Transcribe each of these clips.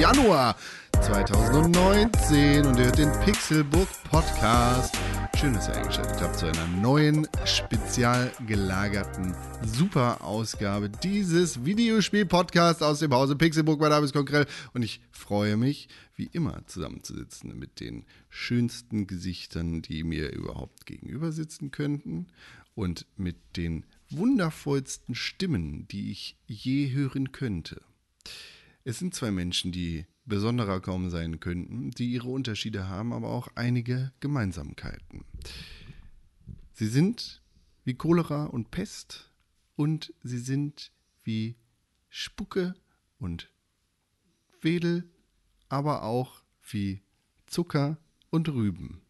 Januar 2019 und ihr hört den Pixelbook Podcast. Schön, dass ihr eingeschaltet habt zu einer neuen, spezial gelagerten Super-Ausgabe dieses Videospiel-Podcasts aus dem Hause Pixelbook. Mein Name ist Konkrell und ich freue mich, wie immer zusammenzusitzen mit den schönsten Gesichtern, die mir überhaupt gegenüber sitzen könnten und mit den wundervollsten Stimmen, die ich je hören könnte. Es sind zwei Menschen, die besonderer kaum sein könnten, die ihre Unterschiede haben, aber auch einige Gemeinsamkeiten. Sie sind wie Cholera und Pest und sie sind wie Spucke und Wedel, aber auch wie Zucker und Rüben.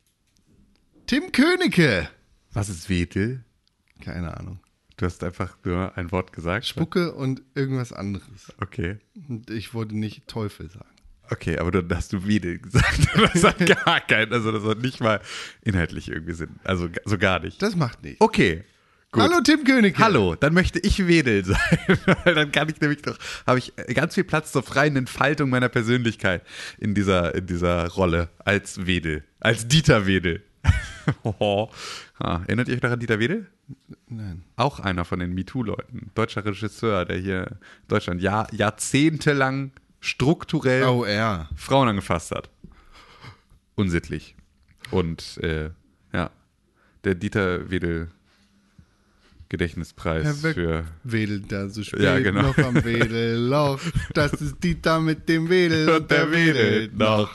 Tim Königke! Was ist Wedel? Keine Ahnung. Du hast einfach nur ein Wort gesagt. Spucke und irgendwas anderes. Okay. Und ich wollte nicht Teufel sagen. Okay, aber dann hast du Wedel gesagt. Das hat gar keinen, also das hat nicht mal inhaltlich irgendwie Sinn. Also so gar nicht. Das macht nichts. Okay. Gut. Hallo Tim König. Hallo, dann möchte ich Wedel sein, weil dann kann ich nämlich doch, habe ich ganz viel Platz zur freien Entfaltung meiner Persönlichkeit in dieser, in dieser Rolle als Wedel, als Dieter Wedel. oh. ah, erinnert ihr euch noch an Dieter Wedel? Nein. Auch einer von den MeToo-Leuten, deutscher Regisseur, der hier in Deutschland Jahr, jahrzehntelang strukturell Oh, er. Frauen angefasst hat. Unsittlich. Und äh, ja, der Dieter Wedel Gedächtnispreis Herr für wedelt da so spät Ja, genau. noch am Wedelloch. Das ist Dieter mit dem Wedel und der wedelt noch.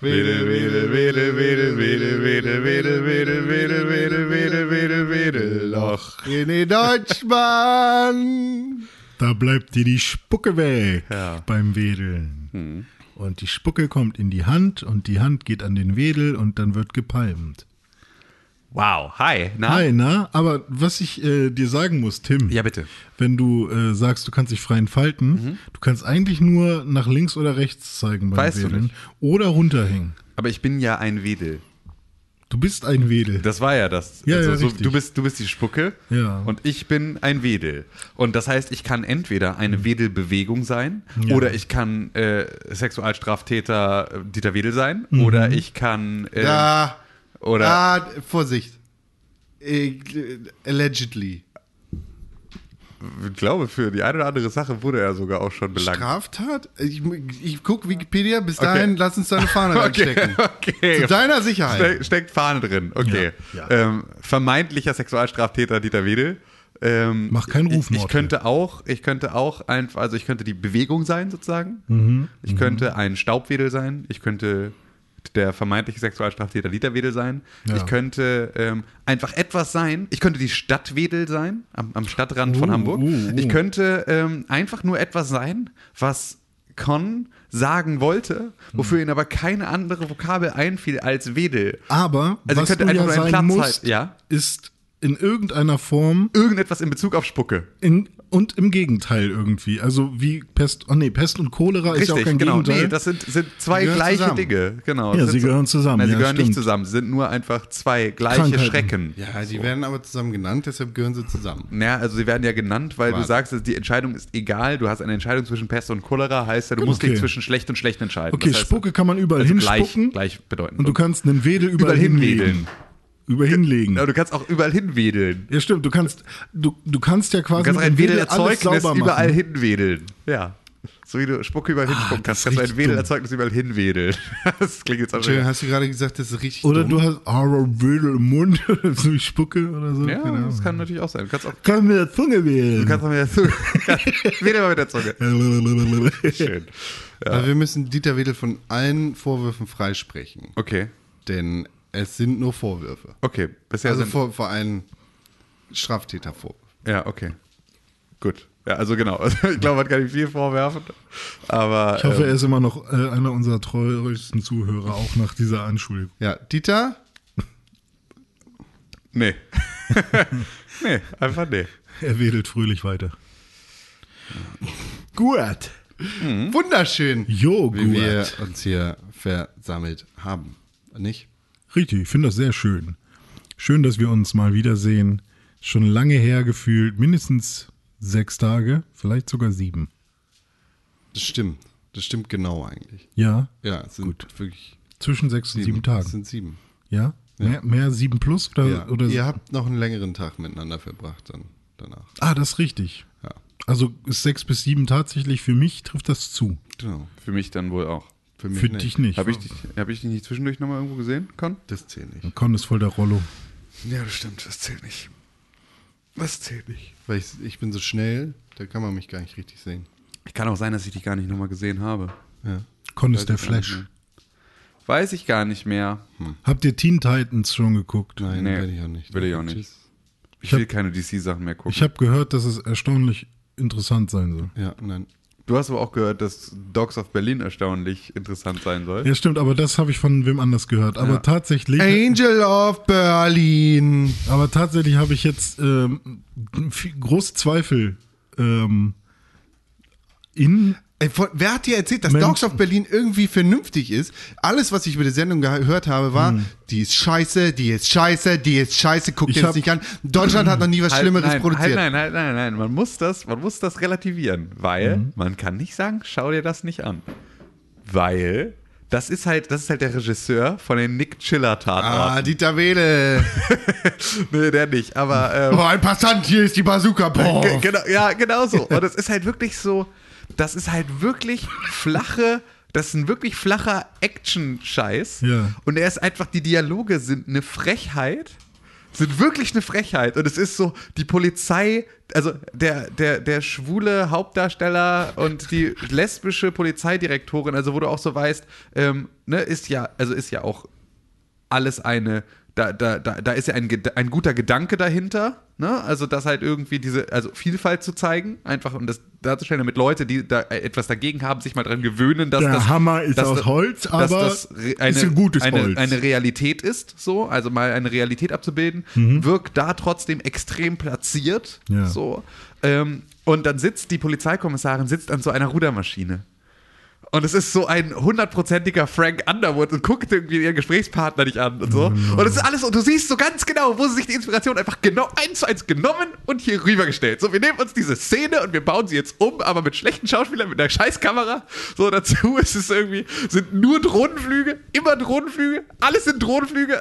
Wedel, wedel, wedel, wedel, wedel, wedel, wedel, wedel, wedel, wedel, wedel, wedel, Wedelloch. René Deutschmann. Da bleibt dir die Spucke weg Ja. beim Wedeln. Und die Spucke kommt in die Hand und die Hand geht an den Wedel und dann wird gepalmt. Wow, hi, na? Hi, na? Aber was ich äh, dir sagen muss, Tim, Ja, bitte. wenn du äh, sagst, du kannst dich frei entfalten, Mhm. du kannst eigentlich nur nach links oder rechts zeigen beim Weißt du Wedeln. nicht. Oder runterhängen. Aber ich bin ja ein Wedel. Du bist ein Wedel. Das war ja das. Ja, ja, so, du, bist, du bist die Spucke Ja. und ich bin ein Wedel. Und das heißt, ich kann entweder eine Wedelbewegung sein Mhm. Ja. oder ich kann äh, Sexualstraftäter Dieter Wedel sein Mhm. oder ich kann äh, Da. Oder Ah, Vorsicht. Äh, Allegedly. ich glaube, für die eine oder andere Sache wurde er sogar auch schon belangt. Straftat? Ich, ich gucke Wikipedia. Bis dahin, lass uns deine Fahne Okay, reinstecken. okay. Zu deiner Sicherheit. Ste steckt Fahne drin, okay. Ja, ja. Ähm, vermeintlicher Sexualstraftäter Dieter Wedel. Ähm, Mach keinen ich, Rufmord ich könnte auch, ich könnte auch einfach, also ich könnte die Bewegung sein sozusagen. Mhm, Ich könnte ein Staubwedel sein. Ich könnte der vermeintliche Sexualstraftäter Dieter Wedel sein. Ja. Ich könnte ähm, einfach etwas sein. Ich könnte die Stadt Wedel sein, am, am Stadtrand von Uh, Hamburg. uh, uh. Ich könnte ähm, einfach nur etwas sein, was Con sagen wollte, wofür ihm aber keine andere Vokabel einfiel als Wedel. Aber Also was könnte du einfach ja sein Platz musst, halten, ja? ist in irgendeiner Form Irgendetwas in Bezug auf Spucke. in, und im Gegenteil irgendwie. Also wie Pest, oh nee, Pest und Cholera ist ja auch kein genau. Gegenteil. Nee, das sind, sind zwei gleiche zusammen. Dinge. Genau. Ja, sie so- gehören zusammen, Nein, sie ja, gehören nicht stimmt. zusammen. Sie sind nur einfach zwei gleiche. Schrecken. Ja, die werden aber zusammen genannt, deshalb gehören sie zusammen. Naja, also sie werden ja genannt, weil du Warte. sagst, dass die Entscheidung ist egal. Du hast eine Entscheidung zwischen Pest und Cholera, heißt ja, du musst Okay. dich zwischen schlecht und schlecht entscheiden. okay, Das heißt, Spucke kann man überall also gleich, hinspucken gleich bedeutend. und du kannst einen Wedel überall, überall hinwedeln. Über hinlegen. Ja, du kannst auch überall hinwedeln. Ja, stimmt. Du kannst, du, du kannst ja quasi Du kannst ein Wedelerzeugnis alles sauber überall machen. hinwedeln. Ja. So wie du Spucke überall hinspucken das kannst, kannst du ein Wedelerzeugnis überall hinwedeln. Das klingt jetzt aber. Entschuldigung, hast du gerade gesagt, das ist richtig Oder dumm? du hast ah, Wedel im Mund, so wie Spucke oder so. Ja, Ahnung. das kann natürlich auch sein. Du kannst auch Kann mit der Zunge wählen. Du kannst auch mit der Zunge. Wedel mal mit der Zunge. Schön. Aber wir müssen Dieter Wedel von allen Vorwürfen freisprechen. Okay. Denn es sind nur Vorwürfe. Okay. Bisher Also sind. vor, vor allem Straftätervorwürfe. ja, okay. Gut. Ja, also genau. Also ich glaube, man kann ihm viel vorwerfen. Aber. Ich hoffe, ähm, er ist immer noch äh, einer unserer treuesten Zuhörer, auch nach dieser Anschuldigung. Ja, Dieter, nee. nee, einfach nee. Er wedelt fröhlich weiter. Gut. wunderschön, Jo, wie wir gut. uns hier versammelt haben. Nicht? Richtig, ich finde das sehr schön. Schön, dass wir uns mal wiedersehen. Schon lange her gefühlt, mindestens sechs Tage, vielleicht sogar sieben. Das stimmt. Das stimmt genau eigentlich. Ja, Ja, es sind wirklich zwischen sechs und sieben, Es Tagen. sind sieben. Ja? Mehr, mehr sieben plus oder, Ja. oder Ihr habt noch einen längeren Tag miteinander verbracht dann danach. Ah, das ist richtig. Ja, Also ist sechs bis sieben tatsächlich für mich trifft das zu. genau. Für mich dann wohl auch. Für mich Für nicht. dich nicht. Habe ich, dich- hab ich dich nicht zwischendurch nochmal irgendwo gesehen, Con? Das zählt nicht. Con ist voll der Rollo. Ja, das stimmt, das zählt nicht. Das zählt nicht. Weil ich, ich bin so schnell, da kann man mich gar nicht richtig sehen. Kann auch sein, dass ich dich gar nicht nochmal gesehen habe. Ja. Con ist der ich Flash. Weiß ich gar nicht mehr. Habt ihr Teen Titans schon geguckt? Nein, Nee, will ich auch nicht. will ich auch nicht. Tschüss. Ich, Ich hab- will keine DC-Sachen mehr gucken. Ich habe gehört, dass es erstaunlich interessant sein soll. Ja, nein. Du hast aber auch gehört, dass Dogs of Berlin erstaunlich interessant sein soll. Ja, stimmt, aber das habe ich von wem anders gehört. Aber Ja. tatsächlich, Angel of Berlin. aber tatsächlich habe ich jetzt ähm, große Zweifel ähm, in von, wer hat dir erzählt, dass Mensch. Dogs of Berlin irgendwie vernünftig ist? Alles, was ich über die Sendung gehört habe, war, die ist scheiße, die ist scheiße, die ist scheiße, guck dir das nicht an. Deutschland hat noch nie was Halt, Schlimmeres nein, produziert. Halt, nein, halt, nein, nein. Man muss das, man muss das relativieren, weil Mhm. man kann nicht sagen, schau dir das nicht an. Weil das ist halt, das ist halt der Regisseur von den Nick Chiller Ah, Tatorten. Dieter Wedel. nee, der nicht, aber ähm, Oh, ein Passant, hier ist die Bazooka. Boah. Ge- Genau, ja, genau so. Und es ist halt wirklich so, das ist halt wirklich flache, das ist ein wirklich flacher Action-Scheiß. Ja. Und er ist einfach, die Dialoge sind eine Frechheit. Sind wirklich eine Frechheit. Und es ist so, die Polizei, also der, der, der schwule Hauptdarsteller und die lesbische Polizeidirektorin, also wo du auch so weißt, ähm, ne, ist ja, also ist ja auch alles eine, da, da, da, da ist ja ein, ein guter Gedanke dahinter, ne? Also das halt irgendwie diese, also Vielfalt zu zeigen, einfach und das darzustellen, damit Leute, die da etwas dagegen haben, sich mal dran gewöhnen, dass Der das, Hammer ist dass aus Holz, aber das eine, ist ein gutes eine, Holz. eine Realität ist, so, also mal eine Realität abzubilden, Mhm. wirkt da trotzdem extrem platziert, Ja. so. Ähm, und dann sitzt die Polizeikommissarin sitzt an so einer Rudermaschine. Und es ist so ein hundertprozentiger Frank Underwood und guckt irgendwie ihren Gesprächspartner nicht an und so. Und es ist alles, und du siehst so ganz genau, wo sie sich die Inspiration einfach genau eins zu eins genommen und hier rübergestellt. So, wir nehmen uns diese Szene und wir bauen sie jetzt um, aber mit schlechten Schauspielern, mit einer Scheißkamera. So, dazu ist es irgendwie, sind nur Drohnenflüge, immer Drohnenflüge, alles sind Drohnenflüge.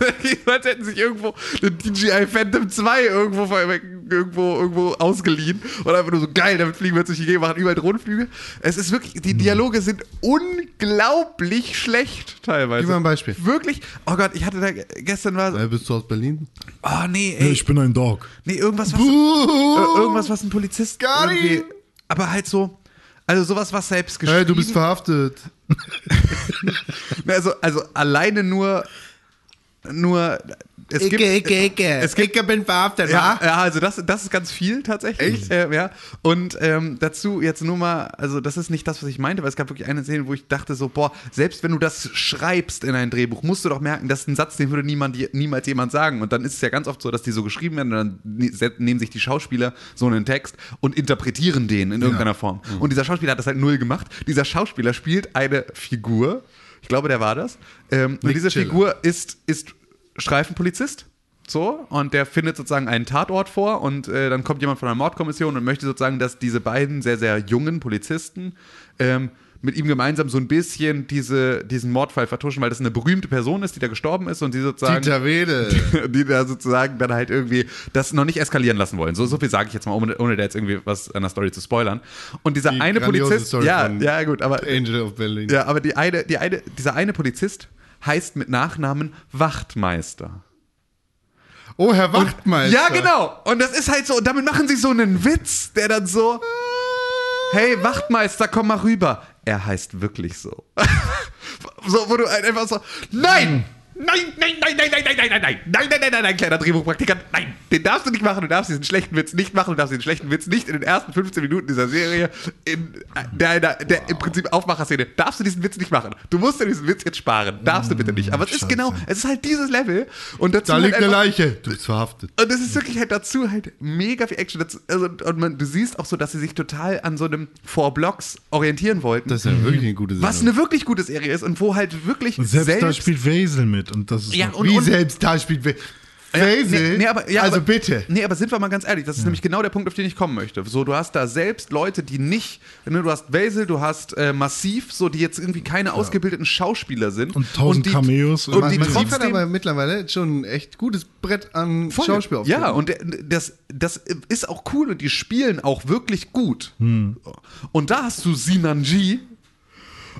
Wirklich, als hätten sich irgendwo eine DJI Phantom 2 irgendwo, ver- irgendwo, irgendwo ausgeliehen und einfach nur so geil, damit fliegen wir jetzt durch die Gegend, machen überall Drohnenflüge. Es ist wirklich, die Dialoge sind unglaublich schlecht teilweise. Gib mal ein Beispiel. Wirklich, oh Gott, ich hatte da gestern war, Äh, bist du aus Berlin? oh nee, ey, ich bin ein Dog. nee, irgendwas, was, äh, irgendwas, was ein Polizist irgendwie, him. aber halt so, also sowas, was selbst geschrieben. Hey, du bist verhaftet. Also, also alleine nur, nur, es gibt, es gibt ich bin verhaftet, ja, ja, also das, das ist ganz viel tatsächlich. Echt? Äh, ja. Und ähm, dazu jetzt nur mal, also das ist nicht das, was ich meinte, weil es gab wirklich eine Szene, wo ich dachte so, boah, selbst wenn du das schreibst in ein Drehbuch, musst du doch merken, das ist ein Satz, den würde niemand, niemals jemand sagen. Und dann ist es ja ganz oft so, dass die so geschrieben werden und dann ne- nehmen sich die Schauspieler so einen Text und interpretieren den in irgendeiner Form. Und dieser Schauspieler hat das halt null gemacht. Dieser Schauspieler spielt eine Figur, ich glaube, der war das. Ähm, und diese Chiller. Figur ist, ist Streifenpolizist. So, und der findet sozusagen einen Tatort vor und äh, dann kommt jemand von der Mordkommission und möchte sozusagen, dass diese beiden sehr, sehr jungen Polizisten ähm, mit ihm gemeinsam so ein bisschen diese, diesen Mordfall vertuschen, weil das eine berühmte Person ist, die da gestorben ist und die sozusagen Dieter Wedel. die da sozusagen dann halt irgendwie das noch nicht eskalieren lassen wollen. So, so viel sage ich jetzt mal, ohne, ohne da jetzt irgendwie was an der Story zu spoilern. Und dieser Die eine Polizist, Story ja, ja, gut, aber Angel of Berlin. ja, aber die eine, die eine, dieser eine Polizist heißt mit Nachnamen Wachtmeister. Oh, Herr Wachtmeister. Ja, genau. Und das ist halt so, und damit machen sie so einen Witz, der dann so, hey Wachtmeister, komm mal rüber. Er heißt wirklich so. so, wo du halt einfach so, nein! Nein, nein, nein, nein, nein, nein, nein, nein, nein, nein, nein, nein, nein, nein, kleiner Drehbuchpraktikant, nein, den darfst du nicht machen, du darfst diesen schlechten Witz nicht machen, du darfst diesen schlechten Witz nicht in den ersten 15 Minuten dieser Serie, in der, der, der im Prinzip Aufmacherszene, darfst du diesen Witz nicht machen. Du musst dir diesen Witz jetzt sparen, darfst du bitte nicht. Aber es ist Scheiße. genau, es ist halt dieses Level und dazu Da halt liegt eine einfach- Leiche. Du bist verhaftet. und es ist wirklich halt dazu halt mega viel Action. Dazu, also, und man, du siehst auch so, dass sie sich total an so einem Four Blocks orientieren wollten. Das ist ja wirklich eine gute Sendung. was eine wirklich gute Serie ist und wo halt wirklich Und selbst, da spielt Wesel mit und das ist Ja, noch- und- Wie selbst da spielt. we- Basil? nee, nee, aber, ja, also aber, bitte. Nee, aber sind wir mal ganz ehrlich, das ist nämlich genau der Punkt, auf den ich kommen möchte. So, du hast da selbst Leute, die nicht, ne, du hast Basil, du hast äh, Massiv, so, die jetzt irgendwie keine ausgebildeten Schauspieler sind. Und tausend die, Cameos. Und die Man sieht trotzdem, aber mittlerieler schon ein echt gutes Brett an Voll. Schauspiel Ja, und der- das, das ist auch cool und die spielen auch wirklich gut. Und da hast du Sinanji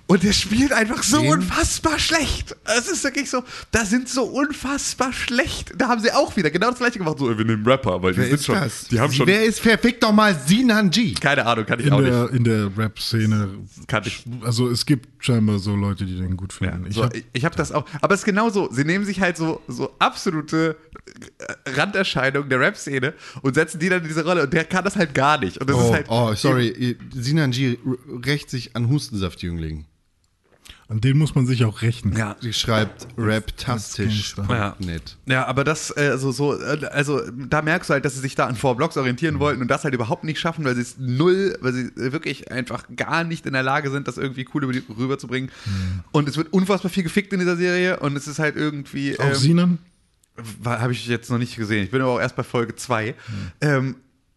und der spielt einfach so Den? unfassbar schlecht. Es ist wirklich so, da sind so unfassbar schlecht. Da haben sie auch wieder genau das gleiche gemacht. So, wir nehmen Rapper, weil die Wer sind ist schon, das? die haben schon, Wer ist verfickt doch mal Sinanji? keine Ahnung, kann ich in auch der, nicht. in der Rap-Szene. Kann ich. Also es gibt scheinbar so Leute, die den gut Ja, finden. so, hab- ich ich habe das auch. Aber es ist genauso. Sie nehmen sich halt so, so absolute äh, Randerscheinungen der Rap-Szene und setzen die dann in diese Rolle. Und der kann das halt gar nicht. Und das ist Oh, halt. oh, sorry. Sinanji r- rächt sich an Hustensaftjüngling. An den muss man sich auch rächen. Ja. Sie schreibt raptastisch. Ja. Ja, aber das, äh, so, so, äh, also da merkst du halt, dass sie sich da an Four Blocks orientieren wollten und das halt überhaupt nicht schaffen, weil sie es null, weil sie äh, wirklich einfach gar nicht in der Lage sind, das irgendwie cool über die, rüberzubringen. Und es wird unfassbar viel gefickt in dieser Serie und es ist halt irgendwie. Auch ähm, Sinan? Habe ich jetzt noch nicht gesehen. Ich bin aber auch erst bei Folge 2. Ähm,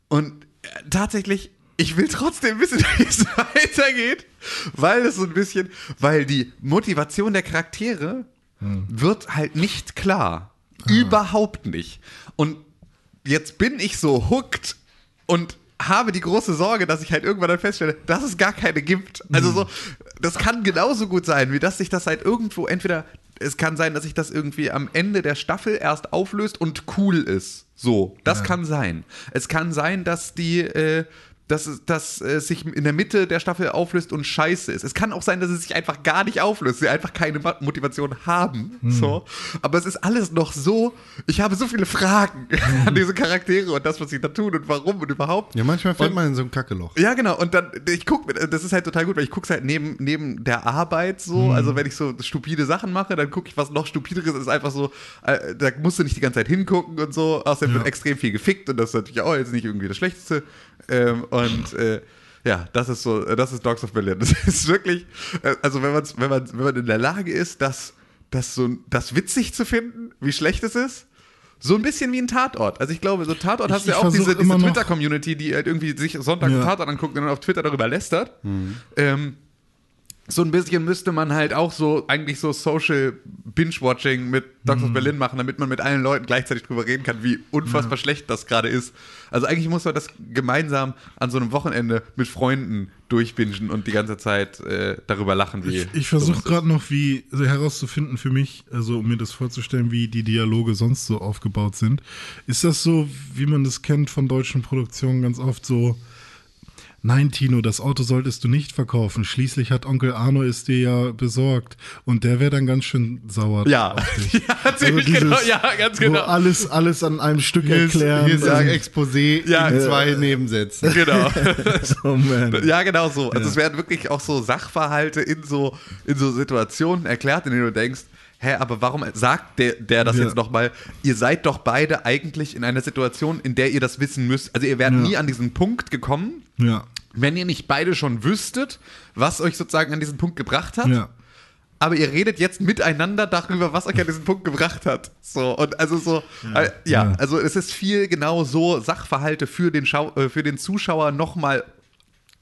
und äh, tatsächlich, ich will trotzdem wissen, wie es weitergeht, weil es so ein bisschen, weil die Motivation der Charaktere wird halt nicht klar. Überhaupt nicht. Und jetzt bin ich so hooked und habe die große Sorge, dass ich halt irgendwann dann feststelle, dass es gar keine gibt. Also so, das kann genauso gut sein, wie dass sich das halt irgendwo entweder es kann sein, dass sich das irgendwie am Ende der Staffel erst auflöst und cool ist. So, das kann sein. Es kann sein, dass die äh, dass es, dass es sich in der Mitte der Staffel auflöst und scheiße ist. Es kann auch sein, dass es sich einfach gar nicht auflöst, sie einfach keine Mo- Motivation haben. So. Aber es ist alles noch so, ich habe so viele Fragen an diese Charaktere und das, was sie da tun und warum und überhaupt. Ja, manchmal fällt Und- man in so ein Kackeloch. Ja, genau. Und dann, ich gucke, das ist halt total gut, weil ich gucke halt neben, neben der Arbeit so. Also, wenn ich so stupide Sachen mache, dann gucke ich was noch stupideres. ist einfach so, äh, da musst du nicht die ganze Zeit hingucken und so. Außerdem Ja. wird extrem viel gefickt und das ist natürlich auch jetzt nicht irgendwie das Schlechteste. Ähm, und äh, ja, das ist so, äh, das ist Dogs of Berlin. Das ist wirklich, äh, also wenn, man's, wenn, man, wenn man in der Lage ist, das, das, so, das witzig zu finden, wie schlecht es ist. So ein bisschen wie ein Tatort. Also ich glaube, so Tatort Ich- hast du ja auch diese, diese Twitter-Community, die halt irgendwie sich Sonntag einen Ja. Tatort anguckt und dann auf Twitter darüber lästert. Mhm. Ähm, so ein bisschen müsste man halt auch so eigentlich so Social Binge-Watching mit Dogs Mhm. of Berlin machen, damit man mit allen Leuten gleichzeitig drüber reden kann, wie unfassbar schlecht das gerade ist. Also eigentlich muss man das gemeinsam an so einem Wochenende mit Freunden durchbingen und die ganze Zeit äh, darüber lachen, wie. Ich, ich versuche gerade noch, wie also herauszufinden für mich, also um mir das vorzustellen, wie die Dialoge sonst so aufgebaut sind. Ist das so, wie man das kennt von deutschen Produktionen ganz oft so? Nein, Tino, das Auto solltest du nicht verkaufen. Schließlich hat Onkel Arno es dir ja besorgt. Und der wäre dann ganz schön sauer. Ja, ja, ziemlich dieses, genau. Ja, ganz Wo genau. alles, alles an einem Stück Hier erklären. ein und- Exposé Ja. in zwei Nebensätzen. Genau. oh man. Ja, genau so. Also es werden wirklich auch so Sachverhalte in so, in so Situationen erklärt, in denen du denkst, hä, aber warum sagt der, der das Ja. jetzt nochmal? Ihr seid doch beide eigentlich in einer Situation, in der ihr das wissen müsst. Also ihr wärt Ja. nie an diesen Punkt gekommen, Ja, wenn ihr nicht beide schon wüsstet, was euch sozusagen an diesen Punkt gebracht hat. ja. Aber ihr redet jetzt miteinander darüber, was euch an diesen Punkt gebracht hat. So, und also so, ja, äh, ja, Ja. also es ist viel genau so Sachverhalte für den, Schau äh, für den Zuschauer nochmal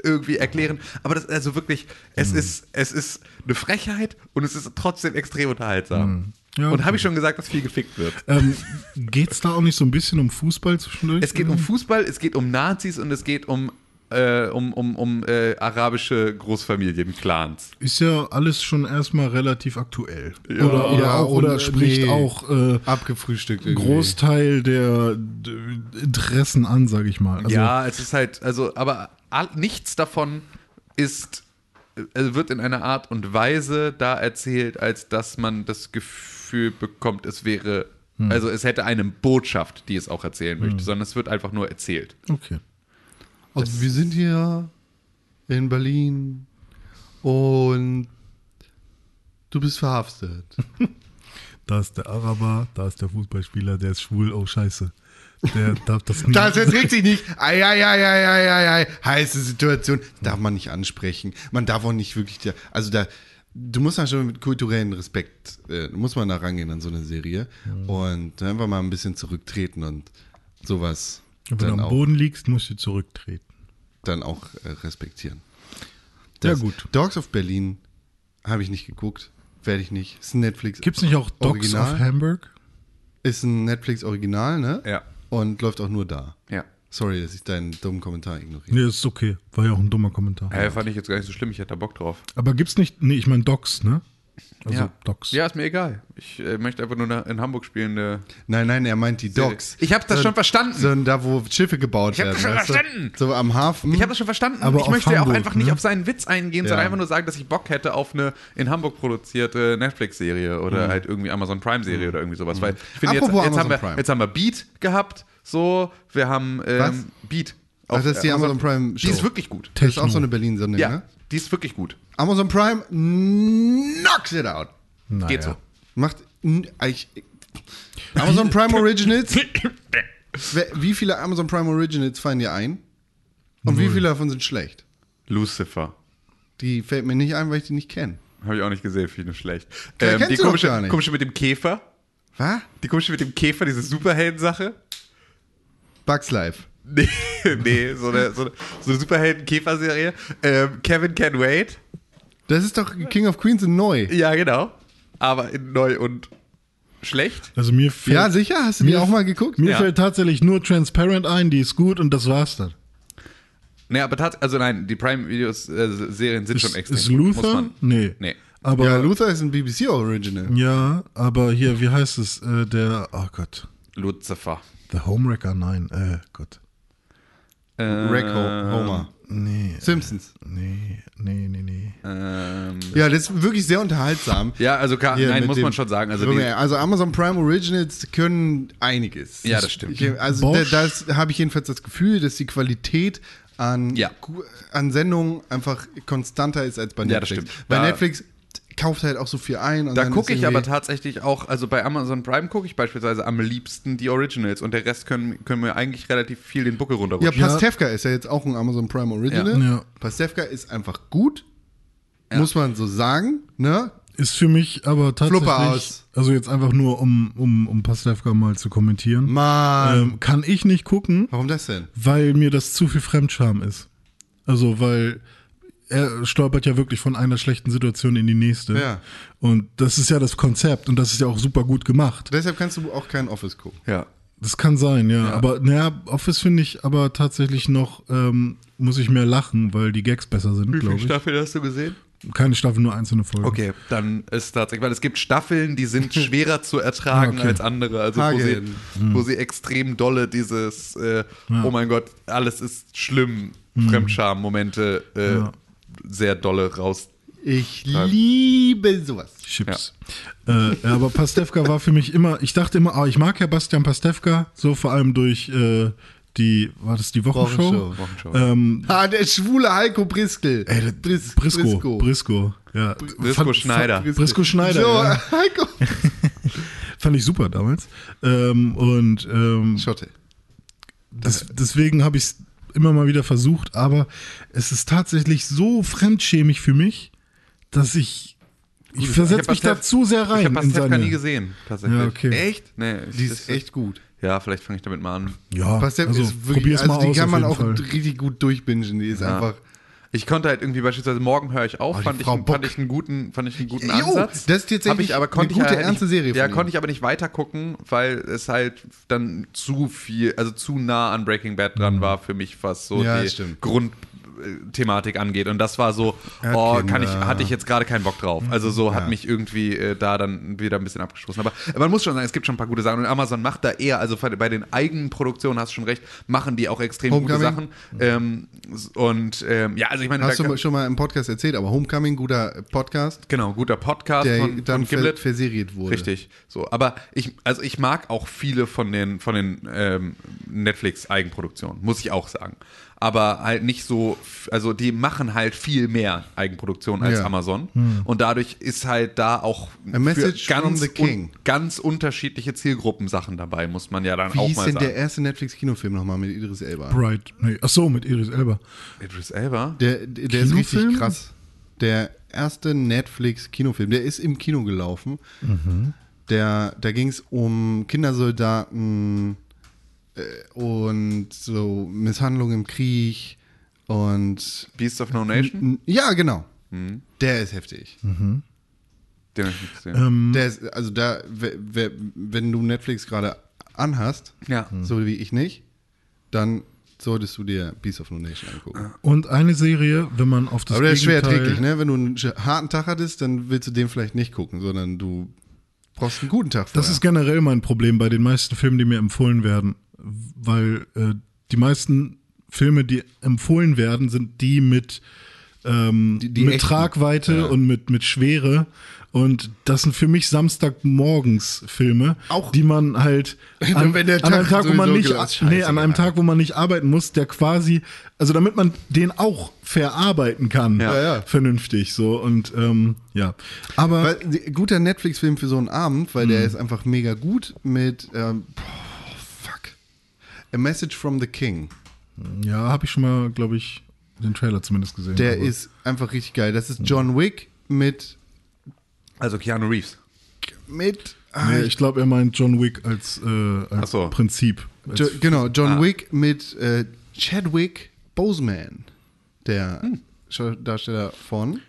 irgendwie erklären. Aber das also wirklich, es ist, es ist eine Frechheit und es ist trotzdem extrem unterhaltsam. Ja, und okay. habe ich schon gesagt, dass viel gefickt wird. Ähm, Geht es da auch nicht so ein bisschen um Fußball zwischendurch? Es geht um Fußball, es geht um Nazis und es geht um, äh, um, um, um äh, arabische Großfamilien, Clans. Ist ja alles schon erstmal relativ aktuell. Ja. oder oder, Ja, auch, oder und, spricht nee. auch äh, Abgefrühstückt irgendwie. Großteil der Interessen an, sage ich mal. Also, ja, es ist halt, also, aber nichts davon ist, also wird in einer Art und Weise da erzählt, als dass man das Gefühl bekommt, es wäre, also es hätte eine Botschaft, die es auch erzählen möchte, sondern es wird einfach nur erzählt. Okay. Also wir sind hier in Berlin und du bist verhaftet. Da ist der Araber, da ist der Fußballspieler, der ist schwul, oh scheiße. Der darf das nicht. Das erträgt sich nicht. Ei, ei, ei, ei, ei, ei, ei. Heiße Situation. Darf man nicht ansprechen. Man darf auch nicht wirklich, da- also da, du musst ja schon mit kulturellen Respekt, äh, muss man da rangehen an so eine Serie und einfach mal ein bisschen zurücktreten und sowas wenn du am auch, Boden liegst, musst du zurücktreten. dann auch äh, respektieren. Ja, gut. Dogs of Berlin habe ich nicht geguckt, werde ich nicht. Ist ein Netflix. Gibt es nicht auch Dogs Original? of Hamburg? Ist ein Netflix Original, ne? Ja. Und läuft auch nur da. Ja. Sorry, dass ich deinen dummen Kommentar ignoriere. Nee, ist okay. War ja auch ein dummer Kommentar. Äh, fand ich jetzt gar nicht so schlimm, ich hätte da Bock drauf. Aber gibt's nicht, nee, ich meine Docs, ne? Also ja. Docs. Ja, ist mir egal. Ich äh, möchte einfach nur in Hamburg spielen. Äh, Nein, nein, er meint die Docks. Ich hab das So- schon verstanden. So da, wo Schiffe gebaut Ich hab werden. das schon weißt du? verstanden. So am Hafen. ich habe das schon verstanden. Aber ich auf möchte ja auch Hamburg, einfach nicht ne? auf seinen Witz eingehen, Ja. sondern einfach nur sagen, dass ich Bock hätte auf eine in Hamburg produzierte Netflix-Serie oder Mhm. halt irgendwie Amazon Prime-Serie oder irgendwie sowas. Weil ich finde, jetzt, jetzt, haben Amazon wir, Prime. jetzt haben wir Beat gehabt, so, wir haben ähm, Was? Beat. Ach, das ist die Amazon Prime Die ist Show. wirklich gut. das ist auch Techno. so eine Berlin-Sendung, Ja, ne? Die ist wirklich gut. Amazon Prime knocks it out. Naja. Geht so. Macht. Ich, Amazon Prime Originals. Wie viele Amazon Prime Originals fallen dir ein? Und wie viele davon sind schlecht? Lucifer. Die fällt mir nicht ein, weil ich die nicht kenne. Habe ich auch nicht gesehen, finde ich schlecht. Ähm, die komische, gar nicht. komische mit dem Käfer. Was? Die komische mit dem Käfer, diese Superhelden-Sache. Bugs Life. Nee, nee so eine, so eine, so eine Superhelden-Käfer-Serie. Ähm, Kevin Can Wait. Das ist doch King of Queens in neu. Ja, genau. Aber in neu und schlecht. Also mir fällt, Ja, sicher? Hast du die Mir- auch mal geguckt? mir Ja. fällt tatsächlich nur Transparent ein, die ist gut und das war's dann. Nee, aber tatsächlich, also nein, die Prime-Videos-Serien sind schon Ist, extrem. ist gut, muss Luther? man- Nee. Nee. Aber ja, ja, Luther ist ein BBC-Original. aber hier, wie heißt es? Äh, der, oh Gott. Lucifer. The Homewrecker, nein, äh, Gott. Äh, Rack Ho- Homer. Nee, Simpsons. nee, nee, nee, nee. Ähm, Ja, das ist wirklich sehr unterhaltsam. ja, also nein, muss dem- man schon sagen. Also die, also Amazon Prime Originals können einiges. Ja, das stimmt. Ich, also da, Bosch. das habe ich jedenfalls das Gefühl, dass die Qualität an, Ja. An Sendungen einfach konstanter ist als bei Ja, das Netflix. stimmt. Bei Da- Netflix kauft halt auch so viel ein. Und Da gucke ich aber tatsächlich auch, also bei Amazon Prime gucke ich beispielsweise am liebsten die Originals und der Rest können, können wir eigentlich relativ viel den Buckel Ja, runterrutschen. Pastewka ist ja jetzt auch ein Amazon Prime Original. Ja. Ja. Pastewka ist einfach gut, muss man so sagen. Ne? Ist für mich aber tatsächlich, Fluppe aus. also jetzt einfach nur, um, um, um Pastewka mal zu kommentieren, Mann. ähm, kann ich nicht gucken, Warum das denn? weil mir das zu viel Fremdscham ist. Also, weil er stolpert ja wirklich von einer schlechten Situation in die nächste. Ja. Und das ist ja das Konzept und das ist ja auch super gut gemacht. Deshalb kannst du auch kein Office gucken. ja. Das kann sein, ja. Aber naja, Office finde ich aber tatsächlich noch, ähm, muss ich mehr lachen, weil die Gags besser sind, Wie glaube viele ich. Staffeln hast du gesehen? Keine Staffel, nur einzelne Folgen. Okay, dann ist tatsächlich, weil es gibt Staffeln, die sind schwerer zu ertragen Okay. als andere. Also wo sie, Hagen. wo sie extrem dolle dieses, äh, oh mein Gott, alles ist schlimm, Fremdscham-Momente äh, Ja. Sehr dolle raus. Ich liebe sowas. Chips. Äh, ja, aber Pastewka war für mich immer, ich dachte immer, ah, ich mag ja Bastian Pastewka, so vor allem durch äh, die, war das die Wochenshow? Wochenshow. Wochenshow. Ähm, Ah, der schwule Heiko Briskel. ey, Bris, Brisco, Brisco, ja. Brisco Schneider. Brisco Schneider, So, ja. Heiko. fand ich super damals. Ähm, und ähm, Schotte. das, deswegen habe ich es immer mal wieder versucht, aber es ist tatsächlich so fremdschämig für mich, dass ich, ich versetze mich da zu sehr rein Ich habe Pastewka seine. nie gesehen, tatsächlich. Ja, okay. Echt? Nee, Die das ist echt gut. Ja, vielleicht fange ich damit mal an. Ja, Pastewka also, ist wirklich, also mal die aus, kann man auch Fall. richtig gut durchbingen. Die ist Ja. einfach. Ich konnte halt irgendwie beispielsweise morgen höre ich auf, Oh, fand, ich, fand ich einen guten, fand ich einen guten Jo, Ansatz. das ist tatsächlich ich aber eine konnte gute, ich halt ernste nicht, Serie Ja, ihm. konnte ich aber nicht weiter gucken, weil es halt dann zu viel, also zu nah an Breaking Bad dran war für mich, was so Mhm. Ja, die stimmt. Grundthematik angeht. Und das war so, oh, kann ich, hatte ich jetzt gerade keinen Bock drauf. Also so hat Ja. mich irgendwie äh, da dann wieder ein bisschen abgestoßen. Aber man muss schon sagen, es gibt schon ein paar gute Sachen. Und Amazon macht da eher, also bei den eigenen Produktionen, hast du schon recht, machen die auch extrem gute Homecoming? Sachen. Ähm, und ähm, ja, also ich meine, Hast du schon mal im Podcast erzählt, aber Homecoming, guter Podcast, Genau, guter Podcast der von, dann von Gimlet. verseriert wurde. Richtig. So, aber ich, also ich mag auch viele von den von den ähm, Netflix-Eigenproduktionen, muss ich auch sagen. Aber halt nicht so, also die machen halt viel mehr Eigenproduktionen als Ja. Amazon. Und dadurch ist halt da auch ganz, the king. un, ganz unterschiedliche Zielgruppen Sachen dabei, muss man ja dann Wie auch hieß mal denn sagen. der erste Netflix-Kinofilm nochmal mit Idris Elba? Bright. Nee, ach so, mit Iris Elba. Idris Elba? Der, der ist richtig krass. der erste Netflix-Kinofilm. Der ist im Kino gelaufen. Der, da ging es um Kindersoldaten und so Misshandlung im Krieg und Beasts of No Nation? Ja, genau. Der ist heftig. Den hab ich nicht gesehen. Ähm, Der ist, also da, we- we- wenn du Netflix gerade anhast, ja. so wie ich nicht, dann solltest du dir Beast of No Nation angucken. und eine Serie, wenn man auf das Aber der ist schwer Gegenteil- erträglich, ne? Wenn du einen harten Tag hattest, dann willst du den vielleicht nicht gucken, sondern du brauchst einen guten Tag vorher. Das ist generell mein Problem bei den meisten Filmen, die mir empfohlen werden, weil äh, die meisten Filme, die empfohlen werden, sind die mit, ähm, Die- die mit echten. Tragweite Ja. und mit, mit Schwere. Und das sind für mich Samstagmorgens Filme, Auch- die man halt an, an einem Tag wo man nicht, gelassen- nee, an einem. Tag, wo man nicht arbeiten muss, der quasi, also damit man den auch verarbeiten kann, Ja. Ja, ja. vernünftig so und ähm, ja. Aber Weil, guter Netflix-Film für so einen Abend, weil Mhm. der ist einfach mega gut mit, ähm, boah, fuck, A Message from the King. ja, habe ich schon mal, glaube ich, den Trailer zumindest gesehen. Der aber- ist einfach richtig geil. Das ist John Wick mit, Also Keanu Reeves. mit, ah, Nee, ich glaube, er meint John Wick als, äh, als so. Prinzip. Als, Jo, genau, John Ah. Wick mit äh, Chadwick Boseman, der Hm. Darsteller von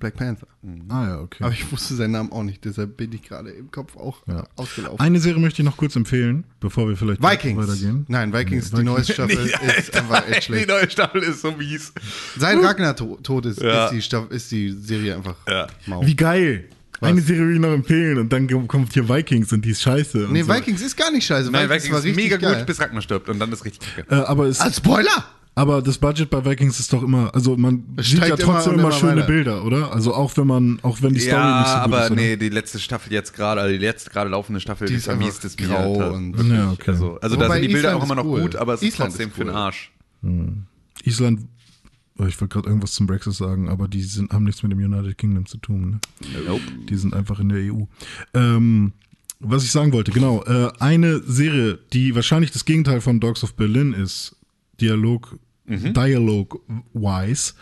Black Panther. ah ja, okay. Aber ich wusste seinen Namen auch nicht, deshalb bin ich gerade im Kopf auch Ja. ausgelaufen. Eine Serie möchte ich noch kurz empfehlen, bevor wir vielleicht Vikings. weitergehen. Nein, Vikings, Nee, die neueste Staffel ist einfach echt Die schlecht. neue Staffel ist so mies. Seit Ragnar to tot ist, Ja. ist, die Staffel, ist die Serie einfach Ja. mau. Wie geil! Eine Serie will ich noch empfehlen und dann kommt hier Vikings und die ist scheiße. Nee, so. Vikings ist gar nicht scheiße. Nein, Vikings, Vikings ist mega gut, bis Ragnar stirbt und dann ist richtig kacke. Äh, aber, es, Als Spoiler! Aber das Budget bei Vikings ist doch immer, also man sieht ja immer trotzdem immer, immer schöne weiter. Bilder, oder? Also auch wenn man, auch wenn die Story ja, nicht so gut aber ist. oder? nee, die letzte Staffel jetzt gerade, also die jetzt gerade laufende Staffel, Die die ist mir. grau und- wirklich. Ja, okay. Also, also da sind die Bilder Island auch immer ist noch cool. gut, aber es ist Island trotzdem ist für den cool. Arsch. Island, oh, ich wollte gerade irgendwas zum Brexit sagen, aber die sind, haben nichts mit dem United Kingdom zu tun. Ne? Nope. Die sind einfach in der EU. Ähm, was ich sagen wollte, genau, äh, eine Serie, die wahrscheinlich das Gegenteil von Dogs of Berlin ist, Dialog, Dialog-wise,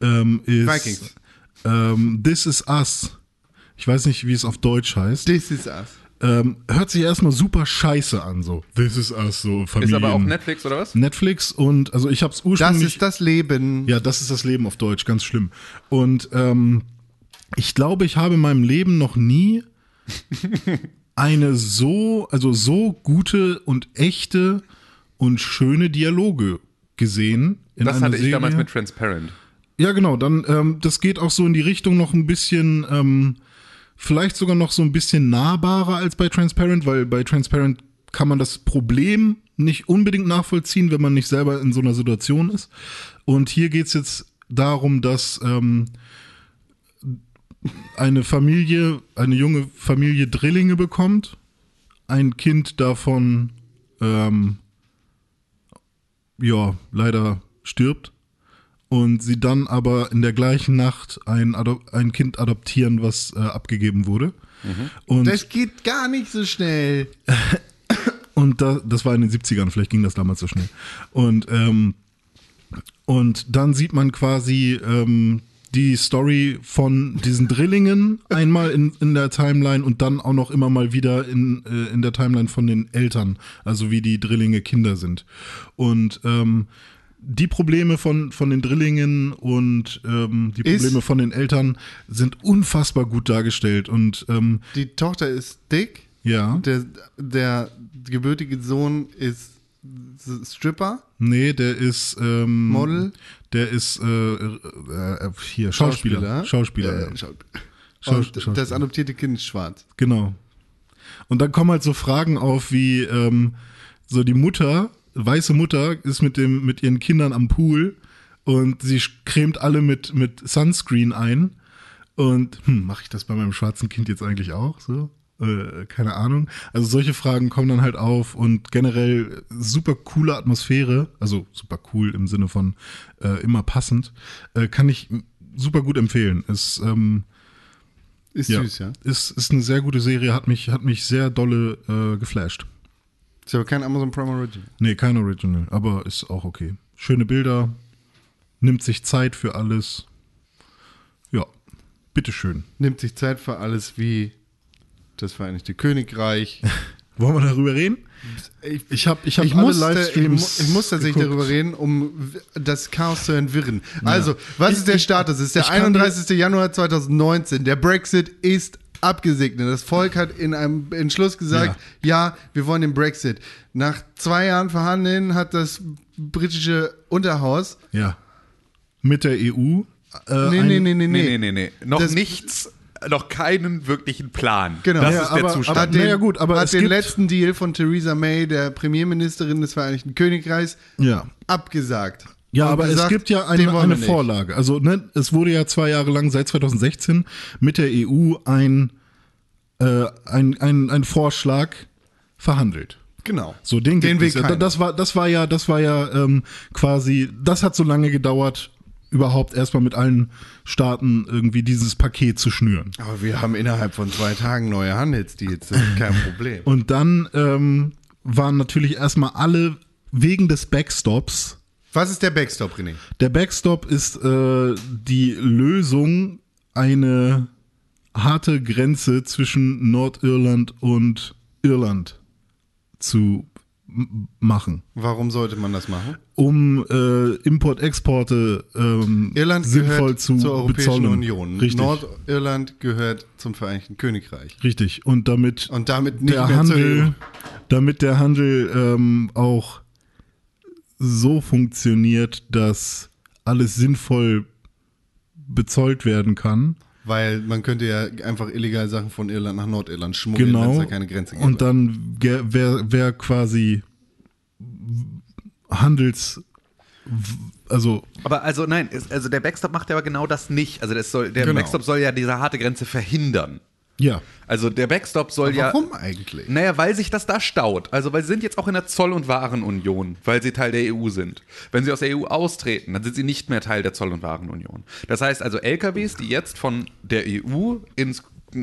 ähm, ist Vikings. Ähm, This Is Us. Ich weiß nicht, wie es auf Deutsch heißt. This is us. Ähm, hört sich erstmal super scheiße an, so. This Is Us, so Ist Familien. aber auch Netflix oder was? Netflix und, also ich habe es Das ursprünglich... ist das Leben. Ja, das ist das Leben auf Deutsch, ganz schlimm. Und ähm, ich glaube, ich habe in meinem Leben noch nie eine so, also so gute und echte und schöne Dialoge gesehen. Das hatte ich Serie. damals mit Transparent. Ja, genau. Dann, ähm, das geht auch so in die Richtung noch ein bisschen, ähm, vielleicht sogar noch so ein bisschen nahbarer als bei Transparent, weil bei Transparent kann man das Problem nicht unbedingt nachvollziehen, wenn man nicht selber in so einer Situation ist. Und hier geht's jetzt darum, dass ähm, eine Familie, eine junge Familie Drillinge bekommt, ein Kind davon, ähm, ja, leider stirbt und sie dann aber in der gleichen Nacht ein, Ado ein Kind adoptieren, was äh, abgegeben wurde. Und, Das geht gar nicht so schnell. und da, das war in den 70ern, vielleicht ging das damals so schnell. Und, ähm, und dann sieht man quasi ähm, die Story von diesen Drillingen einmal in, in der Timeline und dann auch noch immer mal wieder in, äh, in der Timeline von den Eltern, also wie die Drillinge Kinder sind. Und ähm, die Probleme von, von den Drillingen und ähm, die Ist- Probleme von den Eltern sind unfassbar gut dargestellt. Und ähm, Die Tochter ist dick. ja, Der, der gebürtige Sohn ist Stripper. nee, der ist ähm, Model? Der ist äh, äh, äh, hier Schauspieler. Schauspieler. Äh, ja. Schau- Schau- Und Schauspieler. das adoptierte Kind ist schwarz. Genau. Und dann kommen halt so Fragen auf wie ähm, so die Mutter, weiße Mutter, ist mit dem mit ihren Kindern am Pool und sie cremt alle mit mit Sunscreen ein und hm, mache ich das bei meinem schwarzen Kind jetzt eigentlich auch so? Äh, keine Ahnung. Also solche Fragen kommen dann halt auf und generell super coole Atmosphäre, also super cool im Sinne von äh, immer passend, äh, kann ich super gut empfehlen. Es ähm, Ist ja. süß, ja. Ist, ist eine sehr gute Serie, hat mich, hat mich sehr dolle äh, geflasht. Ist aber kein Amazon Prime Original. Nee, kein Original, aber ist auch okay. Schöne Bilder, nimmt sich Zeit für alles. Bitteschön. Nimmt sich Zeit für alles wie das Vereinigte Königreich. Wollen wir darüber reden? Ich, Ich habe ich hab ich alle muss, ich, mu- Livestreams ich muss tatsächlich geguckt. darüber reden, um das Chaos zu entwirren. Also, was Ich- ist der Status? Es ist der ich kann dir- 31. Januar 2019. Der Brexit ist abgesegnet. Das Volk hat in einem Entschluss gesagt, ja, wir wollen den Brexit. Nach zwei Jahren Verhandeln hat das britische Unterhaus Ja. Mit der EU. Äh, nee, nee, nee, Nee, nee. nee, nee, nee. Noch Das- nichts, noch keinen wirklichen Plan. Genau. Das Ja, ist der aber- Zustand. aber- Hat den, Naja, gut, aber hat es den gibt- letzten Deal von Theresa May, der Premierministerin des Vereinigten Königreichs, Ja. abgesagt. Ja, aber es gesagt, gibt ja eine, eine. Vorlage. Also ne, es wurde ja zwei Jahre lang seit 2016 mit der EU ein, äh, ein, ein, ein Vorschlag verhandelt. Genau. So, den, Den es ja. Das war, das war ja, das war ja ähm, quasi, das hat so lange gedauert, überhaupt erstmal mit allen Staaten irgendwie dieses Paket zu schnüren. Aber wir haben innerhalb von zwei Tagen neue Handelsdeals. Das ist kein Problem. Und dann ähm, waren natürlich erstmal alle wegen des Backstops Was ist der Backstop, René? Der Backstop ist äh, die Lösung, eine harte Grenze zwischen Nordirland und Irland zu machen, Warum sollte man das machen? um äh, Import-Exporte ähm, Irland sinnvoll gehört zu zur Europäischen bezollen. Union. Richtig, Nordirland gehört zum Vereinigten Königreich. richtig. Und damit Und damit der zur E. Handel, damit der Handel ähm, auch so funktioniert, dass alles sinnvoll bezollt werden kann. Weil man könnte ja einfach illegal Sachen von Irland nach Nordirland schmuggeln, wenn es Genau. da keine Grenze gibt. Und dann wäre wär quasi Handels, also Aber also nein, also der Backstop macht ja aber genau das nicht. Also das soll, der Genau. Backstop soll ja diese harte Grenze verhindern. Ja, Also der Backstop soll ja. Warum eigentlich? Naja, weil sich das da staut. Also, weil sie sind jetzt auch in der Zoll- und Warenunion, weil sie Teil der EU sind. Wenn sie aus der EU austreten, dann sind sie nicht mehr Teil der Zoll- und Warenunion. Das heißt also, LKWs, die jetzt von der EU ins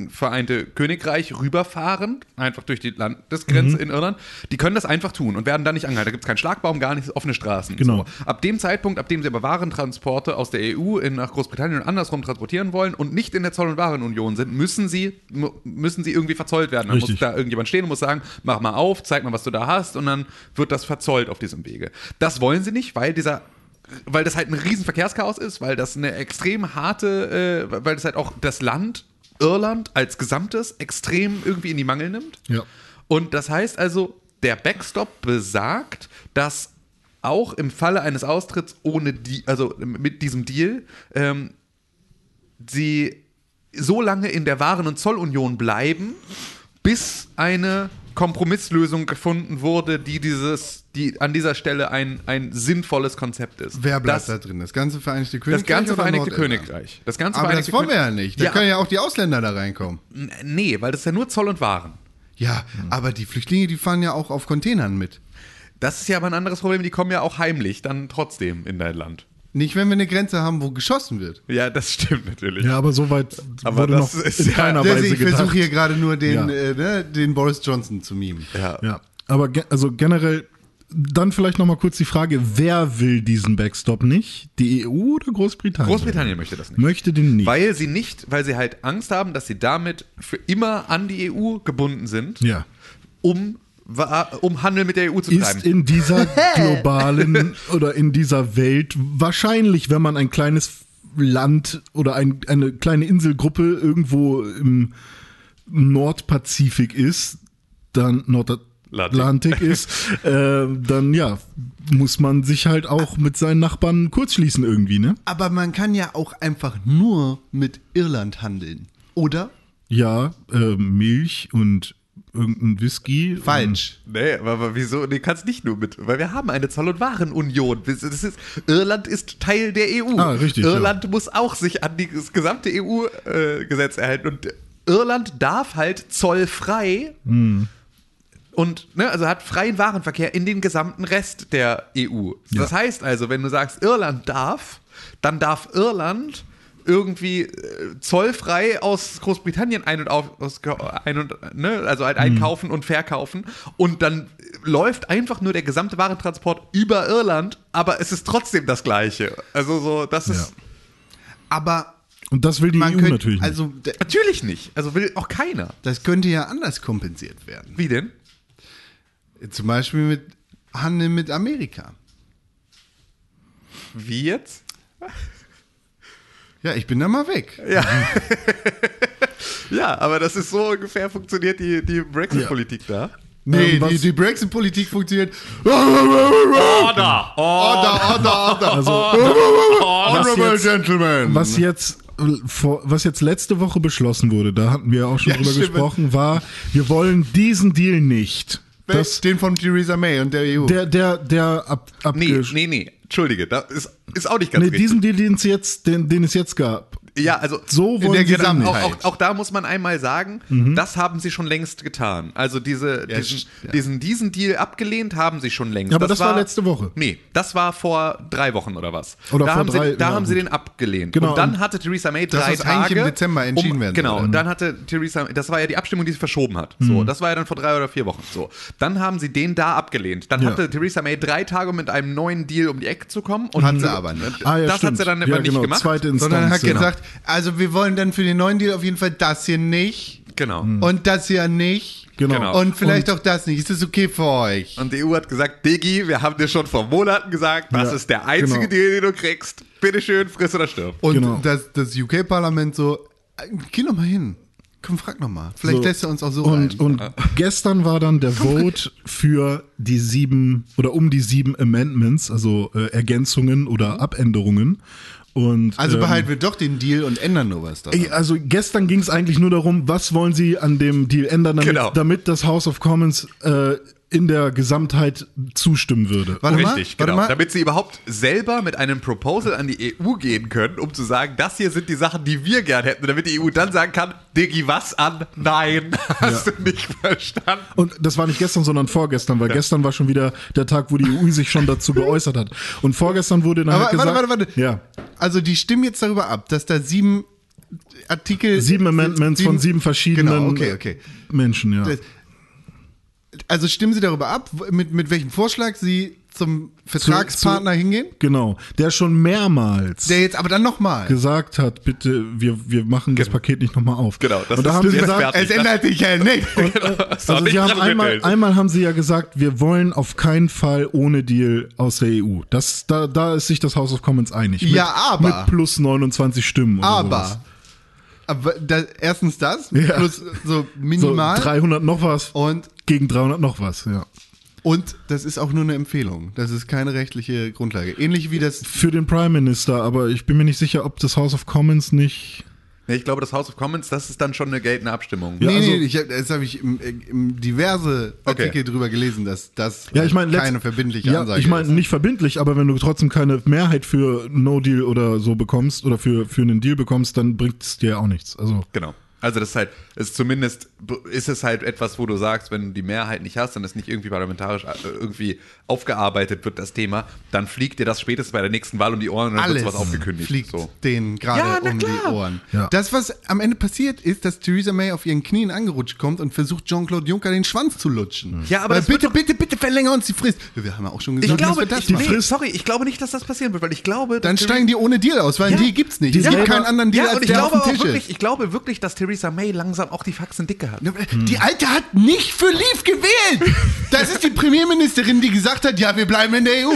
Vereinte Königreich rüberfahren, einfach durch die Landesgrenze in Irland, die können das einfach tun und werden dann nicht angehalten. Da gibt es keinen Schlagbaum, gar nichts, offene Straßen. Genau. So. Ab dem Zeitpunkt, ab dem sie aber Warentransporte aus der EU in, nach Großbritannien und andersrum transportieren wollen und nicht in der Zoll- und Warenunion sind, müssen sie, müssen sie irgendwie verzollt werden. Dann Richtig. muss da irgendjemand stehen und muss sagen, mach mal auf, zeig mal, was du da hast und dann wird das verzollt auf diesem Wege. Das wollen sie nicht, weil dieser weil das halt ein riesen Verkehrschaos ist, weil das eine extrem harte, äh, weil das halt auch das Land Irland als Gesamtes extrem irgendwie in die Mangel nimmt. Ja. Und das heißt also, der Backstop besagt, dass auch im Falle eines Austritts ohne die, also mit diesem Deal, ähm, sie so lange in der Waren- und Zollunion bleiben, bis eine Kompromisslösung gefunden wurde, die dieses, die an dieser Stelle ein, ein sinnvolles Konzept ist. Wer bleibt das, da drin? Das ganze Vereinigte Das Königreich? ganze oder Vereinigte? Königreich. Das ganze Aber das Vereinigte wollen wir ja nicht. Da Ja, können ja auch die Ausländer da reinkommen. nee, weil das ist ja nur Zoll und Waren. Ja, aber die Flüchtlinge, die fahren ja auch auf Containern mit. Das ist ja aber ein anderes Problem, die kommen ja auch heimlich dann trotzdem in dein Land. Nicht, wenn wir eine Grenze haben, wo geschossen wird. Ja, das stimmt natürlich. ja, aber soweit Aber wurde das noch ist in ja- keiner Weise ich versuche hier gerade nur den, Ja. äh, ne, den Boris Johnson zu mimen. Ja. Ja, aber ge also generell dann vielleicht noch mal kurz die Frage, wer will diesen Backstop nicht? Die EU oder Großbritannien? Großbritannien möchte das nicht. möchte den nicht. Weil sie nicht, weil sie halt Angst haben, dass sie damit für immer an die EU gebunden sind, ja. um, um Handel mit der EU zu Ist treiben. in dieser globalen oder in dieser Welt wahrscheinlich, wenn man ein kleines Land oder ein, eine kleine Inselgruppe irgendwo im Nordpazifik ist, dann Nordatlantik ist, äh, dann ja, muss man sich halt auch mit seinen Nachbarn kurzschließen irgendwie, ne? Aber man kann ja auch einfach nur mit Irland handeln. Oder? Ja, äh, Milch und irgendein Whisky. Falsch. Nee, aber, aber wieso? Nee, kannst nicht nur mit. Weil wir haben eine Zoll- und Warenunion. Das ist, Irland ist Teil der EU. Ah, richtig, Irland muss auch sich an die, das gesamte EU-Gesetz erhalten. Und Irland darf halt zollfrei und ne, also hat freien Warenverkehr in den gesamten Rest der EU. Das heißt also, wenn du sagst, Irland darf, dann darf Irland irgendwie äh, zollfrei aus Großbritannien ein und auf, aus, ein und, ne, also halt einkaufen und verkaufen und dann läuft einfach nur der gesamte Warentransport über Irland, aber es ist trotzdem das Gleiche. Also so, das ist Aber Und das will die Man EU könnte, natürlich nicht. also Natürlich nicht. Also will auch keiner. das könnte ja anders kompensiert werden. Wie denn? Zum Beispiel mit Handel mit Amerika. Wie jetzt? Ja, ich bin da mal weg. Ja, aber das ist so ungefähr funktioniert die, die Brexit-Politik da. Nee, Ähm, die, die Brexit-Politik funktioniert. Order! Order, order, order. Also, Honorable jetzt- Gentlemen. Was jetzt, vor, was jetzt letzte Woche beschlossen wurde, da hatten wir auch schon Ja, drüber stimmt. gesprochen, war, wir wollen diesen Deal nicht. Das, den von Theresa May und der EU. der, der, der ab, Nee, abgesch- nee, nee. Entschuldige, da ist, ist auch nicht ganz nee, richtig. diesen Deal, den es jetzt, den, den es jetzt gab. Ja, also So wollen der sie nicht. auch, auch, auch da muss man einmal sagen, das haben sie schon längst getan. Also diese, Ja, diesen, ja. diesen, diesen Deal abgelehnt haben sie schon längst. Aber das war letzte Woche. Nee, das war vor drei Wochen oder was. Oder da vor haben drei- sie, da ja, haben sie den abgelehnt. Genau, und dann hatte Theresa May Das, drei was Tage. eigentlich im Dezember entschieden um, werden Genau, und dann hatte Theresa, das war ja die Abstimmung, die sie verschoben hat. So, das war ja dann vor drei oder vier Wochen. So, dann haben sie den da abgelehnt. Dann Ja. hatte Theresa May drei Tage, um mit einem neuen Deal um die Ecke zu kommen. Und Hat sie aber nicht. Ah, ja, das stimmt. hat sie dann ja, aber nicht genau, gemacht. Zweite Instanz. Sondern hat ja. gesagt, also wir wollen dann für den neuen Deal auf jeden Fall das hier nicht Genau. und das hier nicht Genau. Genau. und vielleicht auch das nicht. Ist das okay für euch? Und die EU hat gesagt, Diggi, wir haben dir schon vor Monaten gesagt, das Ja, ist der einzige genau. Deal, den du kriegst. Bitteschön, friss oder stirb. Und Genau. das, das UK-Parlament so, geh noch mal hin. Komm, frag noch mal. Vielleicht So. lässt er uns auch so Und, rein. und gestern war dann der Vote für die sieben oder um die sieben Amendments, also äh, Ergänzungen oder Abänderungen. Und, also ähm, behalten wir doch den Deal und ändern nur was daran. Also gestern ging es eigentlich nur darum, was wollen sie an dem Deal ändern, damit, Genau. damit das House of Commons äh, in der Gesamtheit zustimmen würde. Warte mal, Richtig, warte genau. mal. Damit sie überhaupt selber mit einem Proposal an die EU gehen können, um zu sagen, das hier sind die Sachen, die wir gern hätten, damit die EU dann sagen kann, Diggi, was an? Nein, hast du nicht verstanden. Und das war nicht gestern, sondern vorgestern, weil gestern war schon wieder der Tag, wo die EU sich schon dazu geäußert hat. Und vorgestern wurde dann Aber halt warte, gesagt, warte, warte. Ja, Also die stimmen jetzt darüber ab, dass da sieben Artikel... sieben Amendments von sieben verschiedenen Genau, okay, okay. Menschen, ja. Also stimmen Sie darüber ab, mit, mit welchem Vorschlag Sie zum Vertragspartner hingehen? Genau, der schon mehrmals Der jetzt aber dann nochmal. gesagt hat, bitte, wir, wir machen das Paket nicht nochmal auf. Genau, das Und da ist haben sie gesagt. Es ändert sich ja nicht. Das Also sie haben einmal, einmal haben sie ja gesagt, wir wollen auf keinen Fall ohne Deal aus der EU. Das, da, da ist sich das House of Commons einig. Mit, Ja, aber- Mit plus 29 Stimmen. Oder sowas. Aber, da, erstens das, Ja. plus so So minimal. 300 noch was und, gegen 300 noch was, ja. und das ist auch nur eine Empfehlung. Das ist keine rechtliche Grundlage. Ähnlich wie das. Für den Prime Minister, aber ich bin mir nicht sicher, ob das House of Commons nicht. Nee, ich glaube, das House of Commons, das ist dann schon eine geltende Abstimmung. Ja, nee, also- nee, ich, hab- das habe ich im, im diverse Okay. Artikel drüber gelesen, dass das Ja, ich meine, letzt- keine verbindliche ja, Ansage Ich meine, ist. nicht verbindlich, aber wenn du trotzdem keine Mehrheit für No Deal oder so bekommst oder für, für einen Deal bekommst, dann bringt es dir ja auch nichts. Also. Genau. Also das ist halt, ist zumindest ist es halt etwas, wo du sagst, wenn du die Mehrheit nicht hast und es nicht irgendwie parlamentarisch äh, irgendwie aufgearbeitet wird, das Thema, dann fliegt dir das spätestens bei der nächsten Wahl um die Ohren und dann wird Alles sowas aufgekündigt. fliegt So. denen gerade Ja, um die klar. Ohren. Ja. Das, was am Ende passiert, ist, dass Theresa May auf ihren Knien angerutscht kommt und versucht, Jean-Claude Juncker den Schwanz zu lutschen. Ja, aber wird bitte, bitte, bitte verlängern uns die Frist. Wir haben ja auch schon Ich gesagt, glaube, dass wir das ich, machen. nee, sorry, ich glaube nicht, dass das passieren wird, weil ich glaube, Dann steigen die ohne Deal aus, weil Ja. einen Deal gibt's nicht. Die es gibt keinen anderen Deal, ja, und als ich der auf glaube dem Tisch wirklich, ist. ich glaube wirklich, dass Theresa May langsam auch die Faxen dicke hat. Die Alte hat nicht für Leave gewählt. Das ist die Premierministerin, die gesagt hat, ja, wir bleiben in der EU.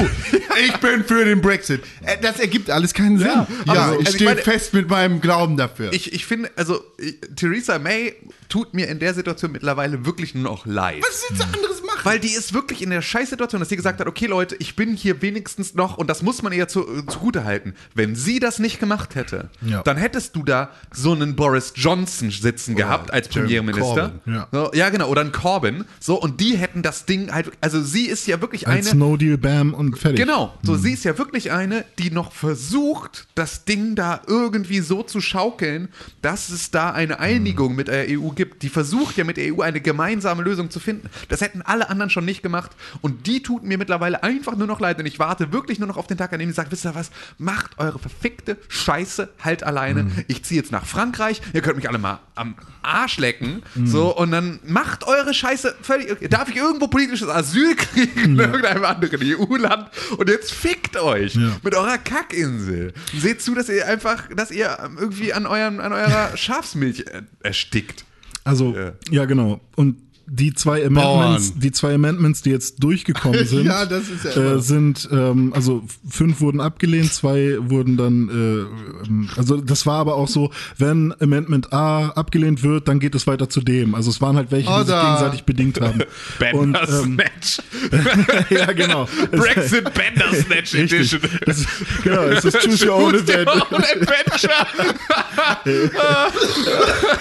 Ich bin für den Brexit. Äh, Das ergibt alles keinen Sinn. Ja, ich also ich stehe meine- fest mit meinem Glauben dafür. Ich, ich finde, also ich, Theresa May tut mir in der Situation mittlerweile wirklich nur noch leid. Was willst du anderes machen? Weil die ist wirklich in der Scheißsituation, dass sie gesagt hat, okay Leute, ich bin hier wenigstens noch, und das muss man ihr zu, äh, zugute halten, wenn sie das nicht gemacht hätte, Ja. dann hättest du da so einen Boris Johnson sitzen gehabt als Jeremy Premierminister. Corbyn, ja. So, ja, genau, oder einen Corbyn. So, und die hätten das Ding halt, also sie ist ja wirklich Als eine. No Deal, Bam und fertig. Genau, so sie ist ja wirklich eine, die noch versucht, das Ding da irgendwie so zu schaukeln, dass es da eine Einigung mit der EU gibt. Die versucht ja mit der EU eine gemeinsame Lösung zu finden. Das hätten alle anderen schon nicht gemacht und die tut mir mittlerweile einfach nur noch leid und ich warte wirklich nur noch auf den Tag, an dem ich sage, wisst ihr was, macht eure verfickte Scheiße halt alleine. Mhm. Ich ziehe jetzt nach Frankreich, ihr könnt mich alle mal am Arsch lecken, Mhm. so und dann macht eure Scheiße völlig, darf ich irgendwo politisches Asyl kriegen in irgendeinem anderen EU-Land und jetzt fickt euch Ja. mit eurer Kackinsel. Seht zu, dass ihr einfach, dass ihr irgendwie an, eurem, an eurer Schafsmilch äh, erstickt. Also, Ja. ja, genau. Und die zwei Amendments, Bauern. die zwei Amendments, die jetzt durchgekommen sind, Ja, ja äh, sind, ähm, also fünf wurden abgelehnt, zwei wurden dann, äh, ähm, also das war aber auch so, wenn Amendment A abgelehnt wird, dann geht es weiter zu dem. Also es waren halt welche, die sich Oder- gegenseitig bedingt haben. Und, ähm, Bandersnatch. ja, genau. Brexit Bandersnatch. Edition. Das genau, es ist Choose your own adventure.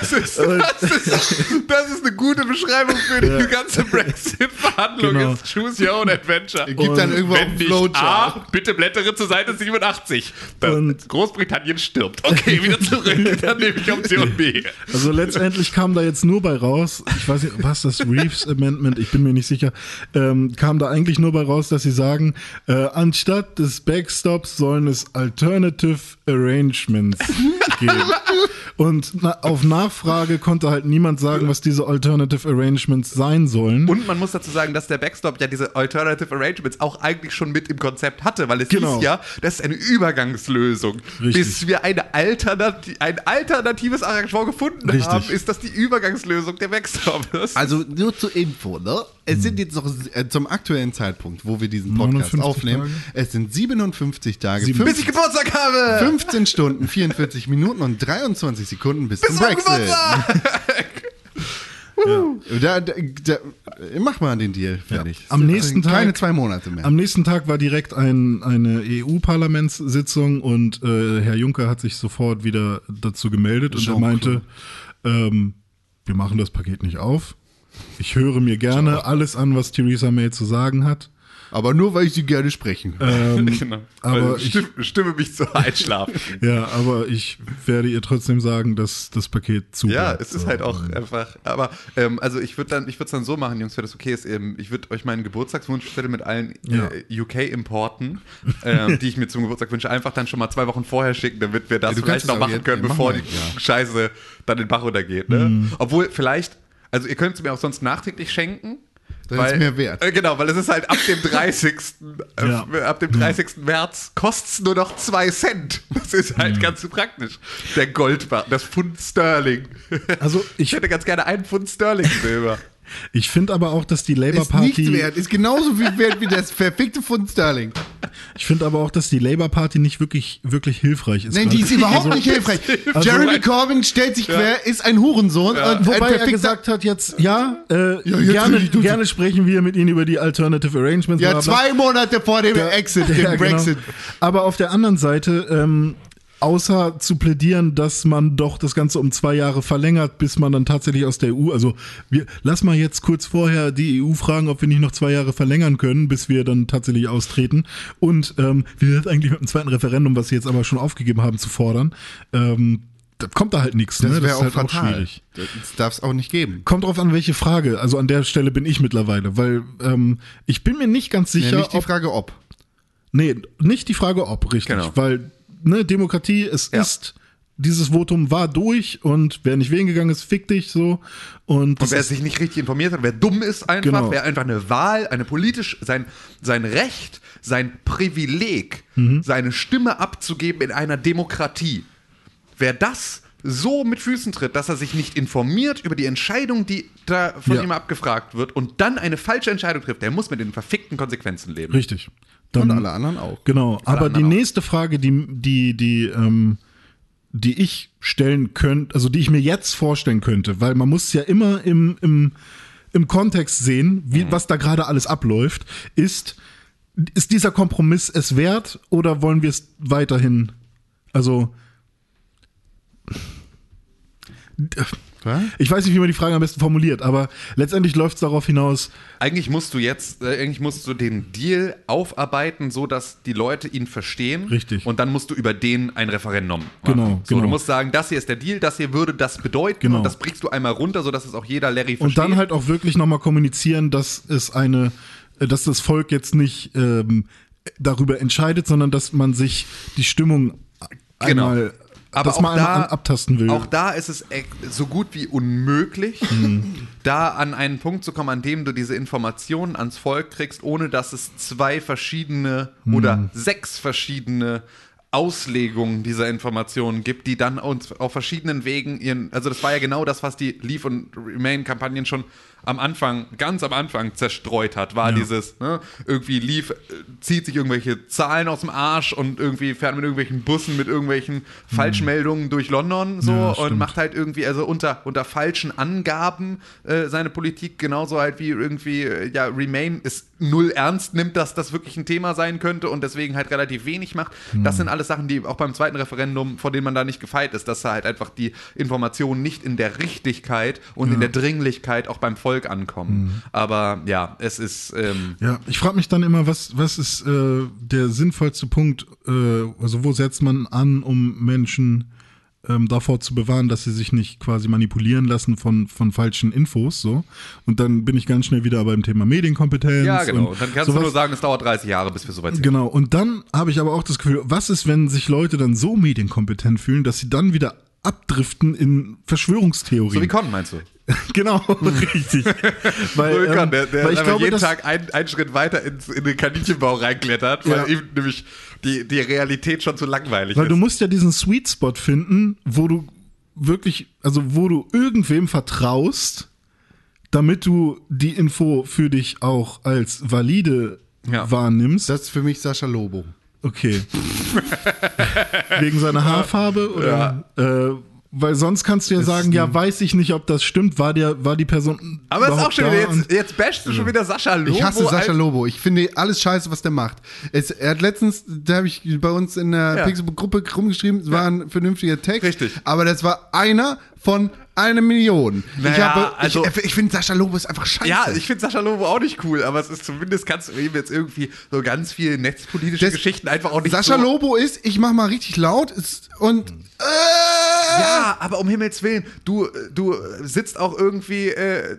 das, ist, das, ist, das ist eine gute Beschreibung für die ganze Brexit-Verhandlung. Genau. Ist Choose Your Own Adventure. Gibt dann irgendwo Wenn nicht. A, bitte blättere zur Seite 87. Dann Und- Großbritannien stirbt. Okay, wieder zurück. Dann nehme ich Option B. Also letztendlich kam da jetzt nur bei raus, ich weiß nicht, was das Reeves Amendment, ich bin mir nicht sicher, ähm, kam da eigentlich nur bei raus, dass sie sagen, äh, anstatt des Backstops sollen es Alternative Arrangements geben. Und na, auf Nachfrage konnte halt niemand sagen, was diese Alternative Arrangements sein sollen. Und man muss dazu sagen, dass der Backstop ja diese Alternative Arrangements auch eigentlich schon mit im Konzept hatte, weil es Genau. hieß ja, das ist eine Übergangslösung. Richtig. Bis wir eine Alternati ein alternatives Arrangement gefunden Richtig. haben, ist das die Übergangslösung der Backstop. Also nur zur Info, ne? Es sind jetzt noch äh, zum aktuellen Zeitpunkt, wo wir diesen Podcast 59 aufnehmen, Tage? es sind 57 Tage, Sieben- bis ich Geburtstag habe! 15 Stunden, 44 Minuten und 23 Sekunden bis, zum Bis zum Brexit. Geburtstag! Da, da, da, mach mal den Deal fertig. Am nächsten Tag- Keine zwei Monate mehr. Am nächsten Tag war direkt ein, eine EU-Parlamentssitzung und äh, Herr Juncker hat sich sofort wieder dazu gemeldet und er meinte, ähm, wir machen das Paket nicht auf. Ich höre mir gerne alles an, was Theresa May zu sagen hat. Aber nur, weil ich sie gerne sprechen. Ähm, Genau. aber Also ich, stimme, stimme mich zum Einschlafen. ja, aber ich werde ihr trotzdem sagen, dass das Paket zu Ja, es ist So, halt auch ähm, einfach. Aber ähm, also ich würde dann, ich würde es dann so machen, Jungs, wenn das okay ist. Ähm, ich würde euch meinen Geburtstagswunschzettel mit allen Ja. äh, UK-Importen, ähm, die ich mir zum Geburtstag wünsche, einfach dann schon mal zwei Wochen vorher schicken, damit wir das Ja, vielleicht noch machen jetzt- können, ja, bevor mal, die ja. Scheiße dann den Bach runtergeht. Ne? Mhm. Obwohl vielleicht, also ihr könnt es mir auch sonst nachträglich schenken. Dann weil, ist mehr wert. Äh, genau, weil es ist halt ab dem 30. äh, Ja. ab dem 30. März kostet es nur noch 2 Cent. Das ist halt ganz praktisch. Der Goldbar, das Pfund Sterling. Also Ich ich, hätte ganz gerne einen Pfund Sterling Silber. Ich finde aber auch, dass die Labour Ist nichts Party, wert. Ist genauso viel wert wie das verfickte Pfund Sterling. ich finde aber auch, dass die Labour Party nicht wirklich, wirklich hilfreich ist. Nein, die ist überhaupt Also- nicht hilfreich. Also- Jeremy Corbyn stellt sich quer, ist ein Hurensohn. Und ein Wobei er gesagt hat jetzt, ja, äh, jetzt will gerne, gerne sprechen wir mit Ihnen über die Alternative Arrangements. ja, zwei Monate vor dem Der- Exit, dem Ja, genau. Brexit. Aber auf der anderen Seite, ähm, außer zu plädieren, dass man doch das Ganze um zwei Jahre verlängert, bis man dann tatsächlich aus der EU, also wir, lass mal jetzt kurz vorher die EU fragen, ob wir nicht noch zwei Jahre verlängern können, bis wir dann tatsächlich austreten. Und ähm, wie wird eigentlich mit dem zweiten Referendum, was sie jetzt aber schon aufgegeben haben, zu fordern, ähm, da kommt da halt nichts. Das ne? wäre auch ist halt fatal. schwierig. Das darf es auch nicht geben. Kommt drauf an, welche Frage. Also an der Stelle bin ich mittlerweile, weil ähm, ich bin mir nicht ganz sicher, Ja, nicht die ob Frage, ob. Nee, nicht die Frage ob, richtig. Genau. Weil, ne, Demokratie, es Ja. ist, dieses Votum war durch und wer nicht wählen gegangen ist, fick dich so. Und, Und wer sich nicht richtig informiert hat, wer dumm ist einfach, Genau. wer einfach eine Wahl, eine politisch, sein, sein Recht, sein Privileg, Mhm. seine Stimme abzugeben in einer Demokratie, wer das so mit Füßen tritt, dass er sich nicht informiert über die Entscheidung, die da von Ja. ihm abgefragt wird und dann eine falsche Entscheidung trifft, der muss mit den verfickten Konsequenzen leben. richtig. Dann, Und alle anderen auch. Genau, aber die anderen auch. nächste Frage, die, die, die, ähm, die ich stellen könnte, also die ich mir jetzt vorstellen könnte, weil man muss ja immer im, im, im Kontext sehen, wie, Mhm. was da gerade alles abläuft, ist, ist dieser Kompromiss es wert oder wollen wir es weiterhin, also Was? Ich weiß nicht, wie man die Frage am besten formuliert, aber letztendlich läuft es darauf hinaus, Eigentlich musst du jetzt, äh, eigentlich musst du den Deal aufarbeiten, so dass die Leute ihn verstehen. Richtig. Und dann musst du über den ein Referendum machen. Genau, So, genau. du musst sagen, das hier ist der Deal, das hier würde das bedeuten. Genau. Und das brichst du einmal runter, sodass es auch jeder Larry Und versteht. dann halt auch wirklich nochmal kommunizieren, dass es eine, äh, dass das Volk jetzt nicht ähm, darüber entscheidet, sondern dass man sich die Stimmung Genau. einmal, Aber auch man da, abtasten will. Auch da ist es so gut wie unmöglich, Hm. da an einen Punkt zu kommen, an dem du diese Informationen ans Volk kriegst, ohne dass es zwei verschiedene Hm. oder sechs verschiedene Auslegungen dieser Informationen gibt, die dann uns auf verschiedenen Wegen ihren, also das war ja genau das, was die Leave und Remain-Kampagnen schon am Anfang, ganz am Anfang zerstreut hat, war dieses, ne, irgendwie Leave äh, zieht sich irgendwelche Zahlen aus dem Arsch und irgendwie fährt mit irgendwelchen Bussen mit irgendwelchen Falschmeldungen durch London so Ja, und macht halt irgendwie, also unter, unter falschen Angaben äh, seine Politik, genauso halt wie irgendwie, äh, ja, Remain ist null ernst nimmt, dass das wirklich ein Thema sein könnte und deswegen halt relativ wenig macht. Das sind alles Sachen, die auch beim zweiten Referendum, vor denen man da nicht gefeit ist, dass da halt einfach die Informationen nicht in der Richtigkeit und in der Dringlichkeit auch beim Volk ankommen. Aber ja, es ist, ähm, Ja, ich frage mich dann immer, was, was ist äh, der sinnvollste Punkt, äh, also wo setzt man an, um Menschen ähm, davor zu bewahren, dass sie sich nicht quasi manipulieren lassen von, von falschen Infos, so. Und dann bin ich ganz schnell wieder beim Thema Medienkompetenz. ja genau. und dann kannst sowas. du nur sagen, es dauert 30 Jahre, bis wir soweit sind. Genau, und dann habe ich aber auch das Gefühl, was ist, wenn sich Leute dann so medienkompetent fühlen, dass sie dann wieder abdriften in Verschwörungstheorien. So wie Con, meinst du? genau, richtig. weil, Con, ähm, der, der weil ich glaube, jeden Tag einen, einen Schritt weiter ins, in den Kaninchenbau reinklettert, weil Ja. ihm nämlich die, die Realität schon zu langweilig Weil ist. du musst ja diesen Sweet Spot finden, wo du wirklich, also wo du irgendwem vertraust, damit du die Info für dich auch als valide Ja. wahrnimmst. Das ist für mich Sascha Lobo. Okay. Wegen seiner Haarfarbe oder? Äh, weil sonst kannst du ja sagen, ja, weiß ich nicht, ob das stimmt. War der, war die Person. Aber es ist auch schon wieder, jetzt, jetzt bashst du schon wieder Sascha Lobo. Ich hasse Sascha Lobo. Ich finde alles scheiße, was der macht. Es, er hat letztens, da habe ich bei uns in der Ja. Pixelbook-Gruppe rumgeschrieben, es war ein vernünftiger Text. Richtig. Aber das war einer von einer Million. ich Naja, habe, also- ich, ich finde Sascha Lobo ist einfach scheiße. Ja, ich finde Sascha Lobo auch nicht cool, aber es ist zumindest kannst du ihm jetzt irgendwie so ganz viele netzpolitische Das- Geschichten einfach auch nicht Sascha so Lobo ist, ich mach mal richtig laut ist, und äh, Ja, aber um Himmels Willen, du, du sitzt auch irgendwie äh, äh,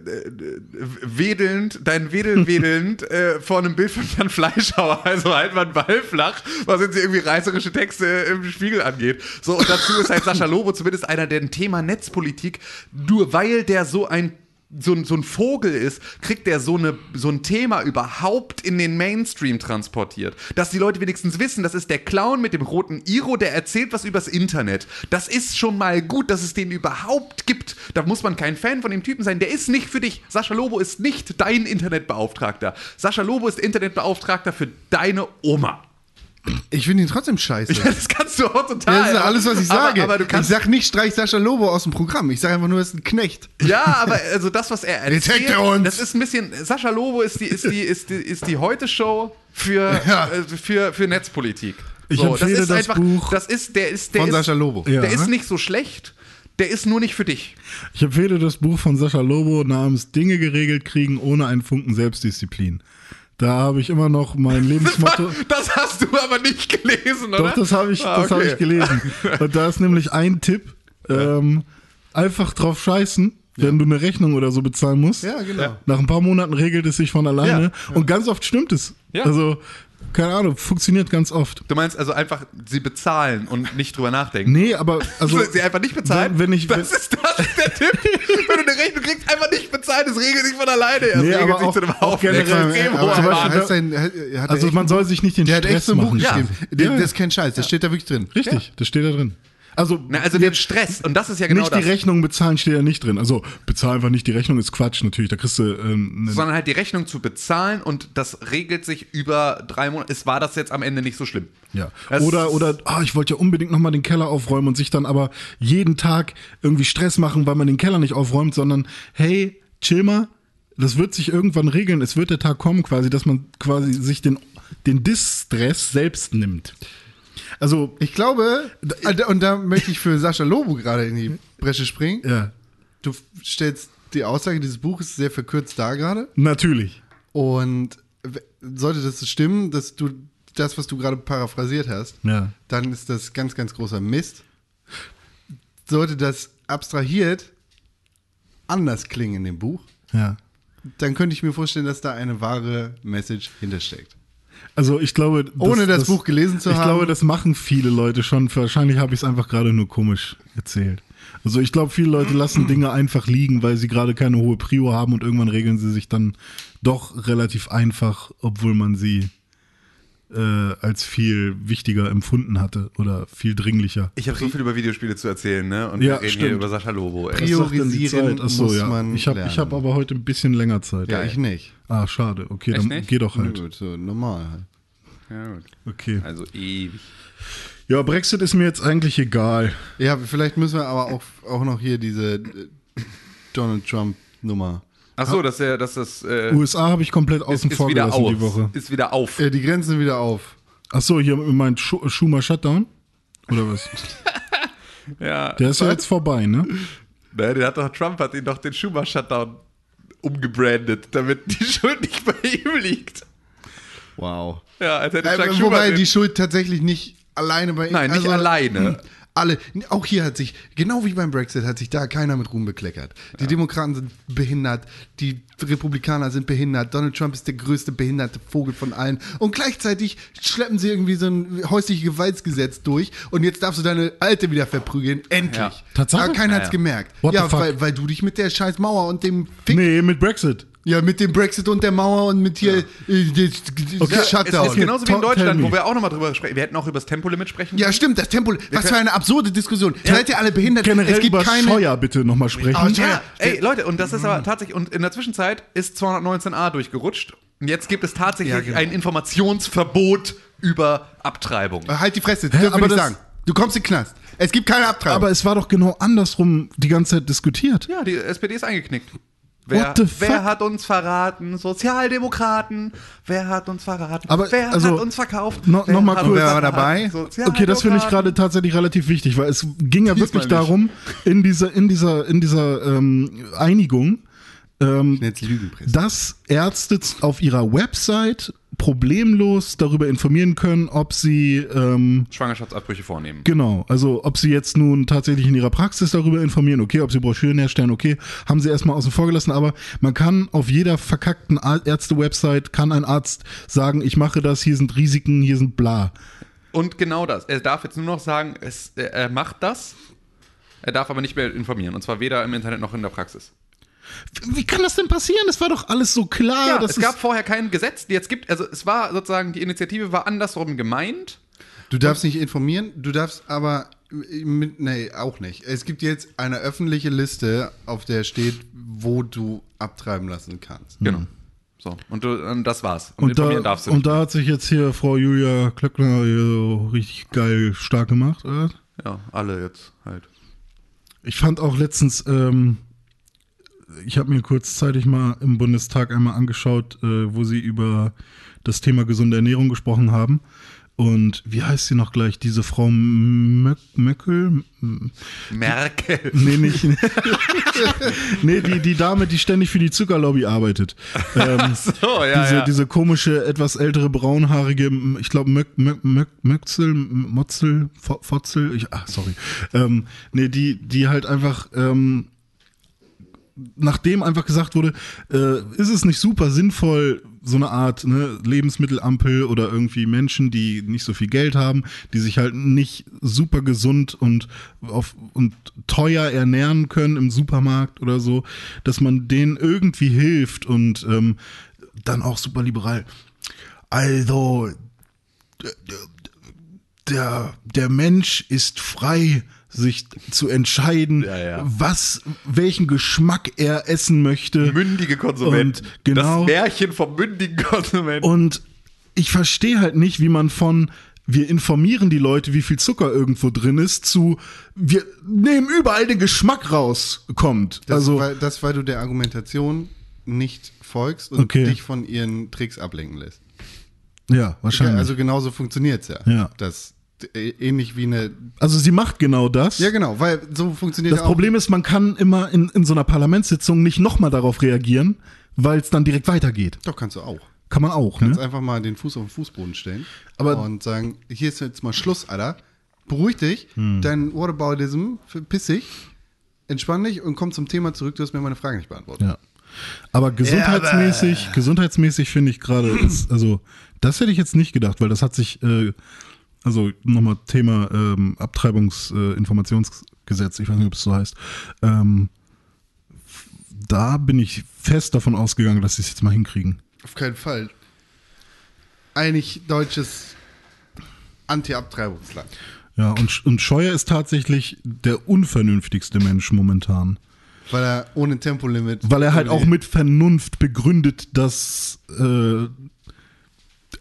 wedelnd, dein Wedel wedelnd äh, vor einem Bild von Jan Fleischhauer, also halt mal einen Ball flach, was jetzt irgendwie reißerische Texte im Spiegel angeht. So, und dazu ist halt Sascha Lobo zumindest einer, der ein Thema Netzpolitik, nur weil der so ein so ein, so ein Vogel ist, kriegt der so, eine, so ein Thema überhaupt in den Mainstream transportiert. Dass die Leute wenigstens wissen, das ist der Clown mit dem roten Iro, der erzählt was übers Internet. Das ist schon mal gut, dass es den überhaupt gibt. Da muss man kein Fan von dem Typen sein. Der ist nicht für dich. Sascha Lobo ist nicht dein Internetbeauftragter. Sascha Lobo ist Internetbeauftragter für deine Oma. Ich finde ihn trotzdem scheiße. Ja, das kannst du auch total. Das ist ja alles, was ich sage. Aber, aber du ich sag nicht, streich Sascha Lobo aus dem Programm. Ich sage einfach nur, er ist ein Knecht. Ja, aber also das, was er erzählt, Detecte uns. das ist ein bisschen. Sascha Lobo ist die, ist die, ist die, ist die Heute-Show für, Ja. äh, für, für Netzpolitik. Ich empfehle das ist das einfach, Buch Das ist, der ist, der Von ist, Sascha Lobo. Ja. Der ist nicht so schlecht. Der ist nur nicht für dich. Ich empfehle das Buch von Sascha Lobo namens Dinge geregelt kriegen ohne einen Funken Selbstdisziplin. Da habe ich immer noch mein Lebensmotto. Das hast du aber nicht gelesen, oder? Doch, das habe ich, Ah, das okay. ich gelesen. Und da ist nämlich ein Tipp: ähm, einfach drauf scheißen, wenn du eine Rechnung oder so bezahlen musst. Ja, genau. Nach ein paar Monaten regelt es sich von alleine. Und ganz oft stimmt es. Ja. Also, keine Ahnung, funktioniert ganz oft. Du meinst also einfach, sie bezahlen und nicht drüber nachdenken. Nee, aber also. sie einfach nicht bezahlen? Wenn, wenn ich, wenn, das ist das ist der Tipp. wenn du eine Rechnung kriegst, einfach nicht bezahlen. Das regelt sich von alleine. Es Nee, regelt sich auch- zu einem auch Haufen generell- extrem aber zum aber Beispiel- hat sein, hat, hat also man soll sich nicht den der hat Stress echt so ein Buch machen. Ja. geschrieben. Der- Ja. Das ist kein Scheiß, das steht da wirklich drin. Richtig, das steht da drin. Also, Na, also den Stress. Und das ist ja genau nicht das. die Rechnung bezahlen steht ja nicht drin. Also bezahl einfach nicht die Rechnung ist Quatsch natürlich. Da kriegst du ähm, sondern halt die Rechnung zu bezahlen und das regelt sich über drei Monate. Es war das jetzt am Ende nicht so schlimm. Ja. Das- Oder, oder, ah, ich wollte ja unbedingt nochmal den Keller aufräumen und sich dann aber jeden Tag irgendwie Stress machen, weil man den Keller nicht aufräumt, sondern hey, chill mal, das wird sich irgendwann regeln. Es wird der Tag kommen quasi, dass man quasi sich den, den Distress selbst nimmt. Also, Ich glaube, d- und da möchte ich für Sascha Lobo gerade in die Bresche springen. ja. du stellst die Aussage dieses Buches sehr verkürzt dar gerade. Natürlich. Und sollte das stimmen, dass du das, was du gerade paraphrasiert hast, Ja. dann ist das ganz, ganz großer Mist. Sollte das abstrahiert anders klingen in dem Buch, Ja. dann könnte ich mir vorstellen, dass da eine wahre Message hintersteckt. Also ich glaube, das, Ohne das Buch gelesen zu ich haben. glaube, das machen viele Leute schon. Wahrscheinlich habe ich es einfach gerade nur komisch erzählt. Also ich glaube, viele Leute lassen Dinge einfach liegen, weil sie gerade keine hohe Prio haben und irgendwann regeln sie sich dann doch relativ einfach, obwohl man sie äh, als viel wichtiger empfunden hatte oder viel dringlicher. Ich habe so viel über Videospiele zu erzählen, ne? Und Ja, wir reden stimmt. hier über Sascha Lobo. Ey. Priorisieren? Achso, muss ja. man ich habe ich hab aber heute ein bisschen länger Zeit. Ja, ich nicht. Ah, schade. Okay, Echt dann nicht? geh doch Na halt. gut, so normal halt. Ja, gut. Okay. Also ewig. Ja, Brexit ist mir jetzt eigentlich egal. Ja, vielleicht müssen wir aber auch, auch noch hier diese Donald Trump-Nummer. Ach so, dass er, dass das äh, USA habe ich komplett ist, außen ist vor wieder gelassen auf. die Woche. Ist wieder auf. Äh, die Grenzen wieder auf. Ach so, hier meint Schu Schumer Shutdown? Oder was? ja. Der ist ja jetzt vorbei, ne? Ne, der hat doch, Trump hat ihn doch den Schumer-Shutdown umgebrandet, damit die Schuld nicht bei ihm liegt. Wow. Ja, als hätte Äh, Chuck Schumer wobei den- die Schuld tatsächlich nicht alleine bei ihm. Nein, nicht alleine. Alle, auch hier hat sich, genau wie beim Brexit, hat sich da keiner mit Ruhm bekleckert. Die Demokraten sind behindert, die Republikaner sind behindert, Donald Trump ist der größte behinderte Vogel von allen. Und gleichzeitig schleppen sie irgendwie so ein häusliches Gewaltsgesetz durch und jetzt darfst du deine Alte wieder verprügeln. Endlich. Ja. Tatsache? Aber keiner Ja, hat's ja. gemerkt. What ja, weil, weil du dich mit der scheiß Mauer und dem Fick Nee, mit Brexit. Ja, mit dem Brexit und der Mauer und mit hier äh, das- das Okay, Es Shutdown. ist genauso wie in Deutschland, wo wir auch nochmal drüber sprechen. Wir hätten auch über das Tempolimit sprechen ja, können. stimmt, das Tempo. Was für eine absurde Diskussion. Seid ihr alle behindert? Generell es gibt über keine. Steuer bitte nochmal sprechen. Steuer. Ja, ey, Leute, und das ist aber tatsächlich, und in der Zwischenzeit ist 219a durchgerutscht. Und jetzt gibt es tatsächlich Ja, genau. ein Informationsverbot über Abtreibung. Halt die Fresse, das Hä, aber das- sagen. Du kommst in den Knast. Es gibt keine Abtreibung. Aber es war doch genau andersrum die ganze Zeit diskutiert. Ja, die SPD ist eingeknickt. Wer, What the fuck? wer hat uns verraten? Sozialdemokraten. Wer hat uns verraten? Aber, wer also, hat uns verkauft? no- wer noch mal hat kurz- uns Wer war dabei? Okay, das finde ich gerade tatsächlich relativ wichtig, weil es ging ja Diesmal wirklich nicht. darum, in dieser, in dieser, in dieser ähm, Einigung, ähm, dass Ärzte auf ihrer Website problemlos darüber informieren können, ob sie ähm, Schwangerschaftsabbrüche vornehmen. Genau, also ob sie jetzt nun tatsächlich in ihrer Praxis darüber informieren, okay, ob sie Broschüren herstellen, okay, haben sie erstmal außen vor gelassen, aber man kann auf jeder verkackten Ärzte-Website, kann ein Arzt sagen, ich mache das, hier sind Risiken, hier sind bla. Und genau das. Er darf jetzt nur noch sagen, es, er macht das. Er darf aber nicht mehr informieren. Und zwar weder im Internet noch in der Praxis. Wie kann das denn passieren? Das war doch alles so klar. Ja, es gab vorher kein Gesetz. Jetzt gibt, also es war sozusagen, die Initiative war andersrum gemeint. Du darfst nicht informieren, du darfst aber. äh, Mit, nee, auch nicht. Es gibt jetzt eine öffentliche Liste, auf der steht, wo du abtreiben lassen kannst. Genau. So, und, du, und das war's. Und, und da, darfst du und nicht. da hat sich jetzt hier Frau Julia Klöckner so richtig geil stark gemacht. Oder? Ja, alle jetzt halt. Ich fand auch letztens, ähm, ich habe mir kurzzeitig mal im Bundestag einmal angeschaut, äh, wo sie über das Thema gesunde Ernährung gesprochen haben. Und wie heißt sie noch gleich? Diese Frau Möck, Möckel? Merkel. Nee, nicht. nee, die, die Dame, die ständig für die Zuckerlobby arbeitet. Ähm, So, ja, diese, ja. diese komische, etwas ältere, braunhaarige, ich glaube, Möck, Möck, Möck, Möxel, M- Motzel, Fo- Fotzel, ich, ach, sorry. Ähm, nee, die, die halt einfach, ähm, nachdem einfach gesagt wurde, äh, ist es nicht super sinnvoll, so eine Art ne, Lebensmittelampel oder irgendwie Menschen, die nicht so viel Geld haben, die sich halt nicht super gesund und, auf, und teuer ernähren können im Supermarkt oder so, dass man denen irgendwie hilft und ähm, dann auch super liberal. Also, der, der Mensch ist frei, sich zu entscheiden, Ja, ja. was, welchen Geschmack er essen möchte. Mündige Konsumenten. Und genau. Das Märchen vom mündigen Konsumenten. Und ich verstehe halt nicht, wie man von wir informieren die Leute, wie viel Zucker irgendwo drin ist, zu wir nehmen überall den Geschmack raus kommt. Das, also weil, das, weil du der Argumentation nicht folgst und Okay. dich von ihren Tricks ablenken lässt. ja, wahrscheinlich. Also genauso funktioniert es ja. Ja. Dass ähnlich wie eine. Also sie macht genau das. Ja, genau, weil so funktioniert Das ja auch. Problem ist, man kann immer in, in so einer Parlamentssitzung nicht nochmal darauf reagieren, weil es dann direkt weitergeht. Doch, kannst du auch. Kann man auch, Kannst ne? einfach mal den Fuß auf den Fußboden stellen Aber- und sagen, hier ist jetzt mal Schluss, Alter. Beruhig dich, Hm. dein Whataboutism, verpiss dich, entspann dich und komm zum Thema zurück, du hast mir meine Frage nicht beantwortet. Ja. Aber gesundheitsmäßig, gesundheitsmäßig finde ich gerade, also das hätte ich jetzt nicht gedacht, weil das hat sich, äh, also nochmal Thema ähm, Abtreibungsinformationsgesetz, ich weiß nicht, ob es so heißt, ähm, da bin ich fest davon ausgegangen, dass sie es jetzt mal hinkriegen. Auf keinen Fall. Eigentlich deutsches Anti-Abtreibungsland. Ja, und, und Scheuer ist tatsächlich der unvernünftigste Mensch momentan. Weil er ohne Tempolimit. Weil er halt auch mit Vernunft begründet, dass. Äh,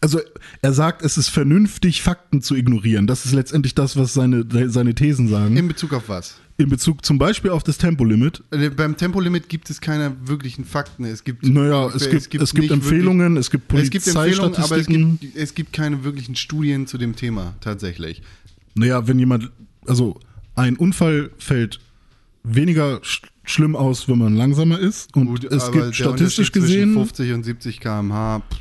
also er sagt, es ist vernünftig, Fakten zu ignorieren. Das ist letztendlich das, was seine, seine Thesen sagen. In Bezug auf was? In Bezug zum Beispiel auf das Tempolimit. Äh, Beim Tempolimit gibt es keine wirklichen Fakten. Es gibt, Naja, es gibt, es gibt, nicht Empfehlungen, es gibt Wirklich, es gibt Empfehlungen, aber es Polizeistatistiken. gibt, es gibt keine wirklichen Studien zu dem Thema tatsächlich. Naja, wenn jemand, also ein Unfall fällt weniger sch schlimm aus, wenn man langsamer ist. Und Gut, es gibt statistisch gesehen, 50 und 70 km/h. pff,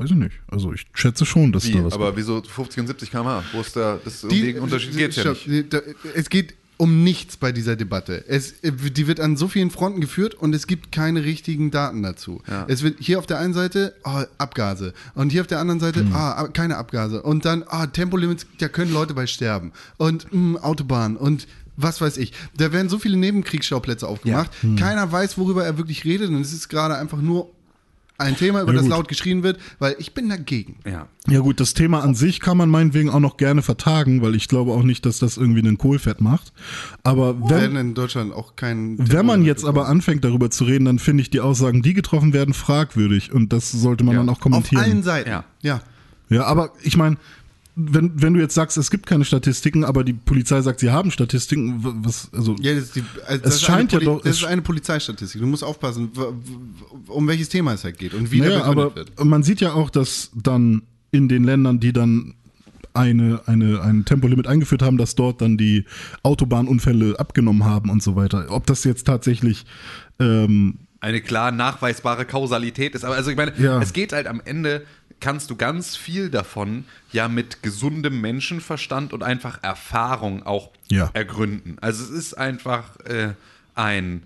weiß ich nicht. Also ich schätze schon, dass Wie? da was Aber wieso 50 und 70 km/h? Wo ist da, das, um Die- den Unterschied geht es ja nicht. Es geht um nichts bei dieser Debatte. Es, die wird an so vielen Fronten geführt und es gibt keine richtigen Daten dazu. Ja. Es wird hier auf der einen Seite oh, Abgase und hier auf der anderen Seite ah, keine Abgase und dann ah, Tempolimits, da können Leute bei sterben und mh, Autobahn und was weiß ich. Da werden so viele Nebenkriegsschauplätze aufgemacht. Keiner weiß, worüber er wirklich redet und es ist gerade einfach nur ein Thema, über Ja, das gut. laut geschrien wird, weil ich bin dagegen. Ja. Ja gut, das Thema an sich kann man meinetwegen auch noch gerne vertagen, weil ich glaube auch nicht, dass das irgendwie einen Kohlfett macht. Aber Wir wenn, werden in Deutschland auch keinen wenn man jetzt aber anfängt darüber zu reden, dann finde ich die Aussagen, die getroffen werden, fragwürdig und das sollte man Ja. dann auch auf kommentieren. allen Seiten. Ja. ja. Ja, aber ich meine, wenn, wenn du jetzt sagst, es gibt keine Statistiken, aber die Polizei sagt, sie haben Statistiken, was, also, Ja, das ist, die, also Es das ist scheint eine ja doch- Das es- ist eine Polizeistatistik. Du musst aufpassen, um welches Thema es halt geht und wie naja, der aber wird. man sieht ja auch, dass dann in den Ländern, die dann eine, eine, ein Tempolimit eingeführt haben, dass dort dann die Autobahnunfälle abgenommen haben und so weiter. Ob das jetzt tatsächlich ähm, eine klar nachweisbare Kausalität ist. Aber also ich meine, Ja. es geht halt am Ende, kannst du ganz viel davon ja mit gesundem Menschenverstand und einfach Erfahrung auch Ja. ergründen. Also es ist einfach äh, ein,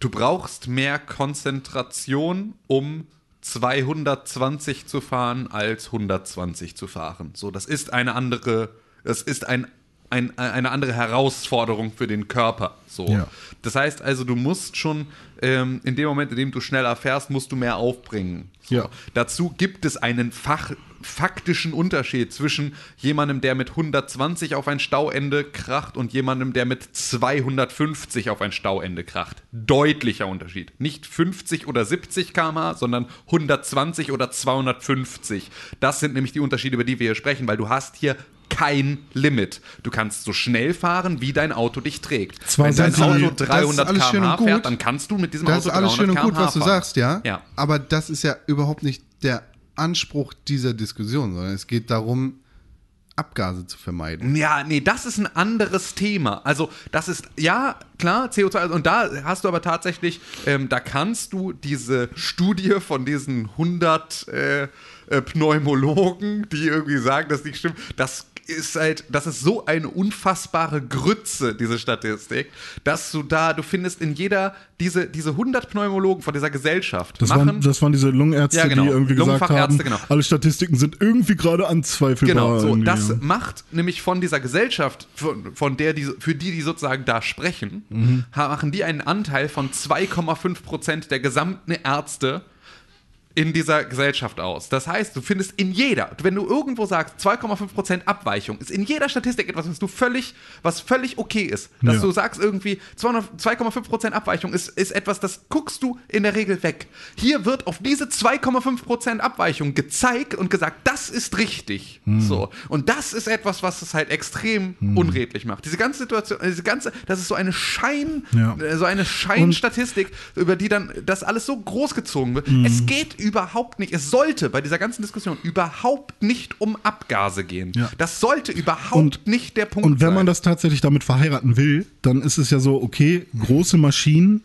du brauchst mehr Konzentration, um 220 zu fahren, als 120 zu fahren. So, das ist eine andere, das ist ein, ein, eine andere Herausforderung für den Körper. So. Ja. Das heißt also, du musst schon ähm, in dem Moment, in dem du schneller fährst, musst du mehr aufbringen. So. Ja. Dazu gibt es einen Fach, faktischen Unterschied zwischen jemandem, der mit 120 auf ein Stauende kracht und jemandem, der mit 250 auf ein Stauende kracht. Deutlicher Unterschied. Nicht 50 oder 70 km/h, sondern 120 oder 250. Das sind nämlich die Unterschiede, über die wir hier sprechen, weil du hast hier kein Limit. Du kannst so schnell fahren, wie dein Auto dich trägt. Zwar Wenn dein Auto das ist 300 alles schön und km/h fährt, dann kannst du mit diesem Das ist Auto alles 300 schön und gut, km/h was du fahren. sagst, ja? Ja. Aber das ist ja überhaupt nicht der Anspruch dieser Diskussion, sondern es geht darum, Abgase zu vermeiden. Ja, nee, das ist ein anderes Thema. Also, das ist, ja, klar, CO2, also, und da hast du aber tatsächlich, ähm, da kannst du diese Studie von diesen 100 äh, äh, Pneumologen, die irgendwie sagen, dass nicht stimmt, das ist halt, das ist so eine unfassbare Grütze, diese Statistik, dass du da, du findest in jeder, diese, diese 100 Pneumologen von dieser Gesellschaft das, machen, waren, das waren diese Lungenärzte, Ja, genau. die irgendwie gesagt haben, Lungenfachärzte, genau. alle Statistiken sind irgendwie gerade anzweifelbar. Genau, so, irgendwie, das macht nämlich von dieser Gesellschaft, von, von der die, für die die sozusagen da sprechen, Mhm. machen die einen Anteil von 2,5 Prozent der gesamten Ärzte in dieser Gesellschaft aus. Das heißt, du findest in jeder, wenn du irgendwo sagst 2,5 Prozent Abweichung, ist in jeder Statistik etwas, was du völlig, was völlig okay ist. Dass Ja. du sagst irgendwie 200 2,5 Prozent Abweichung ist, ist etwas, das guckst du in der Regel weg. Hier wird auf diese 2,5 Prozent Abweichung gezeigt und gesagt, das ist richtig. Hm. So. Und das ist etwas, was es halt extrem unredlich macht. Diese ganze Situation, diese ganze, das ist so eine Schein, Ja. äh, so eine Scheinstatistik, über die dann das alles so großgezogen wird. Mhm. Es geht überhaupt nicht, es sollte bei dieser ganzen Diskussion überhaupt nicht um Abgase gehen. Ja. Das sollte überhaupt Und- nicht der Punkt Und wenn sein. man das tatsächlich damit verheiraten will, dann ist es ja so, okay, große Maschinen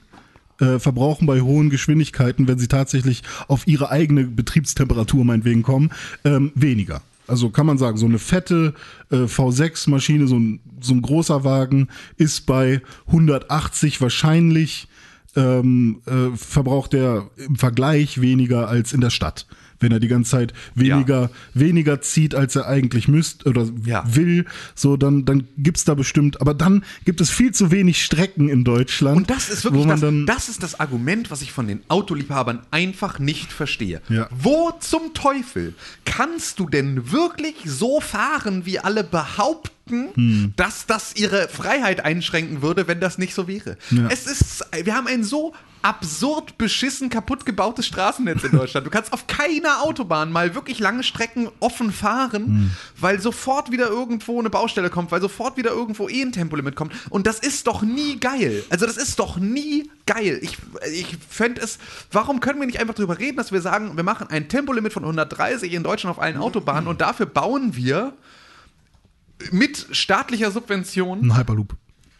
äh, verbrauchen bei hohen Geschwindigkeiten, wenn sie tatsächlich auf ihre eigene Betriebstemperatur meinetwegen kommen, ähm, weniger. Also kann man sagen, so eine fette äh, V6-Maschine, so ein, so ein großer Wagen ist bei 180 wahrscheinlich ähm, äh, verbraucht er im Vergleich weniger als in der Stadt. Wenn er die ganze Zeit weniger, weniger zieht, als er eigentlich müsste oder Ja. will, so dann, dann gibt's da bestimmt, aber dann gibt es viel zu wenig Strecken in Deutschland. Und das ist wirklich das, das ist das Argument, was ich von den Autoliebhabern einfach nicht verstehe. Ja. Wo zum Teufel kannst du denn wirklich so fahren, wie alle behaupten, Hm. dass das ihre Freiheit einschränken würde, wenn das nicht so wäre? Ja. Es ist, wir haben ein so absurd beschissen kaputt gebautes Straßennetz in Deutschland. Du kannst auf keiner Autobahn mal wirklich lange Strecken offen fahren, Hm. weil sofort wieder irgendwo eine Baustelle kommt, weil sofort wieder irgendwo eh ein Tempolimit kommt. Und das ist doch nie geil. Also das ist doch nie geil. Ich, ich fände es, warum können wir nicht einfach darüber reden, dass wir sagen, wir machen ein Tempolimit von 130 in Deutschland auf allen Autobahnen und dafür bauen wir mit staatlicher Subvention ein Hyperloop.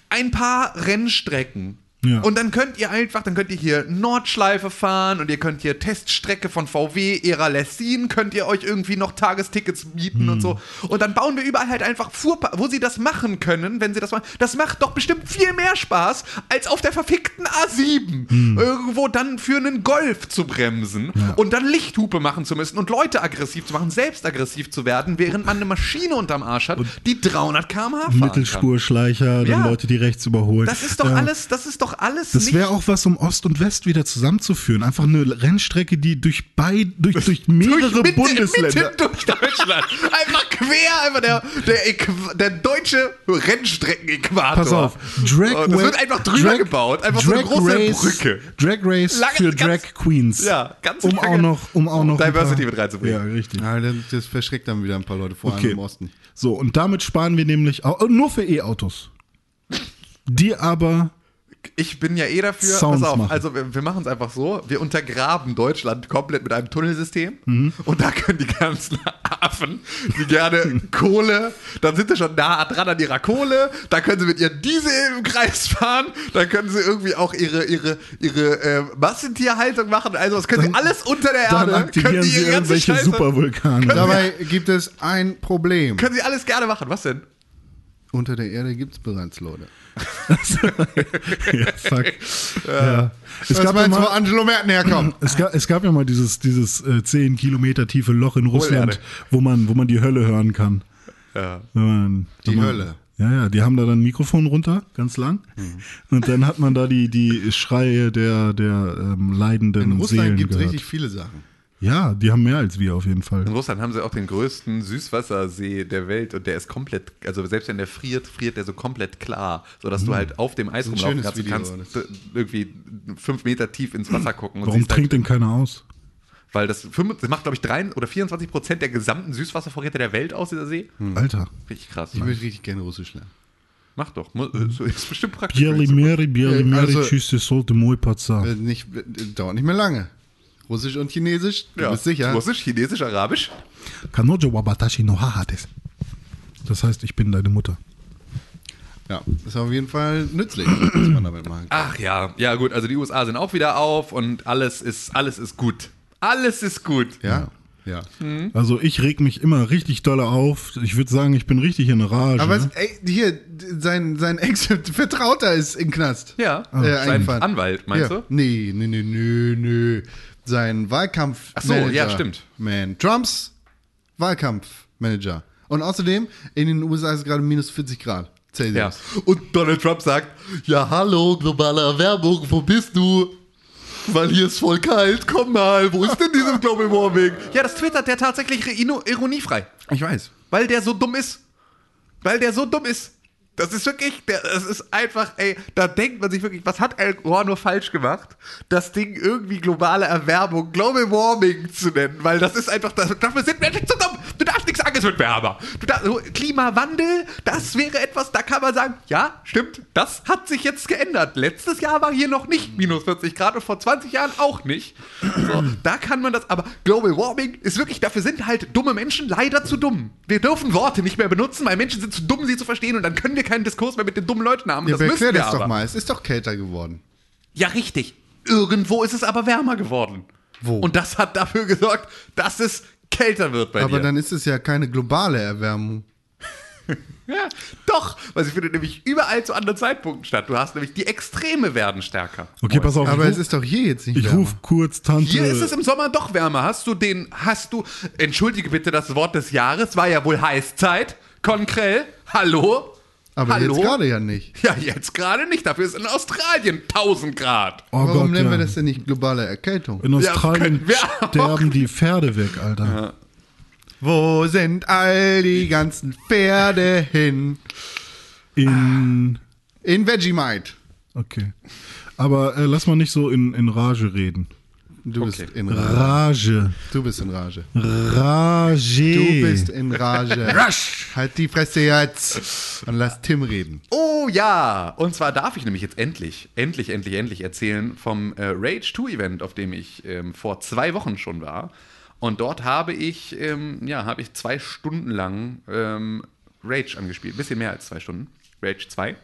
ein paar Rennstrecken. Ja. Und dann könnt ihr einfach, dann könnt ihr hier Nordschleife fahren und ihr könnt hier Teststrecke von VW, Ära Lessin, könnt ihr euch irgendwie noch Tagestickets mieten Hm. und so. Und dann bauen wir überall halt einfach Fuhrpark, wo sie das machen können, wenn sie das machen. Das macht doch bestimmt viel mehr Spaß, als auf der verfickten A7 Hm. irgendwo dann für einen Golf zu bremsen und dann Lichthupe machen zu müssen und Leute aggressiv zu machen, selbst aggressiv zu werden, während man eine Maschine unterm Arsch hat, die 300 km/h fahren. Mittelspurschleicher, dann Ja. Leute, die rechts überholen. Das ist doch Äh, alles, das ist doch alles Das wäre auch was, um Ost und West wieder zusammenzuführen. Einfach eine Rennstrecke, die durch, beid, durch, durch mehrere durch, Mitte- Bundesländer. Mitten durch Deutschland. Einfach quer, einfach der, der, der deutsche Rennstrecken-Äquator. Pass auf, Drag Und das wird einfach drüber Drag- gebaut. Einfach so eine Drag große Race, Brücke. Drag Race Lange- für ganz- Drag Queens. Ja, ganz um lange- auch noch, um auch noch Diversity paar, mit reinzubringen. Ja, richtig. Ja, das, das verschreckt dann wieder ein paar Leute, vor allem Okay. im Osten. So, und damit sparen wir nämlich auch, nur für E-Autos. Die aber Ich bin ja eh dafür. Sounds Pass auf, machen. also wir, wir machen es einfach so: Wir untergraben Deutschland komplett mit einem Tunnelsystem. Mhm. Und da können die ganzen Affen, die gerne Kohle, dann sind sie schon nah dran an ihrer Kohle, da können sie mit ihren Diesel im Kreis fahren, dann können sie irgendwie auch ihre, ihre, ihre äh, Massentierhaltung machen. Also, das können sie Dann- alles unter der dann Erde. aktivieren können sie irgendwelche Scheiße- Supervulkane. Dabei gibt es ein Problem. Können sie alles gerne machen. Was denn? Unter der Erde gibt es bereits Leute. ja, fuck. ja. Es, Was gab ja du, wo mal, Angelo Merten herkommt? es, gab, es gab ja mal dieses, dieses äh, 10 Kilometer tiefe Loch in Russland, wo man, wo man die Hölle hören kann. Ja. Man, Die man, Hölle. Ja, ja, die haben da dann ein Mikrofon runter, ganz lang. Mhm. Und dann hat man da die, die Schreie der, der ähm, leidenden In Russland gibt es richtig viele Sachen. Ja, die haben mehr als wir auf jeden Fall. In Russland haben sie auch den größten Süßwassersee der Welt und der ist komplett, also selbst wenn der friert, friert der so komplett klar, sodass du halt auf dem Eis ein rumlaufen kannst. Du Video, kannst irgendwie fünf Meter tief ins Wasser gucken. Und Warum siehst trinkt halt, denn keiner aus? Weil das, das macht, glaube ich, drei oder 24 Prozent der gesamten Süßwasservorräte der Welt aus, dieser See. Alter. Richtig krass. Ich würde richtig gerne Russisch lernen. Mach doch. Äh, so Ist bestimmt praktisch. Bieli Meri, Bieli Meri, also- Tschüss, sollte moi. Äh, Nicht, äh, dauert nicht mehr lange. Russisch und Chinesisch, du Ja. bist sicher. Russisch, Chinesisch, Arabisch. Kanojo wabatashi no hahates. Das heißt, ich bin deine Mutter. Ja, ist auf jeden Fall nützlich, was man damit machen kann. Ach ja, ja gut, also die USA sind auch wieder auf und alles ist, alles ist gut. Alles ist gut. Ja, ja. Also ich reg mich immer richtig doll auf. Ich würde sagen, ich bin richtig in Rage. Aber es, ne? ey, hier, sein, sein Ex-Vertrauter ist im Knast. Ja, Äh, sein. Anwalt, meinst ja. du? Nee, nee, nee, nee, nee. Sein Wahlkampf. Ach so, ja, stimmt. Man. Trumps Wahlkampfmanager. Und außerdem, in den USA ist es gerade minus 40 Grad Ja. Celsius. Und Donald Trump sagt, ja hallo, globale Erwärmung, wo bist du? Weil hier ist voll kalt, komm mal, wo ist denn dieses Global Warming? Ja, das twittert der tatsächlich iro- ironiefrei. Ich weiß. Weil der so dumm ist. Weil der so dumm ist. Das ist wirklich, das ist einfach, ey, da denkt man sich wirklich, was hat Al Gore nur falsch gemacht, das Ding irgendwie globale Erwärmung, Global Warming zu nennen, weil das ist einfach, das, dafür sind Menschen zu dumm. Du darfst nichts sagen, es wird wärmer. Du, da, so, Klimawandel, das wäre etwas, da kann man sagen, ja, stimmt, das hat sich jetzt geändert. Letztes Jahr war hier noch nicht minus 40 Grad und vor 20 Jahren auch nicht. So, da kann man das, aber Global Warming ist wirklich, dafür sind halt dumme Menschen leider zu dumm. Wir dürfen Worte nicht mehr benutzen, weil Menschen sind zu dumm, sie zu verstehen und dann können wir keinen Diskurs mehr mit den dummen Leuten haben. Ja, das aber erklär wir das aber. doch mal. Es ist doch kälter geworden. Ja, richtig. Irgendwo ist es aber wärmer geworden. Wo? Und das hat dafür gesorgt, dass es kälter wird bei Aber dir. dann ist es ja keine globale Erwärmung. ja, doch, weil sie findet nämlich überall zu anderen Zeitpunkten statt. Du hast nämlich die Extreme werden stärker. Okay, pass auf. Aber ich es ruf, ist doch hier jetzt nicht ich wärmer. ruf kurz Tante. Hier ist es im Sommer doch wärmer. Hast du den, hast du, entschuldige bitte das Wort des Jahres, war ja wohl Heißzeit. Konkrell, hallo? Aber hallo? jetzt gerade ja nicht. Ja, jetzt gerade nicht. Dafür ist in Australien 1000 Grad. oh Warum Gott, nennen ja. wir das denn nicht globale Erkältung? In Australien auch. sterben die Pferde weg, Alter. Wo sind all die ganzen Pferde hin? In. In Vegemite. Okay. Aber äh, lass mal nicht so in, in Rage reden. Du bist Okay. in Rage. Du bist in Rage. Rage. Du bist in Rage. halt die Fresse jetzt und lass Tim reden. Oh ja, und zwar darf ich nämlich jetzt endlich, endlich, endlich, endlich erzählen vom äh, Rage 2 Event, auf dem ich ähm, vor zwei Wochen schon war. Und dort habe ich, ähm, ja, habe ich zwei Stunden lang ähm, Rage angespielt, bisschen mehr als zwei Stunden. Rage 2.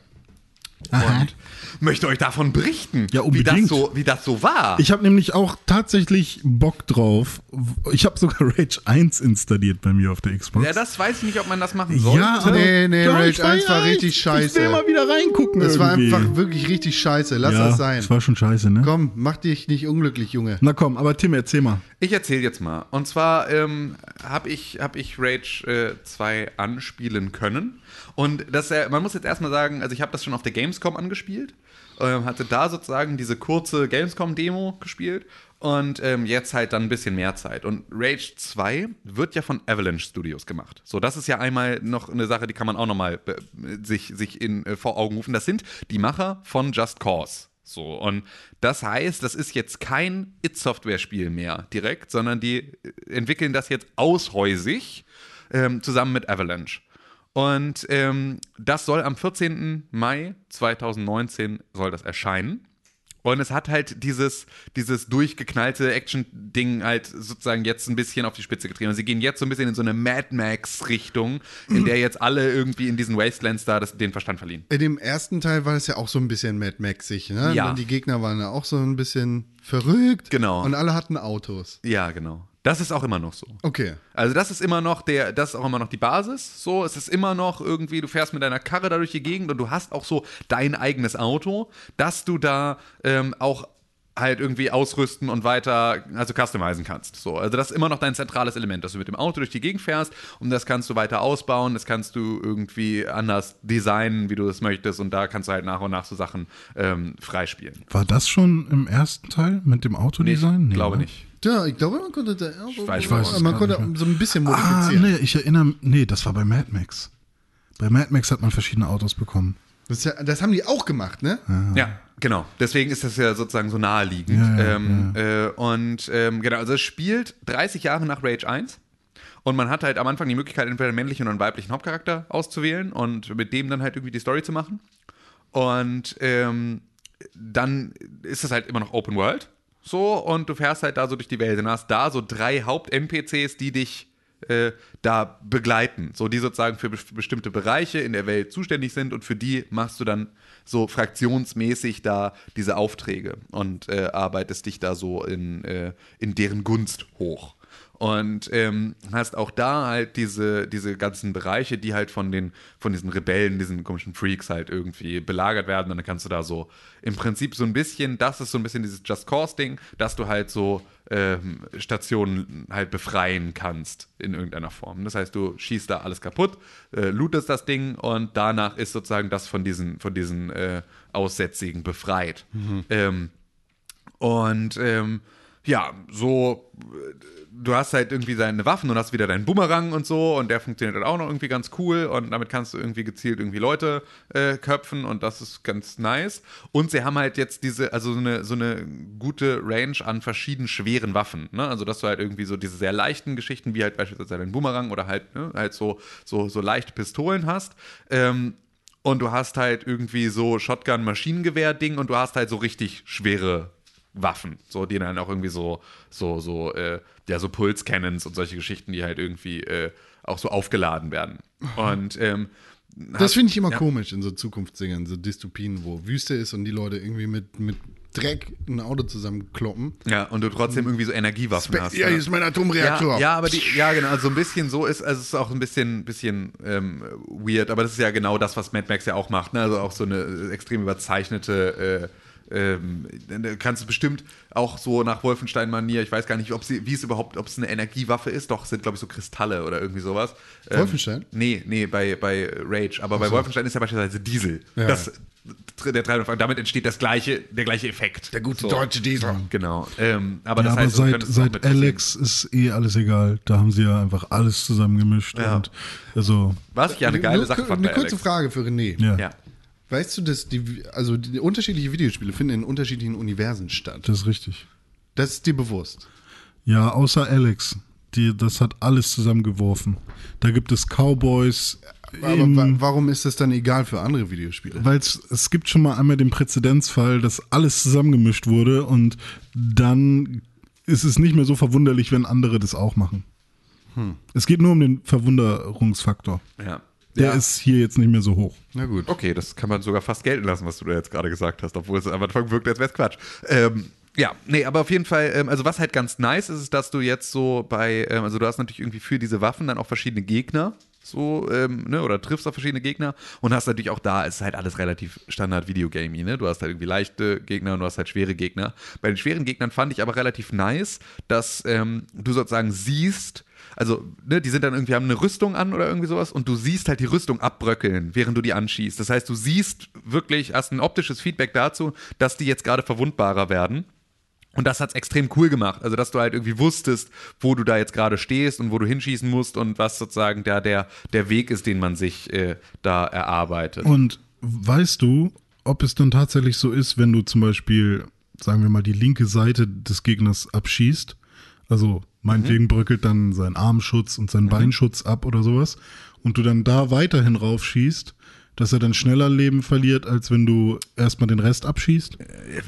Und möchte euch davon berichten, Ja, wie, das so, wie das so war. Ich habe nämlich auch tatsächlich Bock drauf. Ich habe sogar Rage 1 installiert bei mir auf der Xbox. ja, das weiß ich nicht, ob man das machen sollte. Ja, aber Nee, nee, Ja, Rage ich war 1 war richtig Ich scheiße. will mal wieder reingucken. Das war einfach wirklich richtig scheiße. Lass ja, das sein. Das war schon scheiße, ne? Komm, mach dich nicht unglücklich, Junge. Na komm, aber Tim, erzähl mal. Ich erzähle jetzt mal. Und zwar ähm, habe ich, hab ich Rage äh, 2 anspielen können. Und das, äh, man muss jetzt erstmal sagen, also ich habe das schon auf der Gamescom angespielt. Ähm, hatte da sozusagen diese kurze Gamescom-Demo gespielt. Und ähm, jetzt halt dann ein bisschen mehr Zeit. Und Rage 2 wird ja von Avalanche Studios gemacht. So, das ist ja einmal noch eine Sache, die kann man auch nochmal äh, sich, sich in, äh, vor Augen rufen. Das sind die Macher von Just Cause. So, und das heißt, das ist jetzt kein It-Software-Spiel mehr direkt, sondern die äh, entwickeln das jetzt aushäusig ähm, zusammen mit Avalanche. Und ähm, das soll am 14. Mai 2019 soll das erscheinen. Und es hat halt dieses, dieses durchgeknallte Action-Ding halt sozusagen jetzt ein bisschen auf die Spitze getrieben. Und sie gehen jetzt so ein bisschen in so eine Mad Max-Richtung, in der jetzt alle irgendwie in diesen Wastelands da das, den Verstand verlieren. In dem ersten Teil war es ja auch so ein bisschen Mad Maxig, ne? Ja. Und die Gegner waren ja auch so ein bisschen verrückt. Genau. Und alle hatten Autos. Ja, genau. Das ist auch immer noch so. Okay. Also das ist immer noch der, das ist auch immer noch die Basis. So, es ist immer noch irgendwie, du fährst mit deiner Karre da durch die Gegend und du hast auch so dein eigenes Auto, dass du da ähm, auch halt irgendwie ausrüsten und weiter, also customizen kannst. So, also das ist immer noch dein zentrales Element, dass du mit dem Auto durch die Gegend fährst und das kannst du weiter ausbauen, das kannst du irgendwie anders designen, wie du das möchtest und da kannst du halt nach und nach so Sachen ähm, freispielen. War das schon im ersten Teil mit dem Autodesign? Ich glaube ne? nicht. Ja, ich glaube, man konnte da Ich weiß es man konnte so ein bisschen Ah, modifizieren. nee, ich erinnere Nee, das war bei Mad Max. Bei Mad Max hat man verschiedene Autos bekommen. Das, ja, das haben die auch gemacht, ne? Ja, genau. Deswegen ist das ja sozusagen so naheliegend. Ja, ja, ähm, Äh, und ähm, genau, also es spielt 30 Jahre nach Rage 1. Und man hat halt am Anfang die Möglichkeit, entweder einen männlichen oder einen weiblichen Hauptcharakter auszuwählen und mit dem dann halt irgendwie die Story zu machen. Und ähm, dann ist es halt immer noch Open World. So, und du fährst halt da so durch die Welt. Und hast da so drei Haupt-NPCs, die dich äh, da begleiten. So, die sozusagen für be bestimmte Bereiche in der Welt zuständig sind und für die machst du dann so fraktionsmäßig da diese Aufträge und äh, arbeitest dich da so in, äh, in deren Gunst hoch. Und ähm, hast auch da halt diese, diese ganzen Bereiche, die halt von den, von diesen Rebellen, diesen komischen Freaks halt irgendwie belagert werden. Und dann kannst du da so im Prinzip so ein bisschen, das ist so ein bisschen dieses Just Cause-Ding, dass du halt so ähm, Stationen halt befreien kannst in irgendeiner Form. Das heißt, du schießt da alles kaputt, äh, lootest das Ding und danach ist sozusagen das von diesen, von diesen äh, Aussätzigen befreit. Ähm, und ähm, ja, so, äh, du hast halt irgendwie deine Waffen und hast wieder deinen Bumerang und so und der funktioniert halt auch noch irgendwie ganz cool und damit kannst du irgendwie gezielt irgendwie Leute äh, köpfen und das ist ganz nice. Und sie haben halt jetzt diese, also so eine, so eine gute Range an verschiedenen schweren Waffen, ne? Also dass du halt irgendwie so diese sehr leichten Geschichten, wie halt beispielsweise dein Bumerang oder halt, ne, halt so, so, so leichte Pistolen hast. Ähm, und du hast halt irgendwie so Shotgun-Maschinengewehr-Ding und du hast halt so richtig schwere Waffen, so die dann auch irgendwie so so so äh, ja so Pulse-Cannons und solche Geschichten, die halt irgendwie äh, auch so aufgeladen werden. Und ähm, Das finde ich immer komisch in so Zukunftssingern, so Dystopien, wo Wüste ist und die Leute irgendwie mit, mit Dreck ein Auto zusammenkloppen. ja und du trotzdem irgendwie so Energiewaffen hast. ja, ne? hier ist mein Atomreaktor. Ja, ja, aber die, ja, genau, also so ein bisschen so ist, also es ist auch ein bisschen, bisschen ähm, weird, aber das ist ja genau das, was Mad Max ja auch macht, ne? Also auch so eine extrem überzeichnete, äh, ähm, da kannst du bestimmt auch so nach Wolfenstein-Manier, ich weiß gar nicht, ob sie, wie es überhaupt, ob es eine Energiewaffe ist, doch, es sind, glaube ich, so Kristalle oder irgendwie sowas. Ähm, Wolfenstein? Nee, nee, bei, bei Rage. Aber bei Wolfenstein ist ja beispielsweise Diesel. Ja. Das, der Treibstoff, damit entsteht das gleiche, der gleiche Effekt. Der gute So. deutsche Diesel. Genau. Ähm, aber Ja, das aber heißt, du seit, seit Alex ist eh alles egal. Da haben sie ja einfach alles zusammengemischt. Ja. Und also, Was ich ja eine geile Nur Sache fand Eine kurze Alex. Frage für René. ja, Ja. Weißt du, dass die, also die unterschiedliche Videospiele finden in unterschiedlichen Universen statt? das ist richtig. Das ist dir bewusst. Ja, außer Alex. Die, das hat alles zusammengeworfen. Da gibt es Cowboys. Aber wa warum ist das dann egal für andere Videospiele? Weil es gibt schon mal einmal den Präzedenzfall, dass alles zusammengemischt wurde und dann ist es nicht mehr so verwunderlich, wenn andere das auch machen. Es geht nur um den Verwunderungsfaktor. Ja. Der ja. ist hier jetzt nicht mehr so hoch. Na gut. Okay, das kann man sogar fast gelten lassen, was du da jetzt gerade gesagt hast, obwohl es am Anfang wirkt, als wäre es Quatsch. Ähm, ja, nee, aber auf jeden Fall, ähm, also was halt ganz nice ist, ist, dass du jetzt so bei, ähm, also du hast natürlich irgendwie für diese Waffen dann auch verschiedene Gegner, so, ähm, ne, oder triffst auf verschiedene Gegner und hast natürlich auch da, es ist halt alles relativ standard Videogamey, ne, du hast halt irgendwie leichte Gegner und du hast halt schwere Gegner. Bei den schweren Gegnern fand ich aber relativ nice, dass ähm, du sozusagen siehst, also, ne, die sind dann irgendwie, haben eine Rüstung an oder irgendwie sowas und du siehst halt die Rüstung abbröckeln, während du die anschießt. Das heißt, du siehst wirklich, hast ein optisches Feedback dazu, dass die jetzt gerade verwundbarer werden. Und das hat's extrem cool gemacht. Also, dass du halt irgendwie wusstest, wo du da jetzt gerade stehst und wo du hinschießen musst und was sozusagen der, der, der Weg ist, den man sich äh, da erarbeitet. Und weißt du, ob es dann tatsächlich so ist, wenn du zum Beispiel, sagen wir mal, die linke Seite des Gegners abschießt, also meinetwegen bröckelt dann sein Armschutz und sein Beinschutz ab oder sowas, und du dann da weiterhin raufschießt, dass er dann schneller Leben verliert, als wenn du erstmal den Rest abschießt?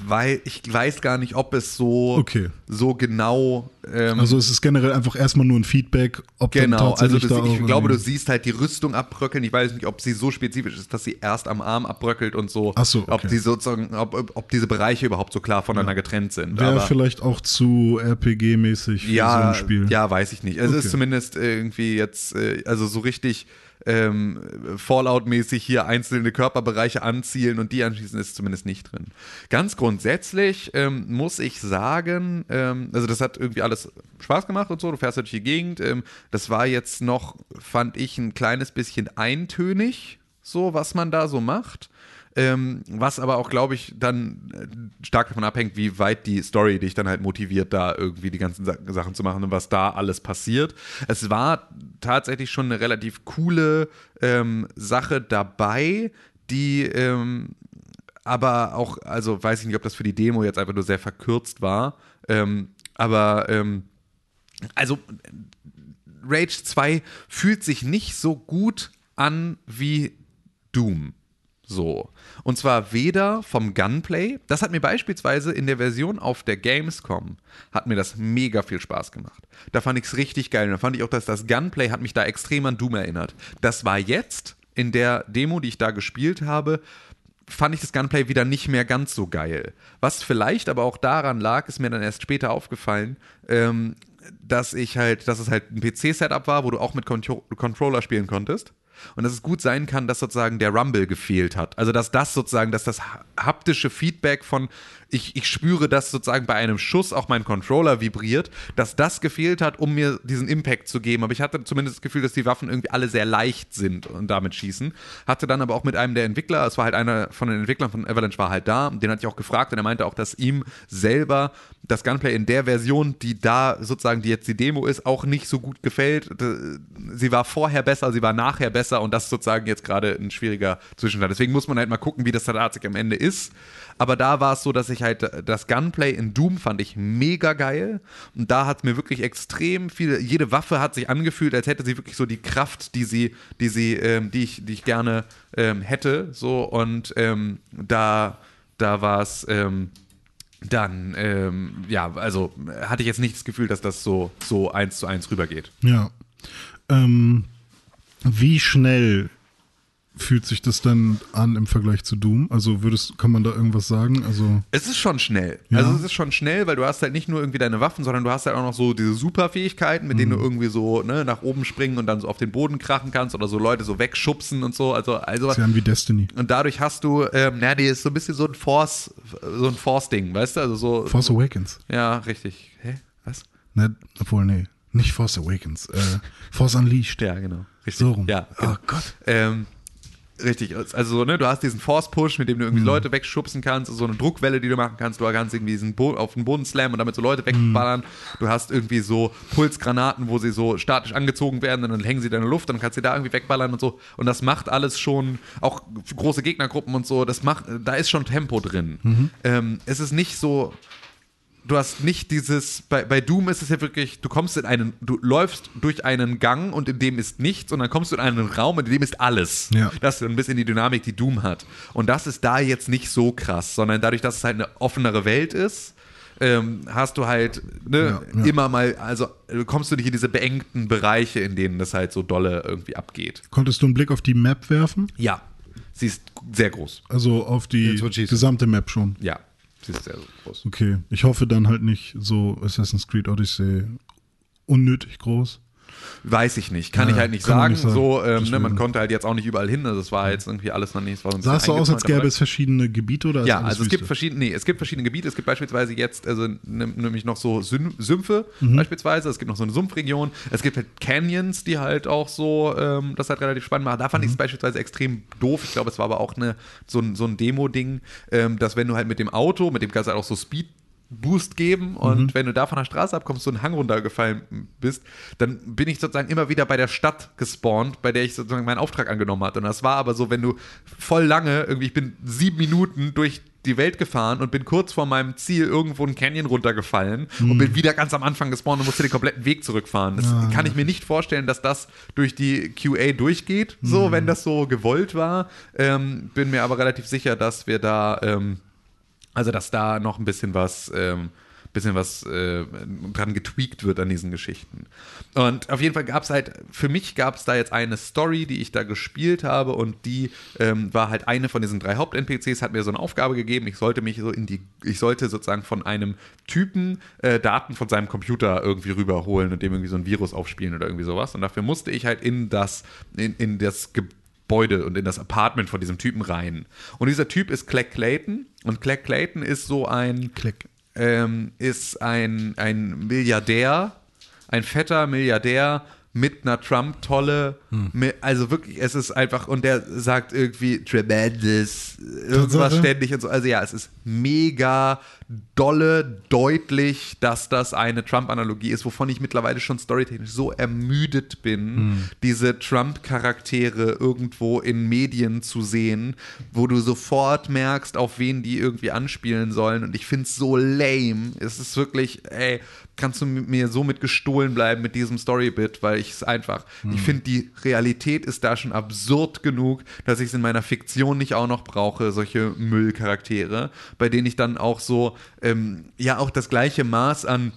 Weil ich weiß gar nicht, ob es so, Okay. so genau. Ähm, Also es ist generell einfach erstmal nur ein Feedback, ob Genau, also tatsächlich das, da ich glaube, du siehst halt die Rüstung abbröckeln. Ich weiß nicht, ob sie so spezifisch ist, dass sie erst am Arm abbröckelt und so. Ach so, Ob okay. die sozusagen, ob, ob- ob diese Bereiche überhaupt so klar voneinander getrennt sind. wäre vielleicht auch zu RPG-mäßig für so ja, ein Spiel. ja, weiß ich nicht. Also Es Okay. ist zumindest irgendwie jetzt, äh, also so richtig ähm, Fallout-mäßig hier einzelne Körperbereiche anzielen und die anschließen, ist zumindest nicht drin. Ganz grundsätzlich ähm, muss ich sagen, ähm, also das hat irgendwie alles Spaß gemacht und so, du fährst durch die Gegend. Ähm, das war jetzt noch, fand ich, ein kleines bisschen eintönig, so was man da so macht. Ähm, was aber auch, glaube ich, dann äh, stark davon abhängt, wie weit die Story dich dann halt motiviert, da irgendwie die ganzen Sa Sachen zu machen und was da alles passiert. Es war tatsächlich schon eine relativ coole ähm, Sache dabei, die ähm, aber auch, also weiß ich nicht, ob das für die Demo jetzt einfach nur sehr verkürzt war, ähm, aber ähm, also Rage 2 fühlt sich nicht so gut an wie Doom. So. Und zwar weder vom Gunplay, das hat mir beispielsweise in der Version auf der Gamescom, hat mir das mega viel Spaß gemacht. Da fand ich es richtig geil. Und da fand ich auch, dass das Gunplay hat mich da extrem an Doom erinnert. Das war jetzt in der Demo, die ich da gespielt habe, fand ich das Gunplay wieder nicht mehr ganz so geil. Was vielleicht aber auch daran lag, ist mir dann erst später aufgefallen, ähm, dass ich halt, dass es halt ein PC-Setup war, wo du auch mit Contro Controller spielen konntest. Und dass es gut sein kann, dass sozusagen der Rumble gefehlt hat. Also dass das sozusagen, dass das ha- haptische Feedback von ich, ich spüre, dass sozusagen bei einem Schuss auch mein Controller vibriert, dass das gefehlt hat, um mir diesen Impact zu geben. Aber ich hatte zumindest das Gefühl, dass die Waffen irgendwie alle sehr leicht sind und damit schießen. Hatte dann aber auch mit einem der Entwickler, es war halt einer von den Entwicklern von Avalanche war halt da, den hatte ich auch gefragt und er meinte auch, dass ihm selber das Gunplay in der Version, die da sozusagen, die jetzt die Demo ist, auch nicht so gut gefällt. Sie war vorher besser, sie war nachher besser und das ist sozusagen jetzt gerade ein schwieriger Zwischenstand. Deswegen muss man halt mal gucken, wie das tatsächlich am Ende ist. Aber da war es so, dass ich halt das Gunplay in Doom fand ich mega geil. Und da hat mir wirklich extrem viel, jede Waffe hat sich angefühlt, als hätte sie wirklich so die Kraft, die sie, die sie, ähm, die ich, die ich gerne ähm, hätte. So und ähm, da, da war es, ähm, dann, ähm, ja, also hatte ich jetzt nicht das Gefühl, dass das so, so eins zu eins rübergeht. Ja. Ähm, wie schnell fühlt sich das dann an im Vergleich zu Doom? Also würdest, kann man da irgendwas sagen? Also es ist schon schnell. Ja. Also es ist schon schnell, weil du hast halt nicht nur irgendwie deine Waffen, sondern du hast halt auch noch so diese Superfähigkeiten, mit denen Mhm. du irgendwie so ne, nach oben springen und dann so auf den Boden krachen kannst oder so Leute so wegschubsen und so. Also, also ist ja wie Destiny. und dadurch hast du, ähm, na, die ist so ein bisschen so ein Force, so ein Force-Ding, weißt du? Also so. Force Awakens. Ja, richtig. Hä? Was? Ne, obwohl, nee. Nicht Force Awakens. Äh, Force Unleashed. Ja, genau. Richtig. So rum. Ja, Oh genau. Gott. Ähm, richtig. Also, ne, du hast diesen Force-Push, mit dem du Mhm. irgendwie Leute wegschubsen kannst, so eine Druckwelle, die du machen kannst. Du kannst irgendwie diesen Bo auf den Boden slammen und damit so Leute Mhm. wegballern. Du hast irgendwie so Pulsgranaten, wo sie so statisch angezogen werden und dann hängen sie in der Luft, dann kannst du da irgendwie wegballern und so. Und das macht alles schon, auch große Gegnergruppen und so, das macht, da ist schon Tempo drin. Mhm. Ähm, es ist nicht so, du hast nicht dieses, bei, bei Doom ist es ja wirklich, du kommst in einen, du läufst durch einen Gang und in dem ist nichts und dann kommst du in einen Raum und in dem ist alles. Ja. Das ist ein bisschen die Dynamik, die Doom hat. Und das ist da jetzt nicht so krass, sondern dadurch, dass es halt eine offenere Welt ist, ähm, hast du halt ne, Ja, ja. immer mal, also kommst du nicht in diese beengten Bereiche, in denen das halt so dolle irgendwie abgeht. Konntest du einen Blick auf die Map werfen? Ja, sie ist sehr groß. Also auf die gesamte Map schon. Ja, sie ist sehr groß. Okay. Ich hoffe dann halt nicht so Assassin's Creed Odyssey unnötig groß. Weiß ich nicht, kann Ja, ich halt nicht sagen. nicht sagen. So, ähm, ne, man konnte halt jetzt auch nicht überall hin. Also es war jetzt irgendwie alles noch nicht. So Sah es so aus, als gäbe es verschiedene Gebiete oder Ja, also es gibt verschiedene, nee, es gibt verschiedene Gebiete. Es gibt beispielsweise jetzt, also nimm- nämlich noch so Sümpfe Mhm. beispielsweise. Es gibt noch so eine Sumpfregion. Es gibt halt Canyons, die halt auch so, ähm, das halt relativ spannend machen. Da fand ich Mhm. es beispielsweise extrem doof. Ich glaube, es war aber auch eine, so ein, so ein Demo-Ding, ähm, dass wenn du halt mit dem Auto, mit dem du halt auch so Speed Boost geben und Mhm. wenn du da von der Straße abkommst, so einen Hang runtergefallen bist, dann bin ich sozusagen immer wieder bei der Stadt gespawnt, bei der ich sozusagen meinen Auftrag angenommen hatte. Und das war aber so, wenn du voll lange, irgendwie, ich bin sieben Minuten durch die Welt gefahren und bin kurz vor meinem Ziel irgendwo einen Canyon runtergefallen und bin wieder ganz am Anfang gespawnt und musste den kompletten Weg zurückfahren. Das Ah. kann ich mir nicht vorstellen, dass das durch die QA durchgeht, so, wenn das so gewollt war. Ähm, bin mir aber relativ sicher, dass wir da, ähm, also dass da noch ein bisschen was, ähm, bisschen was äh, dran getweakt wird an diesen Geschichten. Und auf jeden Fall gab es halt, für mich gab es da jetzt eine Story, die ich da gespielt habe und die ähm, war halt eine von diesen drei Haupt-NPCs, hat mir so eine Aufgabe gegeben, ich sollte mich so in die, ich sollte sozusagen von einem Typen äh, Daten von seinem Computer irgendwie rüberholen und dem irgendwie so ein Virus aufspielen oder irgendwie sowas. Und dafür musste ich halt in das, in, in das Ge Gebäude und in das Apartment von diesem Typen rein. Und dieser Typ ist Clack Clayton. Und Clack Clayton ist so ein, Kleck. ähm, ist ein, ein Milliardär, ein fetter Milliardär mit einer Trump-Tolle. mit- Also wirklich, es ist einfach, und der sagt irgendwie tremendous, irgendwas ständig und so. Also ja, es ist mega dolle, deutlich, dass das eine Trump-Analogie ist, wovon ich mittlerweile schon storytechnisch so ermüdet bin, diese Trump-Charaktere irgendwo in Medien zu sehen, wo du sofort merkst, auf wen die irgendwie anspielen sollen. Und ich finde es so lame. Es ist wirklich, ey, kannst du mir so mit gestohlen bleiben mit diesem Storybit, weil ich es einfach, ich finde, die Realität ist da schon absurd genug, dass ich es in meiner Fiktion nicht auch noch brauche, solche Müllcharaktere, bei denen ich dann auch so, ähm, ja, auch das gleiche Maß an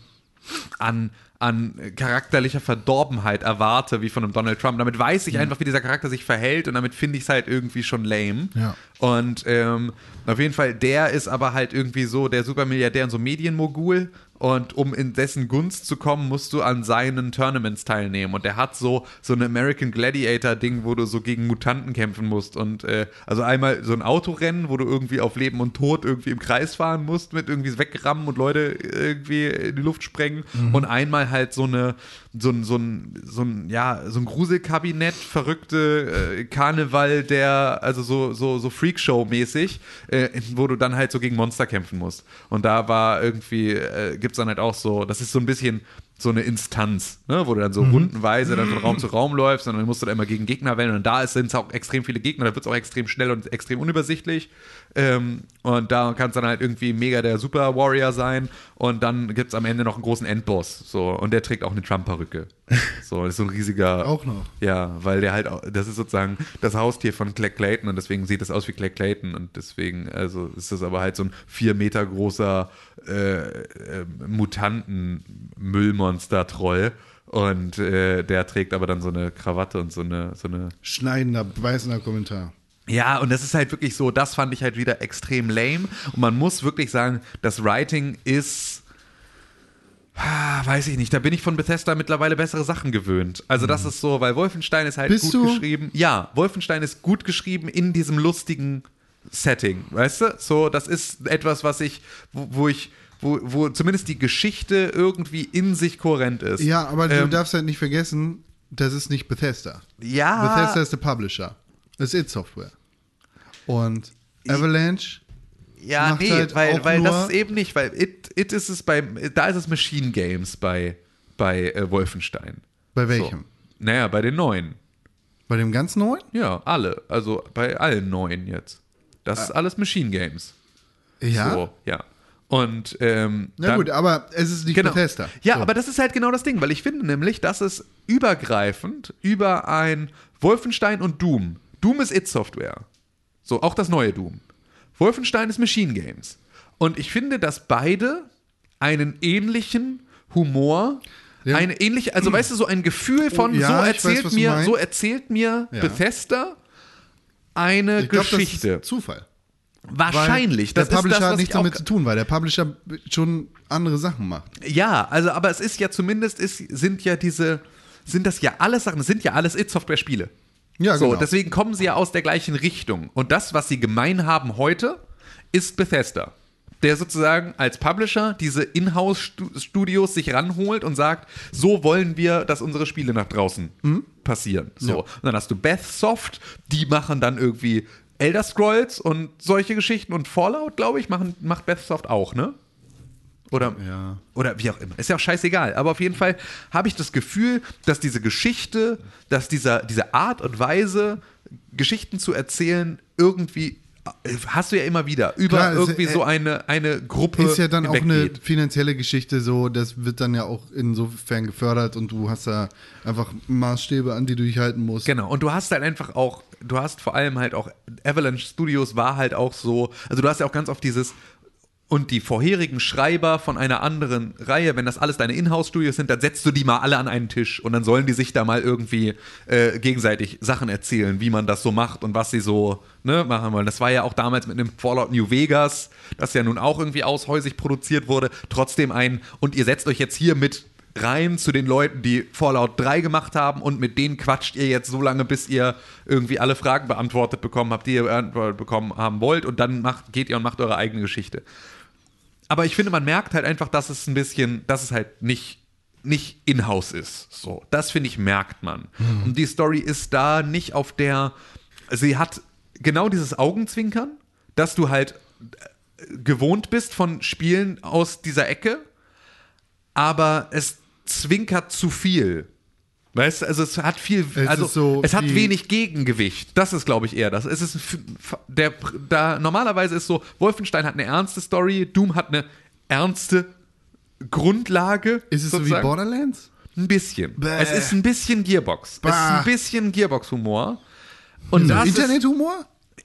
an, an charakterlicher Verdorbenheit erwarte, wie von einem Donald Trump. Damit weiß ich einfach, wie dieser Charakter sich verhält und damit finde ich es halt irgendwie schon lame. Ja. Und ähm, auf jeden Fall, der ist aber halt irgendwie so der Supermilliardär und so Medienmogul. Und um in dessen Gunst zu kommen, musst du an seinen Tournaments teilnehmen. Und der hat so, so ein American Gladiator-Ding, wo du so gegen Mutanten kämpfen musst. Und äh, also einmal so ein Autorennen, wo du irgendwie auf Leben und Tod irgendwie im Kreis fahren musst, mit irgendwie wegrammen und Leute irgendwie in die Luft sprengen. Und einmal halt so eine, so ein, so ein, so ein, ja, so ein Gruselkabinett, verrückte äh, Karneval, der, also so, so, so Freakshow-mäßig, äh, wo du dann halt so gegen Monster kämpfen musst. Und da war irgendwie, äh, gibt's dann halt auch so, das ist so ein bisschen so eine Instanz, ne, wo du dann so rundenweise dann von Raum zu Raum läufst und dann musst du dann immer gegen Gegner wählen und da sind es auch extrem viele Gegner, da wird es auch extrem schnell und extrem unübersichtlich ähm, und da kannst dann halt irgendwie mega der Super Warrior sein und dann gibt es am Ende noch einen großen Endboss so und der trägt auch eine Trump-Perücke. So, das ist so ein riesiger Auch noch. ja, weil der halt, das ist sozusagen das Haustier von Clay Clayton und deswegen sieht das aus wie Clay Clayton und deswegen, also ist das aber halt so ein vier Meter großer äh, äh, Mutanten-Müllmonster-Troll und äh, der trägt aber dann so eine Krawatte und so eine, so eine Schneidender, beißender Kommentar. ja, und das ist halt wirklich so, das fand ich halt wieder extrem lame. Und man muss wirklich sagen, das Writing ist. ah, Weiß ich nicht, da bin ich von Bethesda mittlerweile bessere Sachen gewöhnt. Also, das ist so, weil Wolfenstein ist halt Bist gut du? geschrieben. Ja, Wolfenstein ist gut geschrieben in diesem lustigen Setting, weißt du? So, das ist etwas, was ich, wo, wo ich, wo, wo zumindest die Geschichte irgendwie in sich kohärent ist. Ja, aber du Ähm, darfst halt nicht vergessen, das ist nicht Bethesda. Ja. Bethesda ist der Publisher. Das ist id Software. Und Avalanche, Ja, macht nee, halt weil, weil das ist eben nicht, weil it, it ist es bei, da ist es Machine Games bei, bei äh, Wolfenstein. bei welchem? So. Naja, bei den neuen. Bei dem ganz neuen? Ja, alle. Also bei allen neuen jetzt. Das ist alles Machine Games. Ja. So, ja. Und ähm, Na dann- gut, aber es ist nicht Genau. Bethesda. Ja, So. aber das ist halt genau das Ding, weil ich finde nämlich, dass es übergreifend über ein Wolfenstein und Doom. Doom ist It Software. So, auch das neue Doom. Wolfenstein ist Machine Games. Und ich finde, dass beide einen ähnlichen Humor, Ja. eine ähnliche, also weißt du, so ein Gefühl von, Oh, ja, so ich weiß, erzählt was du mir, so erzählt mir. Bethesda eine glaub, Geschichte. Das ist Zufall. Wahrscheinlich. Weil Das der ist Publisher das, hat nichts damit zu tun, weil der Publisher schon andere Sachen macht. Ja, also aber es ist ja zumindest ist, sind ja diese sind das ja alles Sachen, es sind ja alles it Software Spiele. Ja, so, genau. deswegen kommen sie ja aus der gleichen Richtung und das was sie gemein haben heute ist Bethesda. Der sozusagen als Publisher diese Inhouse-Studios sich ranholt und sagt, so wollen wir, dass unsere Spiele nach draußen Mhm. passieren. So. Und dann hast du Beth Soft, die machen dann irgendwie Elder Scrolls und solche Geschichten und Fallout, glaube ich, machen, macht Beth Soft auch, ne? Oder, Ja. oder wie auch immer. Ist ja auch scheißegal. Aber auf jeden Fall habe ich das Gefühl, dass diese Geschichte, dass dieser, diese Art und Weise, Geschichten zu erzählen, irgendwie hast du ja immer wieder über Klar, irgendwie äh, so eine, eine Gruppe Ist ja dann auch eine hinweggeht. finanzielle Geschichte so, das wird dann ja auch insofern gefördert und du hast da einfach Maßstäbe, an die du dich halten musst. Genau, und du hast halt einfach auch, du hast vor allem halt auch, Avalanche Studios war halt auch so, also du hast ja auch ganz oft dieses, und die vorherigen Schreiber von einer anderen Reihe, wenn das alles deine Inhouse-Studios sind, dann setzt du die mal alle an einen Tisch und dann sollen die sich da mal irgendwie äh, gegenseitig Sachen erzählen, wie man das so macht und was sie so ne, machen wollen. Das war ja auch damals mit einem Fallout New Vegas, das ja nun auch irgendwie aushäusig produziert wurde, trotzdem ein, und ihr setzt euch jetzt hier mit rein zu den Leuten, die Fallout 3 gemacht haben und mit denen quatscht ihr jetzt so lange, bis ihr irgendwie alle Fragen beantwortet bekommen habt, die ihr beantwortet bekommen haben wollt und dann macht, geht ihr und macht eure eigene Geschichte. Aber ich finde, man merkt halt einfach, dass es ein bisschen, dass es halt nicht, nicht in-house ist. So, das finde ich, merkt man. Und die Story ist da nicht auf der, sie hat genau dieses Augenzwinkern, dass du halt äh, gewohnt bist von Spielen aus dieser Ecke, aber es zwinkert zu viel. Weißt du, also es hat viel, Es also ist so es hat wenig Gegengewicht. Das ist, glaube ich, eher das. Es ist der, da normalerweise ist so, Wolfenstein hat eine ernste Story, Doom hat eine ernste Grundlage. Ist es so wie sozusagen. Borderlands? Ein bisschen. Bäh. Es ist ein bisschen Gearbox. Es ist Bah. ein bisschen Gearbox-Humor. Und das ist, Internethumor?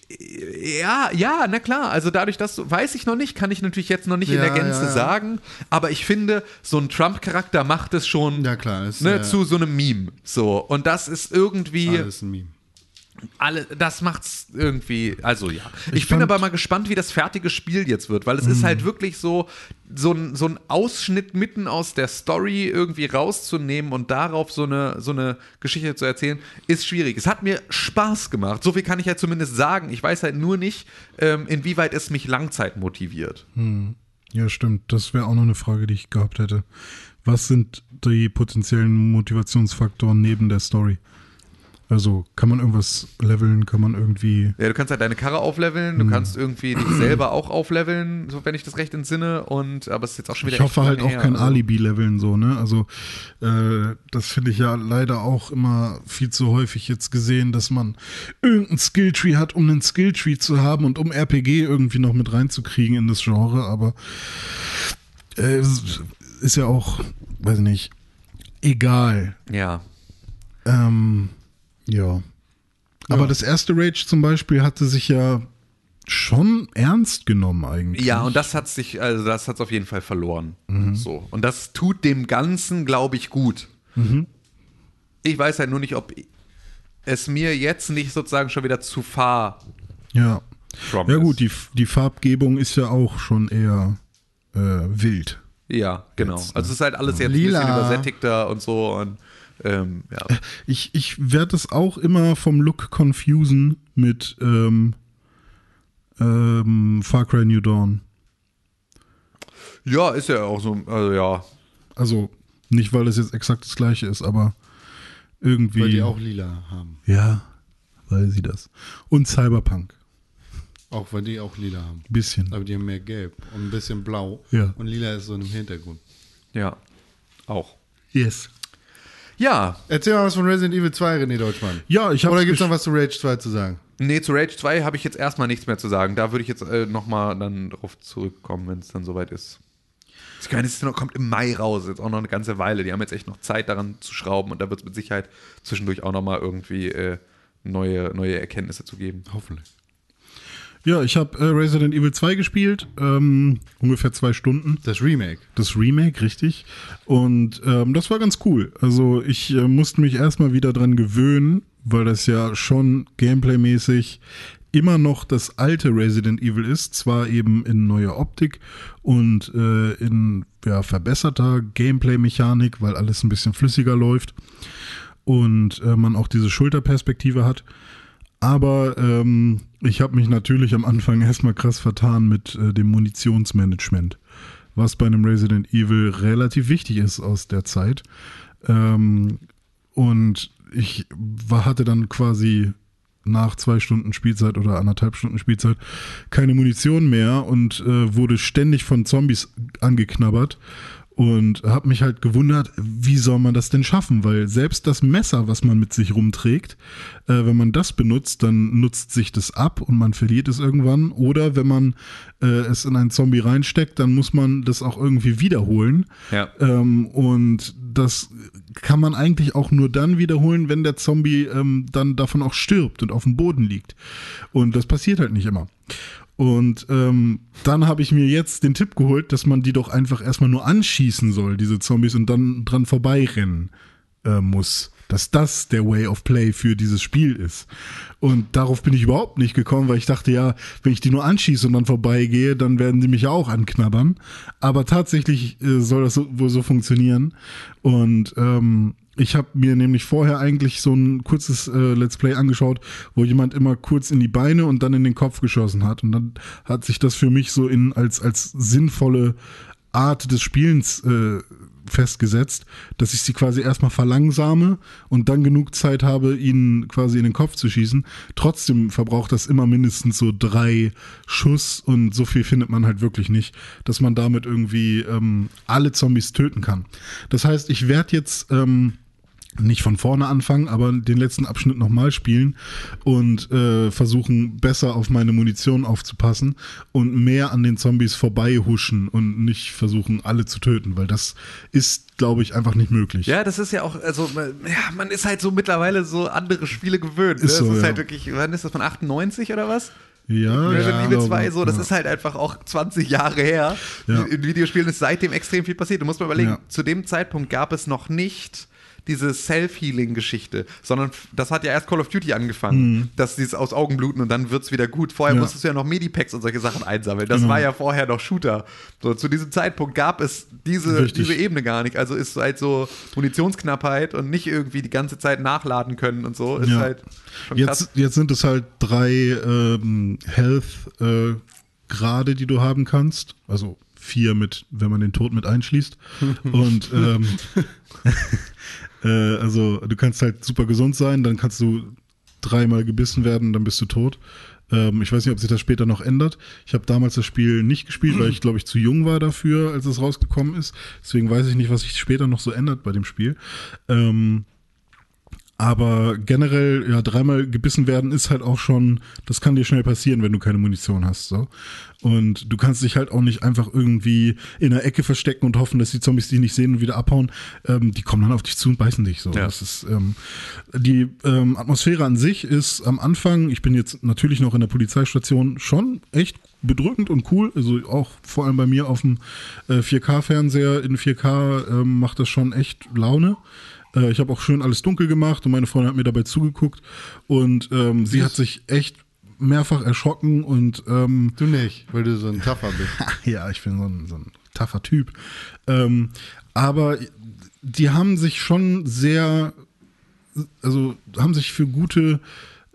Ja, ja, na klar. Also dadurch, dass du, weiß ich noch nicht, kann ich natürlich jetzt noch nicht in Ja, der Gänze ja, ja. sagen. Aber ich finde, so ein Trump-Charakter macht es schon Ja, klar. Ist, ne, zu so einem Meme. So. Und das ist irgendwie. alles ein Meme. Alle, das macht's irgendwie, also ja. Ich, Ich bin aber mal gespannt, wie das fertige Spiel jetzt wird, weil es ist halt wirklich so, so ein, so ein Ausschnitt mitten aus der Story irgendwie rauszunehmen und darauf so eine, so eine Geschichte zu erzählen, ist schwierig. Es hat mir Spaß gemacht. So viel kann ich ja zumindest sagen. Ich weiß halt nur nicht, ähm, inwieweit es mich Langzeit motiviert. Ja, stimmt. Das wäre auch noch eine Frage, die ich gehabt hätte. Was sind die potenziellen Motivationsfaktoren neben der Story? Also kann man irgendwas leveln, kann man irgendwie. Ja, du kannst halt deine Karre aufleveln, du kannst irgendwie dich selber auch aufleveln, so wenn ich das recht entsinne. Und aber es ist jetzt auch schon wieder Ich hoffe halt auch her, kein also. Alibi-Leveln so, ne? Also äh, das finde ich ja leider auch immer viel zu häufig jetzt gesehen, dass man irgendein Skilltree hat, um einen Skilltree zu haben und um RPG irgendwie noch mit reinzukriegen in das Genre, aber äh, es ist ja auch, weiß ich nicht, egal. Ja. Ähm, ja. Aber das erste Rage zum Beispiel hatte sich ja schon ernst genommen eigentlich. Ja, und das hat sich, also das hat es auf jeden Fall verloren. Mhm. So. Und das tut dem Ganzen, glaube ich, gut. Mhm. Ich weiß halt nur nicht, ob es mir jetzt nicht sozusagen schon wieder zu far Ja. Trump Ja gut, die, die Farbgebung ist ja auch schon eher äh, wild. Ja, genau. Jetzt, ne? also es ist halt alles jetzt Lila. ein bisschen übersättigter und so. Und ähm, ja. Ich, ich werde es auch immer vom Look confusen mit ähm, ähm, Far Cry New Dawn. ja, ist ja auch so, also ja. Also nicht, weil es jetzt exakt das gleiche ist, aber irgendwie. Weil die auch lila haben. ja, weil sie das. Und Cyberpunk. Auch weil die auch lila haben. Bisschen. Aber die haben mehr gelb und ein bisschen blau. Ja. Und lila ist so im Hintergrund. Ja. Auch. Yes. Ja, Erzähl mal was von Resident Evil 2, René Deutschmann. Ja, ich habe Oder gibt es noch was zu Rage 2 zu sagen? Nee, zu Rage 2 habe ich jetzt erstmal nichts mehr zu sagen. Da würde ich jetzt äh, nochmal dann drauf zurückkommen, wenn es dann soweit ist. Ich meine, es ist noch, kommt im Mai raus, jetzt auch noch eine ganze Weile. Die haben jetzt echt noch Zeit daran zu schrauben und da wird es mit Sicherheit zwischendurch auch nochmal irgendwie äh, neue, neue Erkenntnisse zu geben. Hoffentlich. Ja, ich habe äh, Resident Evil 2 gespielt, ähm, ungefähr zwei Stunden. Das Remake. Das Remake, richtig. Und ähm, das war ganz cool. Also ich äh, musste mich erstmal wieder dran gewöhnen, weil das ja schon gameplaymäßig immer noch das alte Resident Evil ist, zwar eben in neuer Optik und äh, in ja, verbesserter Gameplay-Mechanik, weil alles ein bisschen flüssiger läuft und äh, man auch diese Schulterperspektive hat. Aber ähm, ich habe mich natürlich am Anfang erstmal krass vertan mit äh, dem Munitionsmanagement, was bei einem Resident Evil relativ wichtig ist aus der Zeit. Ähm, und ich war, hatte dann quasi nach zwei Stunden Spielzeit oder anderthalb Stunden Spielzeit keine Munition mehr und äh, wurde ständig von Zombies angeknabbert und habe mich halt gewundert, wie soll man das denn schaffen? Weil selbst das Messer, was man mit sich rumträgt, äh, wenn man das benutzt, dann nutzt sich das ab und man verliert es irgendwann. Oder wenn man äh, es in einen Zombie reinsteckt, dann muss man das auch irgendwie wiederholen. Ja. Ähm, und das kann man eigentlich auch nur dann wiederholen, wenn der Zombie ähm, dann davon auch stirbt und auf dem Boden liegt. Und das passiert halt nicht immer. Und ähm, dann habe ich mir jetzt den Tipp geholt, dass man die doch einfach erstmal nur anschießen soll, diese Zombies, und dann dran vorbeirennen äh, muss. Dass das der Way of Play für dieses Spiel ist. Und darauf bin ich überhaupt nicht gekommen, weil ich dachte, ja, wenn ich die nur anschieße und dann vorbeigehe, dann werden die mich ja auch anknabbern. Aber tatsächlich äh, soll das so, wohl so funktionieren. Und ähm, ich habe mir nämlich vorher eigentlich so ein kurzes äh, Let's Play angeschaut, wo jemand immer kurz in die Beine und dann in den Kopf geschossen hat. Und dann hat sich das für mich so in als, als sinnvolle Art des Spielens äh, festgesetzt, dass ich sie quasi erstmal verlangsame und dann genug Zeit habe, ihnen quasi in den Kopf zu schießen. Trotzdem verbraucht das immer mindestens so drei Schuss und so viel findet man halt wirklich nicht, dass man damit irgendwie ähm, alle Zombies töten kann. Das heißt, ich werde jetzt ähm, nicht von vorne anfangen, aber den letzten Abschnitt nochmal spielen und äh, versuchen besser auf meine Munition aufzupassen und mehr an den Zombies vorbei huschen und nicht versuchen, alle zu töten, weil das ist, glaube ich, einfach nicht möglich. Ja, das ist ja auch, also man- ja, man ist halt so mittlerweile so andere Spiele gewöhnt. Ne? Ist so, das ist ja. halt wirklich, wann ist das von 98 oder was? Ja, Resident ich Evil glaube, 2, so, das ja. ist halt einfach auch 20 Jahre her. Ja. In Videospielen ist seitdem extrem viel passiert. Du musst mal überlegen, Ja. zu dem Zeitpunkt gab es noch nicht diese Self-Healing-Geschichte, sondern das hat ja erst Call of Duty angefangen, dass dieses aus Augenbluten und dann wird's wieder gut. Vorher Mhm. Ja. musstest du ja noch Medipacks und solche Sachen einsammeln. Das Genau. war ja vorher noch Shooter. So, zu diesem Zeitpunkt gab es diese, Richtig. diese Ebene gar nicht. Also ist halt so Munitionsknappheit und nicht irgendwie die ganze Zeit nachladen können und so. Ist Ja. halt schon krass. Jetzt, jetzt sind es halt drei ähm, Health-Grade, die du haben kannst. Also vier mit, wenn man den Tod mit einschließt. Und ähm, äh, also du kannst halt super gesund sein, dann kannst du dreimal gebissen werden, dann bist du tot. Ähm, ich weiß nicht, ob sich das später noch ändert. Ich habe damals das Spiel nicht gespielt, weil ich glaube ich zu jung war dafür, als es rausgekommen ist. Deswegen weiß ich nicht, was sich später noch so ändert bei dem Spiel. Ähm, aber generell, ja, dreimal gebissen werden ist halt auch schon, das kann dir schnell passieren, wenn du keine Munition hast. So. Und du kannst dich halt auch nicht einfach irgendwie in einer Ecke verstecken und hoffen, dass die Zombies dich nicht sehen und wieder abhauen. Ähm, die kommen dann auf dich zu und beißen dich so. Ja. Das ist, ähm, die ähm, Atmosphäre an sich ist am Anfang, ich bin jetzt natürlich noch in der Polizeistation, schon echt bedrückend und cool. Also auch vor allem bei mir auf dem äh, 4K-Fernseher in 4K ähm, macht das schon echt Laune. Äh, ich habe auch schön alles dunkel gemacht und meine Freundin hat mir dabei zugeguckt und ähm, sie hat sich echt mehrfach erschrocken und ähm, Du nicht, weil du so ein Tougher bist. ja, ich bin so ein, so ein taffer Typ. Ähm, aber die haben sich schon sehr, also haben sich für gute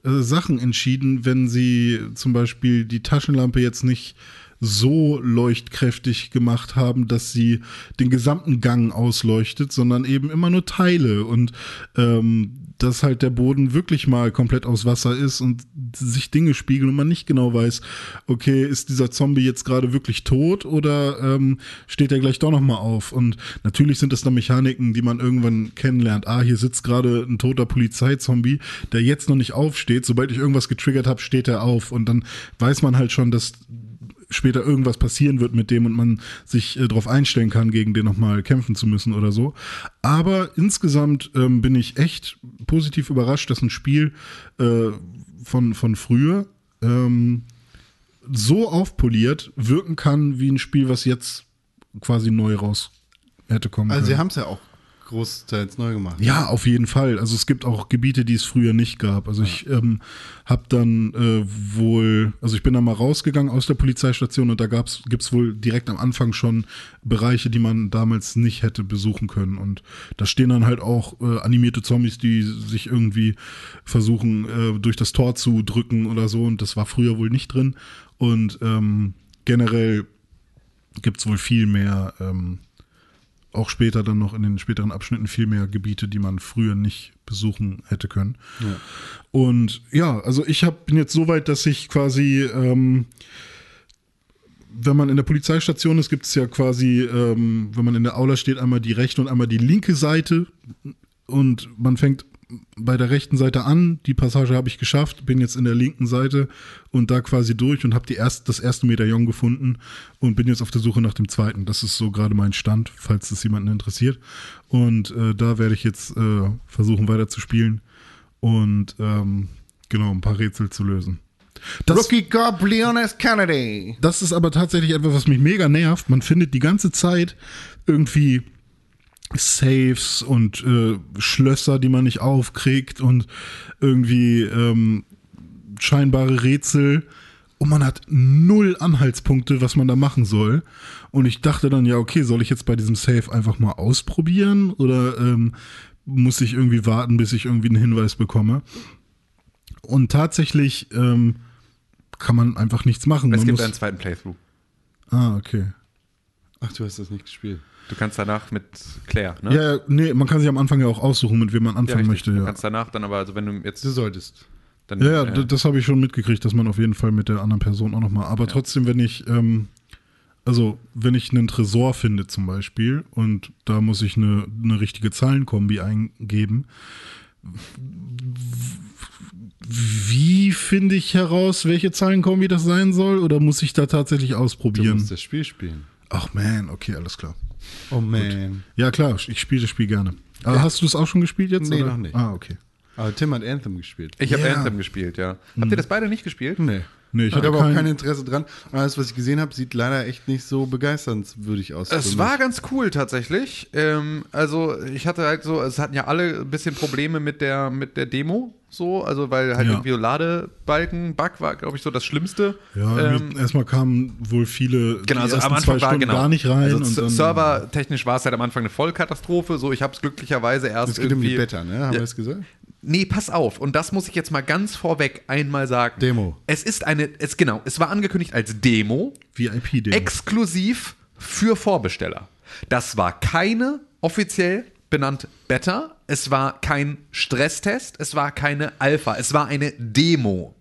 äh, Sachen entschieden, wenn sie zum Beispiel die Taschenlampe jetzt nicht so leuchtkräftig gemacht haben, dass sie den gesamten Gang ausleuchtet, sondern eben immer nur Teile und ähm, dass halt der Boden wirklich mal komplett aus Wasser ist und sich Dinge spiegeln und man nicht genau weiß, okay, ist dieser Zombie jetzt gerade wirklich tot oder ähm, steht er gleich doch nochmal auf? Und natürlich sind das dann Mechaniken, die man irgendwann kennenlernt. Ah, hier sitzt gerade ein toter Polizeizombie, der jetzt noch nicht aufsteht. Sobald ich irgendwas getriggert habe, steht er auf und dann weiß man halt schon, dass später irgendwas passieren wird mit dem und man sich äh, darauf einstellen kann, gegen den nochmal kämpfen zu müssen oder so. Aber insgesamt ähm, bin ich echt positiv überrascht, dass ein Spiel äh, von, von früher ähm, so aufpoliert wirken kann wie ein Spiel, was jetzt quasi neu raus hätte kommen Also sie können. haben es ja auch großteils neu gemacht. Ja, auf jeden Fall. Also es gibt auch Gebiete, die es früher nicht gab. Also ich ähm, habe dann äh, wohl, also ich bin da mal rausgegangen aus der Polizeistation und da gab's, gibt's wohl direkt am Anfang schon Bereiche, die man damals nicht hätte besuchen können. Und da stehen dann halt auch äh, animierte Zombies, die sich irgendwie versuchen, äh, durch das Tor zu drücken oder so. Und das war früher wohl nicht drin. Und ähm, generell gibt's wohl viel mehr ähm, auch später dann noch in den späteren Abschnitten viel mehr Gebiete, die man früher nicht besuchen hätte können. Und ja, also ich hab, bin jetzt so weit, dass ich quasi, ähm, wenn man in der Polizeistation ist, gibt es ja quasi, ähm, wenn man in der Aula steht, einmal die rechte und einmal die linke Seite. Und man fängt bei der rechten Seite an. Die Passage habe ich geschafft, bin jetzt in der linken Seite und da quasi durch und habe erst, das erste Medaillon gefunden und bin jetzt auf der Suche nach dem zweiten. Das ist so gerade mein Stand, falls das jemanden interessiert. Und äh, da werde ich jetzt äh, versuchen weiter zu spielen und ähm, genau ein paar Rätsel zu lösen. Das, Rookie Cop Leon S. Kennedy. das ist aber tatsächlich etwas, was mich mega nervt. Man findet die ganze Zeit irgendwie Safes und äh, Schlösser, die man nicht aufkriegt und irgendwie ähm, scheinbare Rätsel. Und man hat null Anhaltspunkte, was man da machen soll. Und ich dachte dann, ja, okay, soll ich jetzt bei diesem Safe einfach mal ausprobieren? Oder ähm, muss ich irgendwie warten, bis ich irgendwie einen Hinweis bekomme? Und tatsächlich ähm, kann man einfach nichts machen. Es man gibt muss, einen zweiten Playthrough. ah, okay. Ach, du hast das nicht gespielt. Du kannst danach mit Claire, ne? Ja, ja, nee, man kann sich am Anfang ja auch aussuchen, mit wem man Ja, anfangen richtig. möchte. Du Ja, kannst danach dann aber, also wenn du jetzt Du solltest. dann, ja, ja äh, das habe ich schon mitgekriegt, dass man auf jeden Fall mit der anderen Person auch nochmal. Aber trotzdem, wenn ich, ähm, also wenn ich einen Tresor finde zum Beispiel und da muss ich eine, eine richtige Zahlenkombi eingeben, wie finde ich heraus, welche Zahlenkombi das sein soll? Oder muss ich da tatsächlich Du ausprobieren? musst das Spiel spielen. Ach man, okay, alles klar. Oh man. Ja klar, ich spiele das Spiel gerne. Aber hast du es auch schon gespielt jetzt? Nee, oder? noch nicht. Ah, okay. Aber Tim hat Anthem gespielt. Ich habe Ja. Anthem gespielt, ja. Habt ihr das beide nicht gespielt? Nee. Nee, ich hatte aber auch kein- kein Interesse dran. Alles, was ich gesehen habe, sieht leider echt nicht so begeisternswürdig aus. Es war ganz cool tatsächlich. Ähm, also ich hatte halt so, es hatten ja alle ein bisschen Probleme mit der mit der Demo, so, also weil halt Ja. irgendwie so Ladebalken-Bug war, glaube ich, so das Schlimmste. Ja, ähm, erstmal kamen wohl viele Genau, die also am Anfang war genau gar nicht rein. Also servertechnisch war es halt am Anfang eine Vollkatastrophe. So, ich habe es glücklicherweise erst Es geht um irgendwie. die Beta, ne? Haben Ja. wir das gesagt? Nee, pass auf. Und das muss ich jetzt mal ganz vorweg einmal sagen. Demo. Es ist eine, es genau, es war angekündigt als Demo, VIP-Demo. exklusiv für Vorbesteller. Das war keine offiziell benannte Beta, es war kein Stresstest, es war keine Alpha, es war eine Demo.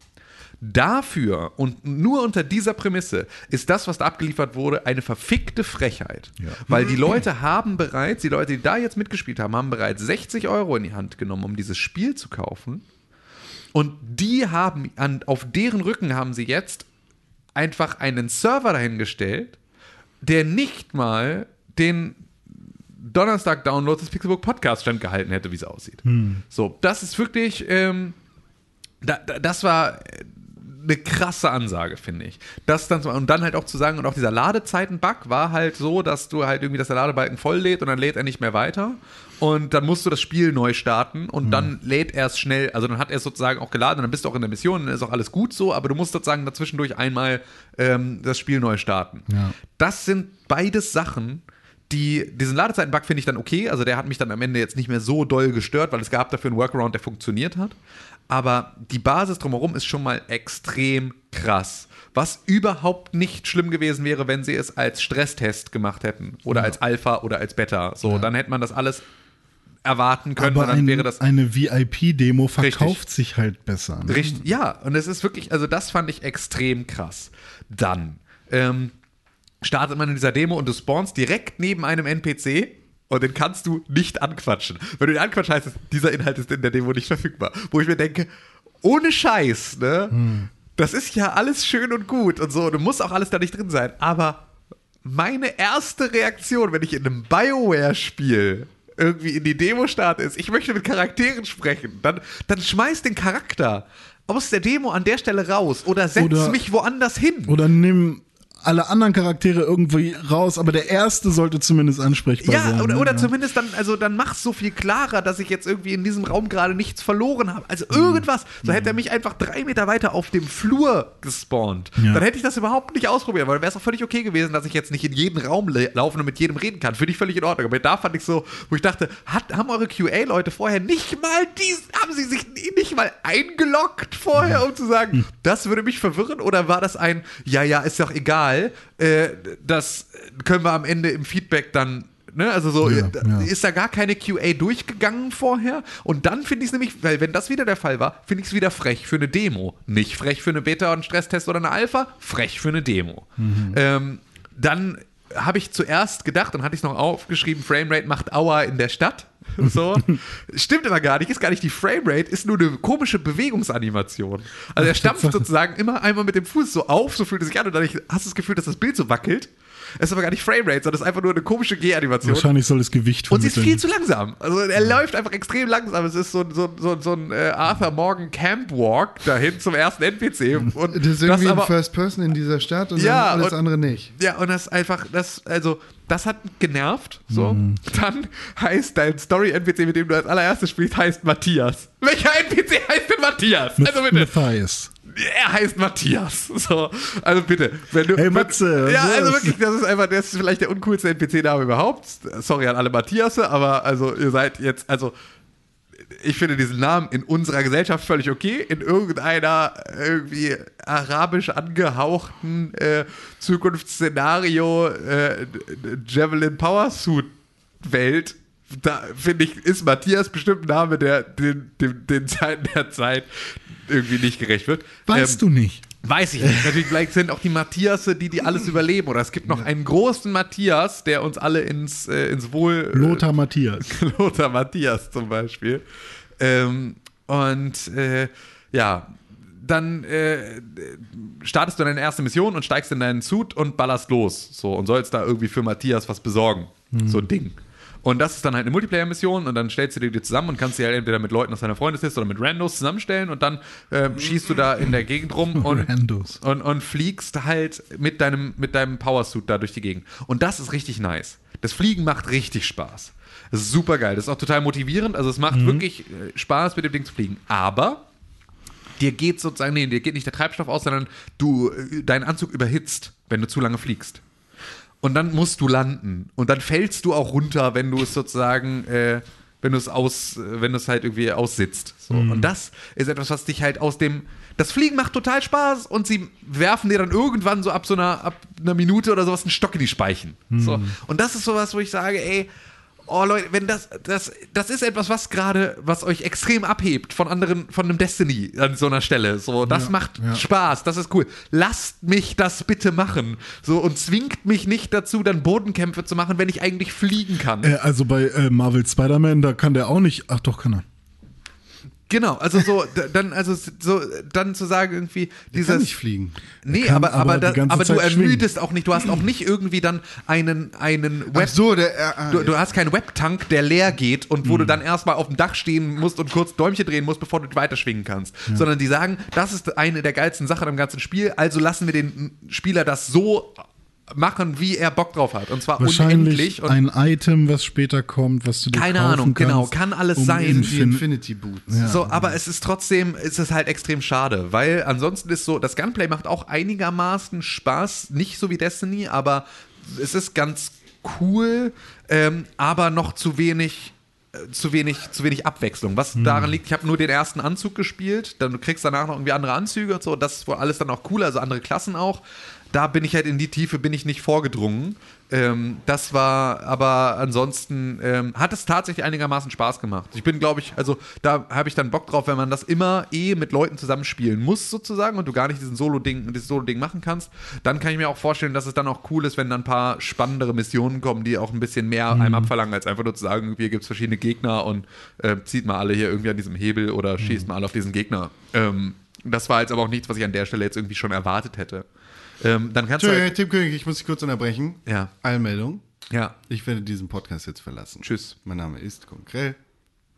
Dafür und nur unter dieser Prämisse ist das, was da abgeliefert wurde, eine verfickte Frechheit. Ja. Weil die Leute haben bereits, die Leute, die da jetzt mitgespielt haben, haben bereits 60 Euro in die Hand genommen, um dieses Spiel zu kaufen. Und die haben, an, auf deren Rücken haben sie jetzt einfach einen Server dahingestellt, der nicht mal den Donnerstag-Download des Pixelbook Podcast standgehalten hätte, wie es aussieht. So, das ist wirklich, ähm, da, da, das war eine krasse Ansage, finde ich. Das dann, und dann halt auch zu sagen, und auch dieser Ladezeiten-Bug war halt so, dass du halt irgendwie, dass der Ladebalken voll lädt und dann lädt er nicht mehr weiter. Und dann musst du das Spiel neu starten und dann lädt er es schnell, also dann hat er es sozusagen auch geladen und dann bist du auch in der Mission und dann ist auch alles gut so, aber du musst sozusagen dazwischendurch einmal ähm, das Spiel neu starten. Ja. Das sind beides Sachen, die, diesen Ladezeiten-Bug finde ich dann okay. Also der hat mich dann am Ende jetzt nicht mehr so doll gestört, weil es gab dafür einen Workaround, der funktioniert hat. Aber die Basis drumherum ist schon mal extrem krass. Was überhaupt nicht schlimm gewesen wäre, wenn sie es als Stresstest gemacht hätten. Oder als Alpha oder als Beta. So, dann hätte man das alles erwarten können Aber dann ein, wäre das eine VIP-Demo verkauft sich halt besser. Ne? Richtig, ja, und es ist wirklich, also das fand ich extrem krass. Dann ähm, startet man in dieser Demo und du spawnst direkt neben einem NPC und den kannst du nicht anquatschen. Wenn du den anquatschst, heißt es, dieser Inhalt ist in der Demo nicht verfügbar. Wo ich mir denke, ohne Scheiß, ne? Das ist ja alles schön und gut und so, du musst auch alles da nicht drin sein, aber meine erste Reaktion, wenn ich in einem Bioware-Spiel irgendwie in die Demo starte, ist, ich möchte mit Charakteren sprechen. Dann, dann schmeiß den Charakter aus der Demo an der Stelle raus oder setz Oder- mich woanders hin. Oder nimm alle anderen Charaktere irgendwie raus, aber der erste sollte zumindest ansprechbar Ja, sein. oder, ne? oder Ja. zumindest dann, also dann mach's so viel klarer, dass ich jetzt irgendwie in diesem Raum gerade nichts verloren habe. Also irgendwas. So hätte er mich einfach drei Meter weiter auf dem Flur gespawnt. Ja. Dann hätte ich das überhaupt nicht ausprobiert, weil dann wäre es auch völlig okay gewesen, dass ich jetzt nicht in jeden Raum laufen und mit jedem reden kann. Finde ich völlig in Ordnung. Aber da fand ich so, wo ich dachte, hat, haben eure QA-Leute vorher nicht mal dies, haben sie sich nicht mal eingeloggt vorher, um zu sagen, das würde mich verwirren? Oder war das ein, ja, ja, ist doch egal, äh, das können wir am Ende im Feedback dann Ne, also so Ja, äh, ja. ist da gar keine QA durchgegangen vorher. Und dann finde ich es nämlich, weil wenn das wieder der Fall war, finde ich es wieder frech für eine Demo. Nicht frech für eine Beta und einen Stresstest oder eine Alpha, frech für eine Demo. Ähm, dann habe ich zuerst gedacht und hatte ich noch aufgeschrieben, Framerate macht Aua in der Stadt. So. Stimmt aber gar nicht, ist gar nicht die Framerate, ist nur eine komische Bewegungsanimation. Also er stampft sozusagen immer einmal mit dem Fuß so auf, so fühlt es sich an und dann hast du das Gefühl, dass das Bild so wackelt. Es ist aber gar nicht Framerate, sondern es ist einfach nur eine komische G-Animation. Wahrscheinlich soll das Gewicht Und sie ist vermitteln. viel zu langsam. Also er läuft einfach extrem langsam. Es ist so, so, so, so ein äh, Arthur Morgan Camp Walk dahin zum ersten NPC. Und Das ist irgendwie aber, ein First Person in dieser Stadt und Ja, alles und- andere nicht. ja, und das einfach, das, also, das hat genervt. So. Mhm. Dann heißt dein Story-NPC, mit dem du als allererstes spielst, heißt Matthias. Welcher NPC heißt denn Matthias? Mit, Also bitte. Matthias. Er heißt Matthias. So, also bitte, wenn du. Hey, Matze, was Ja, also wirklich, das ist einfach, das ist vielleicht der uncoolste NPC-Name überhaupt. Sorry an alle Matthiasse, aber also ihr seid jetzt, also ich finde diesen Namen in unserer Gesellschaft völlig okay. In irgendeiner irgendwie arabisch angehauchten äh, Zukunftsszenario äh, Javelin Power Suit Welt, da finde ich, ist Matthias bestimmt ein Name, der den, den, den Zeiten der Zeit irgendwie nicht gerecht wird. Weißt Ähm, du nicht. Weiß ich nicht. Natürlich vielleicht sind auch die Matthiasse, die die alles überleben. Oder es gibt noch einen großen Matthias, der uns alle ins, äh, ins Wohl. Lothar Matthias. Lothar Matthias zum Beispiel. Ähm, und äh, ja, dann äh, startest du deine erste Mission und steigst in deinen Suit und ballerst los. So und sollst da irgendwie für Matthias was besorgen. So ein Ding. Und das ist dann halt eine Multiplayer-Mission und dann stellst du dir die zusammen und kannst sie halt entweder mit Leuten aus deiner Freundesliste oder mit Randos zusammenstellen und dann äh, schießt du da in der Gegend rum und, und, und fliegst halt mit deinem, mit deinem Powersuit da durch die Gegend. Und das ist richtig nice. Das Fliegen macht richtig Spaß. Das ist super geil. Das ist auch total motivierend. Also es macht wirklich äh, Spaß, mit dem Ding zu fliegen. Aber dir geht sozusagen, nee, dir geht nicht der Treibstoff aus, sondern du, äh, dein Anzug überhitzt, wenn du zu lange fliegst. Und dann musst du landen. Und dann fällst du auch runter, wenn du es sozusagen, äh, wenn du es aus, wenn du es halt irgendwie aussitzt. So. Und das ist etwas, was dich halt aus dem. Das Fliegen macht total Spaß und sie werfen dir dann irgendwann so ab so einer, ab einer Minute oder sowas einen Stock in die Speichen. So. Und das ist sowas, wo ich sage, ey, Oh Leute, wenn das, das, das ist etwas, was gerade, was euch extrem abhebt von anderen, von einem Destiny an so einer Stelle. So, das Ja, macht ja. Spaß, das ist cool. Lasst mich das bitte machen. So, und zwingt mich nicht dazu, dann Bodenkämpfe zu machen, wenn ich eigentlich fliegen kann. Äh, also bei äh, Marvel Spider-Man, da kann der auch nicht. Ach doch, kann er. Genau, also so, dann, also so, dann zu sagen, irgendwie, Der kann dieses. nicht fliegen. Nee, kann aber, aber, aber da, aber du Zeit schwingen. ermüdest auch nicht. Du hast auch nicht irgendwie dann einen, einen Web. so, der. Äh, ah, Du, du hast keinen Webtank, der leer geht und wo du dann erstmal auf dem Dach stehen musst und kurz Däumchen drehen musst, bevor du weiterschwingen kannst. Sondern die sagen, das ist eine der geilsten Sachen am ganzen Spiel, also lassen wir den Spieler das so machen, wie er Bock drauf hat. Und zwar unendlich. Wahrscheinlich Und ein Item, was später kommt, was du dir Keine kaufen Ahnung, genau, kannst, kann alles um sein. Infin Infinity Boots. So, aber es ist trotzdem, es ist halt extrem schade, weil ansonsten ist so, das Gunplay macht auch einigermaßen Spaß, nicht so wie Destiny, aber es ist ganz cool, ähm, aber noch zu wenig. äh, Zu wenig, zu wenig Abwechslung. Was daran liegt, ich habe nur den ersten Anzug gespielt, dann du kriegst danach noch irgendwie andere Anzüge und so, das ist wohl alles dann auch cool, also andere Klassen auch. Da bin ich halt in die Tiefe, bin ich nicht vorgedrungen. Ähm, das war, aber ansonsten ähm, hat es tatsächlich einigermaßen Spaß gemacht. Ich bin, glaube ich, also da habe ich dann Bock drauf, wenn man das immer eh mit Leuten zusammenspielen muss, sozusagen, und du gar nicht diesen Solo-Ding, dieses Solo-Ding machen kannst, dann kann ich mir auch vorstellen, dass es dann auch cool ist, wenn dann ein paar spannendere Missionen kommen, die auch ein bisschen mehr einem abverlangen, als einfach nur zu sagen, hier gibt es verschiedene Gegner und äh, zieht mal alle hier irgendwie an diesem Hebel oder schießt mal alle auf diesen Gegner. Ähm, das war jetzt aber auch nichts, was ich an der Stelle jetzt irgendwie schon erwartet hätte. Ähm, dann kannst du halt, Tim König, ich muss dich kurz unterbrechen. Ja. Eilmeldung. ja, Ich werde diesen Podcast jetzt verlassen. Tschüss. Mein Name ist Konkrell.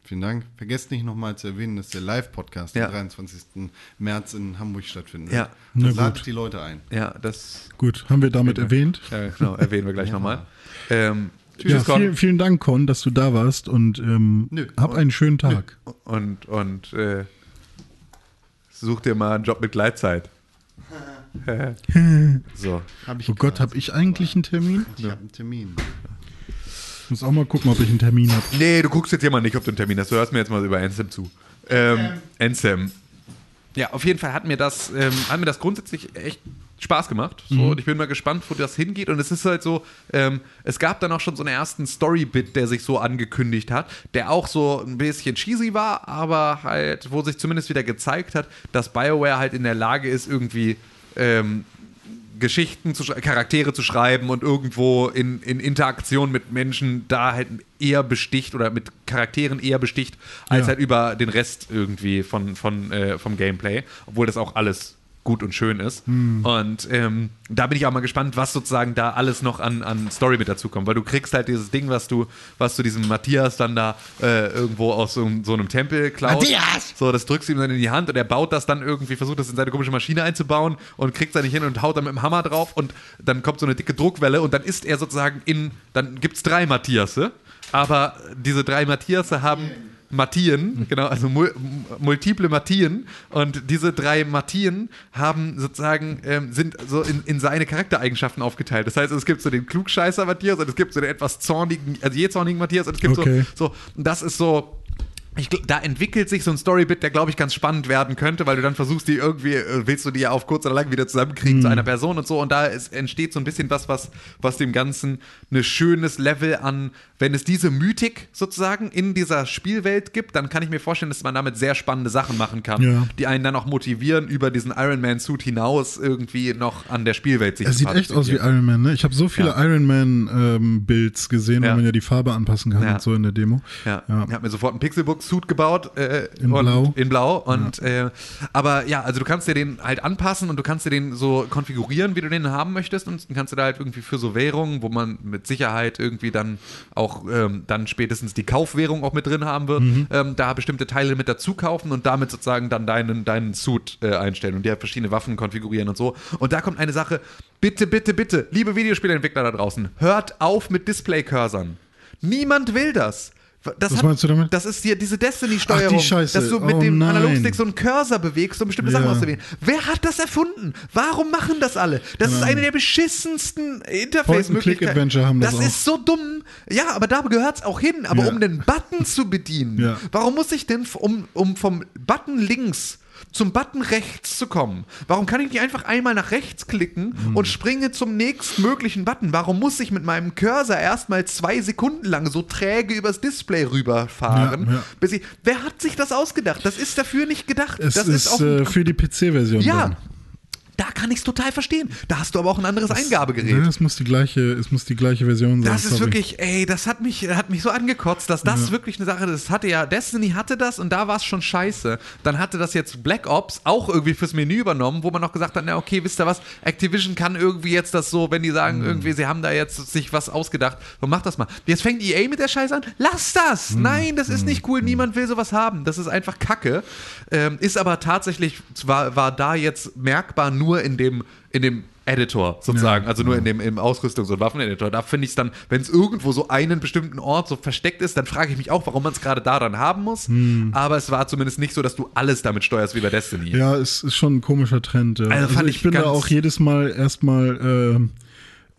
Vielen Dank. Vergesst nicht nochmal zu erwähnen, dass der Live-Podcast Ja. am 23. März in Hamburg stattfindet. Ja. Na Und ladet gut. die Leute ein. ja, das Gut, haben wir damit erwähnt. Ja, genau, erwähnen wir gleich nochmal. Ähm, Ja, tschüss, Con. vielen, vielen Dank, Con, dass du da warst und ähm, Nö. hab einen schönen Tag. Und, und äh, such dir mal einen Job mit Gleitzeit. so. Hab ich Oh Gott, habe ich eigentlich einen Termin? Ich habe einen Termin. Ich muss auch mal gucken, ob ich einen Termin habe. Nee, du guckst jetzt hier mal nicht, ob du einen Termin hast. Du hörst mir jetzt mal über Ansem zu. Ähm, Ansem. Ja, auf jeden Fall hat mir das, ähm, hat mir das grundsätzlich echt Spaß gemacht. So, Und ich bin mal gespannt, wo das hingeht. Und es ist halt so, ähm, es gab dann auch schon so einen ersten Story-Bit, der sich so angekündigt hat, der auch so ein bisschen cheesy war, aber halt, wo sich zumindest wieder gezeigt hat, dass BioWare halt in der Lage ist, irgendwie ähm, Geschichten, zu, Charaktere zu schreiben und irgendwo in, in Interaktion mit Menschen da halt eher besticht oder mit Charakteren eher besticht, als Ja. halt über den Rest irgendwie von, von, äh, vom Gameplay, obwohl das auch alles gut und schön ist. Und ähm, da bin ich auch mal gespannt, was sozusagen da alles noch an, an Story mit dazu kommt, weil du kriegst halt dieses Ding, was du, was du diesem Matthias dann da äh, irgendwo aus so, so einem Tempel klaust. Matthias! So, das drückst du ihm dann in die Hand und er baut das dann irgendwie, versucht das in seine komische Maschine einzubauen und kriegt es nicht hin und haut dann mit dem Hammer drauf und dann kommt so eine dicke Druckwelle und dann ist er sozusagen in, dann gibt es drei Matthiasse, aber diese drei Matthiasse haben Mattien, genau, also mul multiple Mattien und diese drei Mattien haben sozusagen, ähm, sind so in, in seine Charaktereigenschaften aufgeteilt. Das heißt, es gibt so den Klugscheißer Matthias und es gibt so den etwas zornigen, also je zornigen Matthias und es gibt Okay. so, so, und das ist so, ich, da entwickelt sich so ein Storybit, der, glaube ich, ganz spannend werden könnte, weil du dann versuchst, die irgendwie, äh, willst du die ja auf kurz oder lang wieder zusammenkriegen zu einer Person und so. Und da ist, entsteht so ein bisschen was, was, was dem Ganzen ein schönes Level an, wenn es diese Mythik sozusagen in dieser Spielwelt gibt, dann kann ich mir vorstellen, dass man damit sehr spannende Sachen machen kann, Ja. die einen dann auch motivieren, über diesen Iron Man-Suit hinaus irgendwie noch an der Spielwelt sich Er zu sieht echt aus wie. Iron Man, ne? Ich habe so viele Ja. Iron Man-Builds gesehen, Ja. weil man ja die Farbe anpassen kann und so in der Demo. Ja. Ich habe mir sofort einen Pixelbook-Suit gebaut. Äh, In und, Blau. In Blau. Und, äh, aber ja, also du kannst dir den halt anpassen und du kannst dir den so konfigurieren, wie du den haben möchtest. Und dann kannst du da halt irgendwie für so Währungen, wo man mit Sicherheit irgendwie dann auch ähm, dann spätestens die Kaufwährung auch mit drin haben wird, Mhm. ähm, da bestimmte Teile mit dazu kaufen und damit sozusagen dann deinen, deinen Suit äh, einstellen und dir verschiedene Waffen konfigurieren und so. Und da kommt eine Sache, bitte, bitte, bitte, liebe Videospielentwickler da draußen, hört auf mit Display-Cursern. Niemand will das. Das Was hat, meinst du damit? Das ist hier diese Destiny-Steuerung. Die. Dass du mit Oh, dem nein. Analogstick so einen Cursor bewegst, um bestimmte Ja. Sachen auszuwählen. Wer hat das erfunden? Warum machen das alle? Das ist eine der beschissensten Interface-Möglichkeiten. Das auch. ist so dumm. Ja, aber da gehört es auch hin. Aber Ja. um den Button zu bedienen, Ja. warum muss ich denn, um, um vom Button links zum Button rechts zu kommen. Warum kann ich nicht einfach einmal nach rechts klicken Hm. und springe zum nächstmöglichen Button? Warum muss ich mit meinem Cursor erstmal zwei Sekunden lang so träge übers Display rüberfahren? Ja, ja. Bis ich, wer hat sich das ausgedacht? Das ist dafür nicht gedacht. Es das ist, auch äh, für die PC-Version. ja, dann. Da kann ich es total verstehen. Da hast du aber auch ein anderes Ja, Eingabegerät. es muss die gleiche, es muss die gleiche Version sein. Das ist sorry. wirklich, ey, das hat mich, hat mich so angekotzt, dass das wirklich eine Sache ist. Das hatte ja, Destiny hatte das und da war es schon scheiße. Dann hatte das jetzt Black Ops auch irgendwie fürs Menü übernommen, wo man noch gesagt hat, na okay, wisst ihr was, Activision kann irgendwie jetzt das so, wenn die sagen, Mhm. irgendwie, sie haben da jetzt sich was ausgedacht, dann macht das mal. Jetzt fängt EA mit der Scheiße an, lass das! Mhm. Nein, das ist nicht cool, niemand will sowas haben. Das ist einfach Kacke. Ähm, ist aber tatsächlich, war, war da jetzt merkbar nur in dem, in dem Editor sozusagen, Ja, also nur in dem im Ausrüstungs- und Waffeneditor. Da finde ich es dann, wenn es irgendwo so einen bestimmten Ort so versteckt ist, dann frage ich mich auch, warum man es gerade da dann haben muss. Aber es war zumindest nicht so, dass du alles damit steuerst wie bei Destiny. Hm. Ja, es ist schon ein komischer Trend. Ja. Also fand ich, ich bin da auch jedes Mal erstmal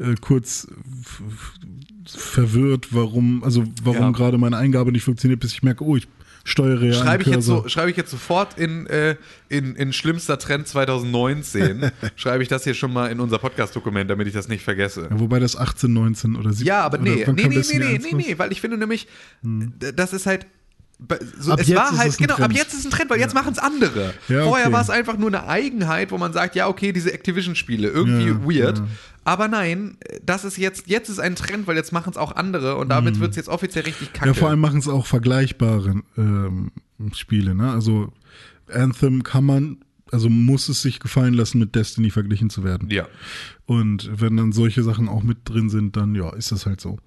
äh, äh, kurz verwirrt, warum, also warum Ja. gerade meine Eingabe nicht funktioniert, bis ich merke, oh, ich steuere Schreibe ich, jetzt so, schreibe ich jetzt sofort in, äh, in, in schlimmster Trend 2019, schreibe ich das hier schon mal in unser Podcast-Dokument, damit ich das nicht vergesse. Ja, wobei das 18, 19 oder 17 Ja, aber nee, nee, nee, nee, nee, nee, nee, weil ich finde nämlich, d- das ist halt. So, Ab es war halt, genau, ab Trend. jetzt ist es ein Trend, weil jetzt machen es andere. Ja, Vorher okay. war es einfach nur eine Eigenheit, wo man sagt, ja, okay, diese Activision-Spiele, irgendwie Ja, weird. ja. Aber nein, das ist jetzt, jetzt ist ein Trend, weil jetzt machen es auch andere und damit wird es jetzt offiziell richtig kacke. Mhm. Ja, vor allem machen es auch vergleichbare ähm, Spiele, ne? Also Anthem kann man, also muss es sich gefallen lassen, mit Destiny verglichen zu werden. Ja. Und wenn dann solche Sachen auch mit drin sind, dann ja, ist das halt so.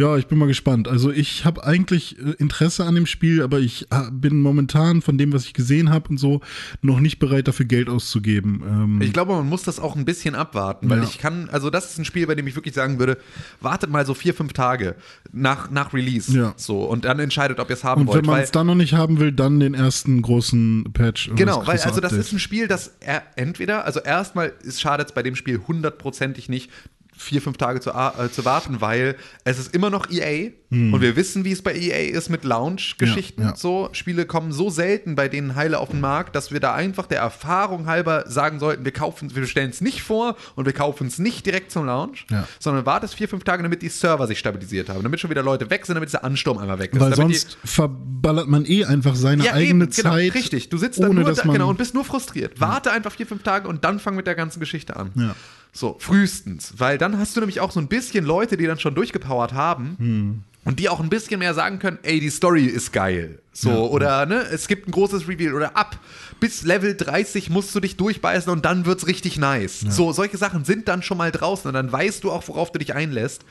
Ja, ich bin mal gespannt. Also ich habe eigentlich äh, Interesse an dem Spiel, aber ich äh, bin momentan von dem, was ich gesehen habe und so, noch nicht bereit dafür Geld auszugeben. Ähm, Ich glaube, man muss das auch ein bisschen abwarten, weil Ja. ich kann, also das ist ein Spiel, bei dem ich wirklich sagen würde, wartet mal so vier, fünf Tage nach, nach Release. Ja. So, und dann entscheidet, ob ihr es haben und wollt. wenn man es dann noch nicht haben will, dann den ersten großen Patch. Genau, weil also das Update. ist ein Spiel, das er, entweder, also erstmal schadet es bei dem Spiel hundertprozentig nicht, vier, fünf Tage zu, äh, zu warten, weil es ist immer noch EA und wir wissen, wie es bei EA ist mit Launch-Geschichten. Ja, ja. So, Spiele kommen so selten bei denen heile auf den Markt, dass wir da einfach der Erfahrung halber sagen sollten, wir kaufen, wir stellen es nicht vor und wir kaufen es nicht direkt zum Launch, Ja. sondern wartest vier, fünf Tage, damit die Server sich stabilisiert haben, damit schon wieder Leute weg sind, damit dieser Ansturm einmal weg ist. Weil sonst verballert man eh einfach seine eigene eben, genau, Zeit. richtig. Du sitzt dann ohne nur dass da, genau, und bist nur frustriert. Warte einfach vier, fünf Tage und dann fang mit der ganzen Geschichte an. Ja. So, frühestens. Weil dann hast du nämlich auch so ein bisschen Leute, die dann schon durchgepowert haben. Hm. Und die auch ein bisschen mehr sagen können, ey, die Story ist geil. So, Ja, oder ne, es gibt ein großes Reveal. Oder ab bis Level 30 musst du dich durchbeißen und dann wird's richtig nice. So, solche Sachen sind dann schon mal draußen und dann weißt du auch, worauf du dich einlässt.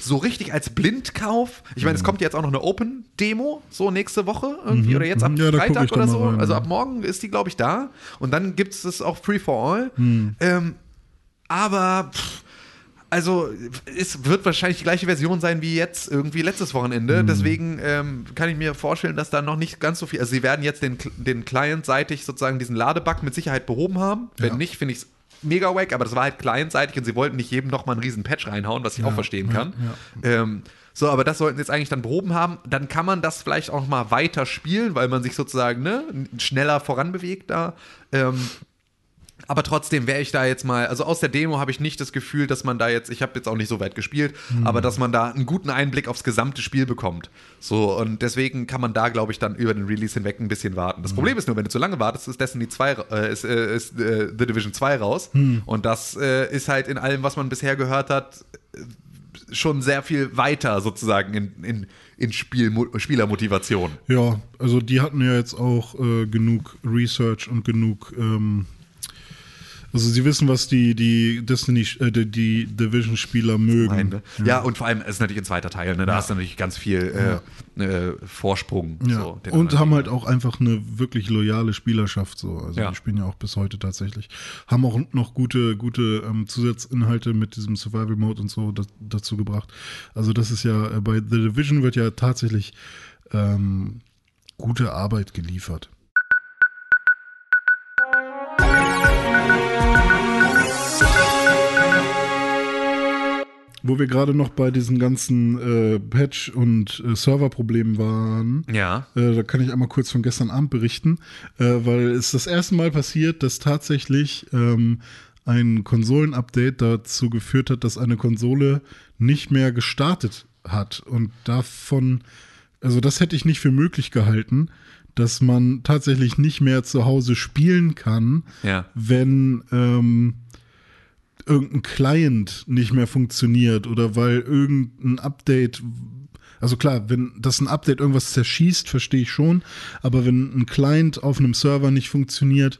So richtig als Blindkauf. Ich Mhm. meine, es kommt jetzt auch noch eine Open-Demo, so nächste Woche irgendwie, oder jetzt Mhm. Ja, Freitag oder so. rein, also ja. ab morgen ist die, glaube ich, da. Und dann gibt es auch Free for All. Hm. Ähm, aber pff, also es wird wahrscheinlich die gleiche Version sein wie jetzt irgendwie letztes Wochenende. Hm. Deswegen ähm, kann ich mir vorstellen, dass da noch nicht ganz so viel. Also sie werden jetzt den, den Client-seitig sozusagen diesen Ladebug mit Sicherheit behoben haben. Wenn Ja. nicht, finde ich es mega wack, aber das war halt clientseitig und sie wollten nicht jedem nochmal einen riesen Patch reinhauen, was ich auch verstehen kann. Ähm, So, aber das sollten jetzt eigentlich dann Proben haben. Dann kann man das vielleicht auch mal weiter spielen, weil man sich sozusagen ne, schneller voranbewegt da. Ähm, aber trotzdem wäre ich da jetzt mal, also aus der Demo habe ich nicht das Gefühl, dass man da jetzt, ich habe jetzt auch nicht so weit gespielt, Mhm. aber dass man da einen guten Einblick aufs gesamte Spiel bekommt. So, und deswegen kann man da, glaube ich, dann über den Release hinweg ein bisschen warten. Mhm. Das Problem ist nur, wenn du zu lange wartest, ist Destiny 2, äh, ist, äh, ist äh, The Division 2 raus. Mhm. Und das äh, ist halt in allem, was man bisher gehört hat, äh, schon sehr viel weiter sozusagen in, in, in Spiel, Spielermotivation. Ja, also die hatten ja jetzt auch äh, genug Research und genug. Ähm, also sie wissen, was die, die Destiny, äh, die, die Division-Spieler mögen. Nein, ne? ja. und vor allem ist natürlich ein zweiter Teil, ne? da hast du natürlich ganz viel äh, äh, Vorsprung. Ja. So, und haben halt auch einfach eine wirklich loyale Spielerschaft. So. Also Ja. die spielen ja auch bis heute tatsächlich. Haben auch noch gute, gute ähm, Zusatzinhalte mit diesem Survival Mode und so da, dazu gebracht. Also das ist ja, äh, bei The Division wird ja tatsächlich ähm, gute Arbeit geliefert. Wo wir gerade noch bei diesen ganzen äh, Patch- und äh, Serverproblemen waren, Ja. äh, da kann ich einmal kurz von gestern Abend berichten, äh, weil es das erste Mal passiert, dass tatsächlich ähm, ein Konsolen-Update dazu geführt hat, dass eine Konsole nicht mehr gestartet hat. Und davon, also das hätte ich nicht für möglich gehalten, dass man tatsächlich nicht mehr zu Hause spielen kann, Ja. wenn ähm, irgendein Client nicht mehr funktioniert oder weil irgendein Update, also klar, wenn das ein Update irgendwas zerschießt, verstehe ich schon, aber wenn ein Client auf einem Server nicht funktioniert,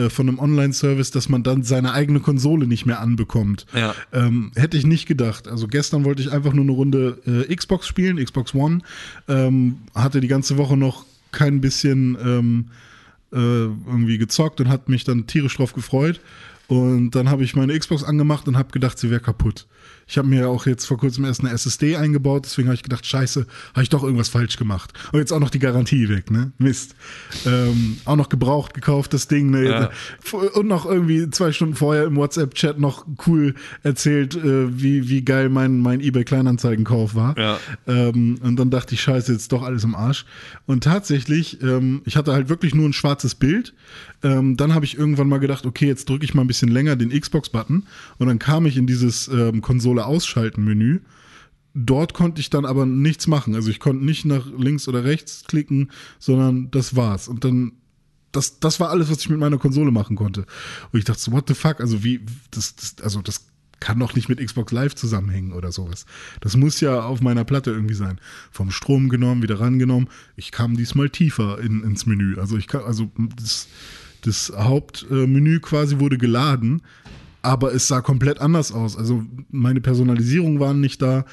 äh, von einem Online-Service, dass man dann seine eigene Konsole nicht mehr anbekommt. Ja. Ähm, hätte ich nicht gedacht. Also gestern wollte ich einfach nur eine Runde äh, Xbox spielen, Xbox One, ähm, hatte die ganze Woche noch kein bisschen ähm, äh, irgendwie gezockt und hat mich dann tierisch drauf gefreut. Und dann habe ich meine Xbox angemacht und habe gedacht, sie wäre kaputt. Ich habe mir auch jetzt vor kurzem erst eine SSD eingebaut, deswegen habe ich gedacht, scheiße, habe ich doch irgendwas falsch gemacht. Und jetzt auch noch die Garantie weg, ne? Mist. Ähm, auch noch gebraucht gekauft, das Ding, ne? Ja. Und noch irgendwie zwei Stunden vorher im WhatsApp-Chat noch cool erzählt, äh, wie, wie geil mein, mein eBay-Kleinanzeigenkauf war. Ja. Ähm, und dann dachte ich, scheiße, jetzt doch alles im Arsch. Und tatsächlich, ähm, ich hatte halt wirklich nur ein schwarzes Bild. Ähm, dann habe ich irgendwann mal gedacht, okay, jetzt drücke ich mal ein bisschen länger den Xbox-Button. Und dann kam ich in dieses ähm, Konsole-Ausschalten-Menü. Dort konnte ich dann aber nichts machen. Also ich konnte nicht nach links oder rechts klicken, sondern das war's. Und dann das, das war alles, was ich mit meiner Konsole machen konnte. Und ich dachte so, what the fuck? Also wie, das, das, also das kann doch nicht mit Xbox Live zusammenhängen oder sowas. Das muss ja auf meiner Platte irgendwie sein. Vom Strom genommen, wieder rangenommen. Ich kam diesmal tiefer in, ins Menü. Also ich kam, also das, das Hauptmenü quasi wurde geladen, aber es sah komplett anders aus. Also meine Personalisierung waren nicht da.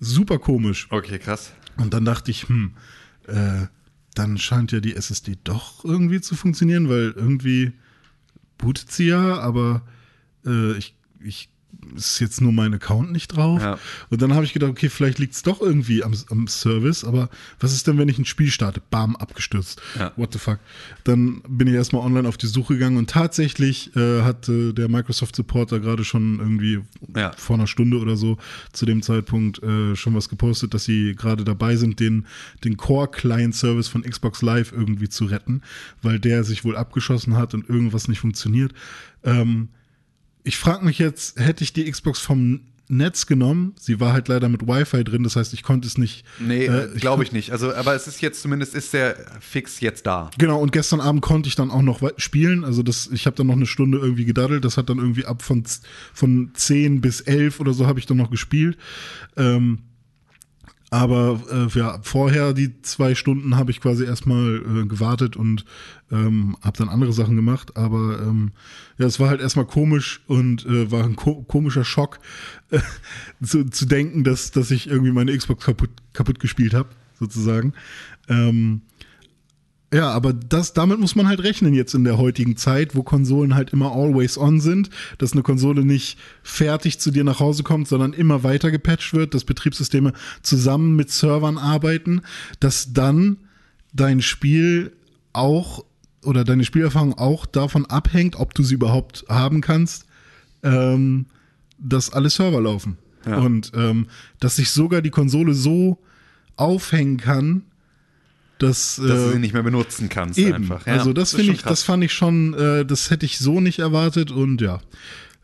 Super komisch. Okay, krass. Und dann dachte ich, hm, äh, dann scheint ja die SSD doch irgendwie zu funktionieren, weil irgendwie bootet sie ja, aber äh, ich, ich ist jetzt nur mein Account nicht drauf. Ja. Und dann habe ich gedacht, okay, vielleicht liegt es doch irgendwie am, am Service, aber was ist denn, wenn ich ein Spiel starte? Bam, abgestürzt. Ja. What the fuck? Dann bin ich erstmal online auf die Suche gegangen und tatsächlich äh, hat äh, der Microsoft Supporter gerade schon irgendwie Ja. vor einer Stunde oder so zu dem Zeitpunkt äh, schon was gepostet, dass sie gerade dabei sind, den, den Core-Client-Service von Xbox Live irgendwie zu retten, weil der sich wohl abgeschossen hat und irgendwas nicht funktioniert. Ähm, ich frage mich jetzt, hätte ich die Xbox vom Netz genommen? Sie war halt leider mit Wi-Fi drin, das heißt, ich konnte es nicht. Nee, äh, glaube ich nicht. Also, aber es ist jetzt zumindest ist der fix jetzt da. Genau, und gestern Abend konnte ich dann auch noch spielen. Also das, ich habe dann noch eine Stunde irgendwie gedaddelt. Das hat dann irgendwie ab von, von 10 bis 11 oder so habe ich dann noch gespielt. Ähm, aber äh, ja, vorher die zwei Stunden habe ich quasi erstmal äh, gewartet und ähm, habe dann andere Sachen gemacht. Aber ähm, ja, es war halt erstmal komisch und äh, war ein ko komischer Schock äh, zu, zu denken, dass, dass ich irgendwie meine Xbox kaputt, kaputt gespielt habe, sozusagen. Ähm, ja, aber das, damit muss man halt rechnen jetzt in der heutigen Zeit, wo Konsolen halt immer always on sind, dass eine Konsole nicht fertig zu dir nach Hause kommt, sondern immer weiter gepatcht wird, dass Betriebssysteme zusammen mit Servern arbeiten, dass dann dein Spiel auch oder deine Spielerfahrung auch davon abhängt, ob du sie überhaupt haben kannst, ähm, dass alle Server laufen. Ja. Und ähm, dass ich sogar die Konsole so aufhängen kann, dass, Dass du äh, sie nicht mehr benutzen kannst eben. einfach. Ja, also das, ist finde ich, krass. das fand ich schon, äh, das hätte ich so nicht erwartet und ja.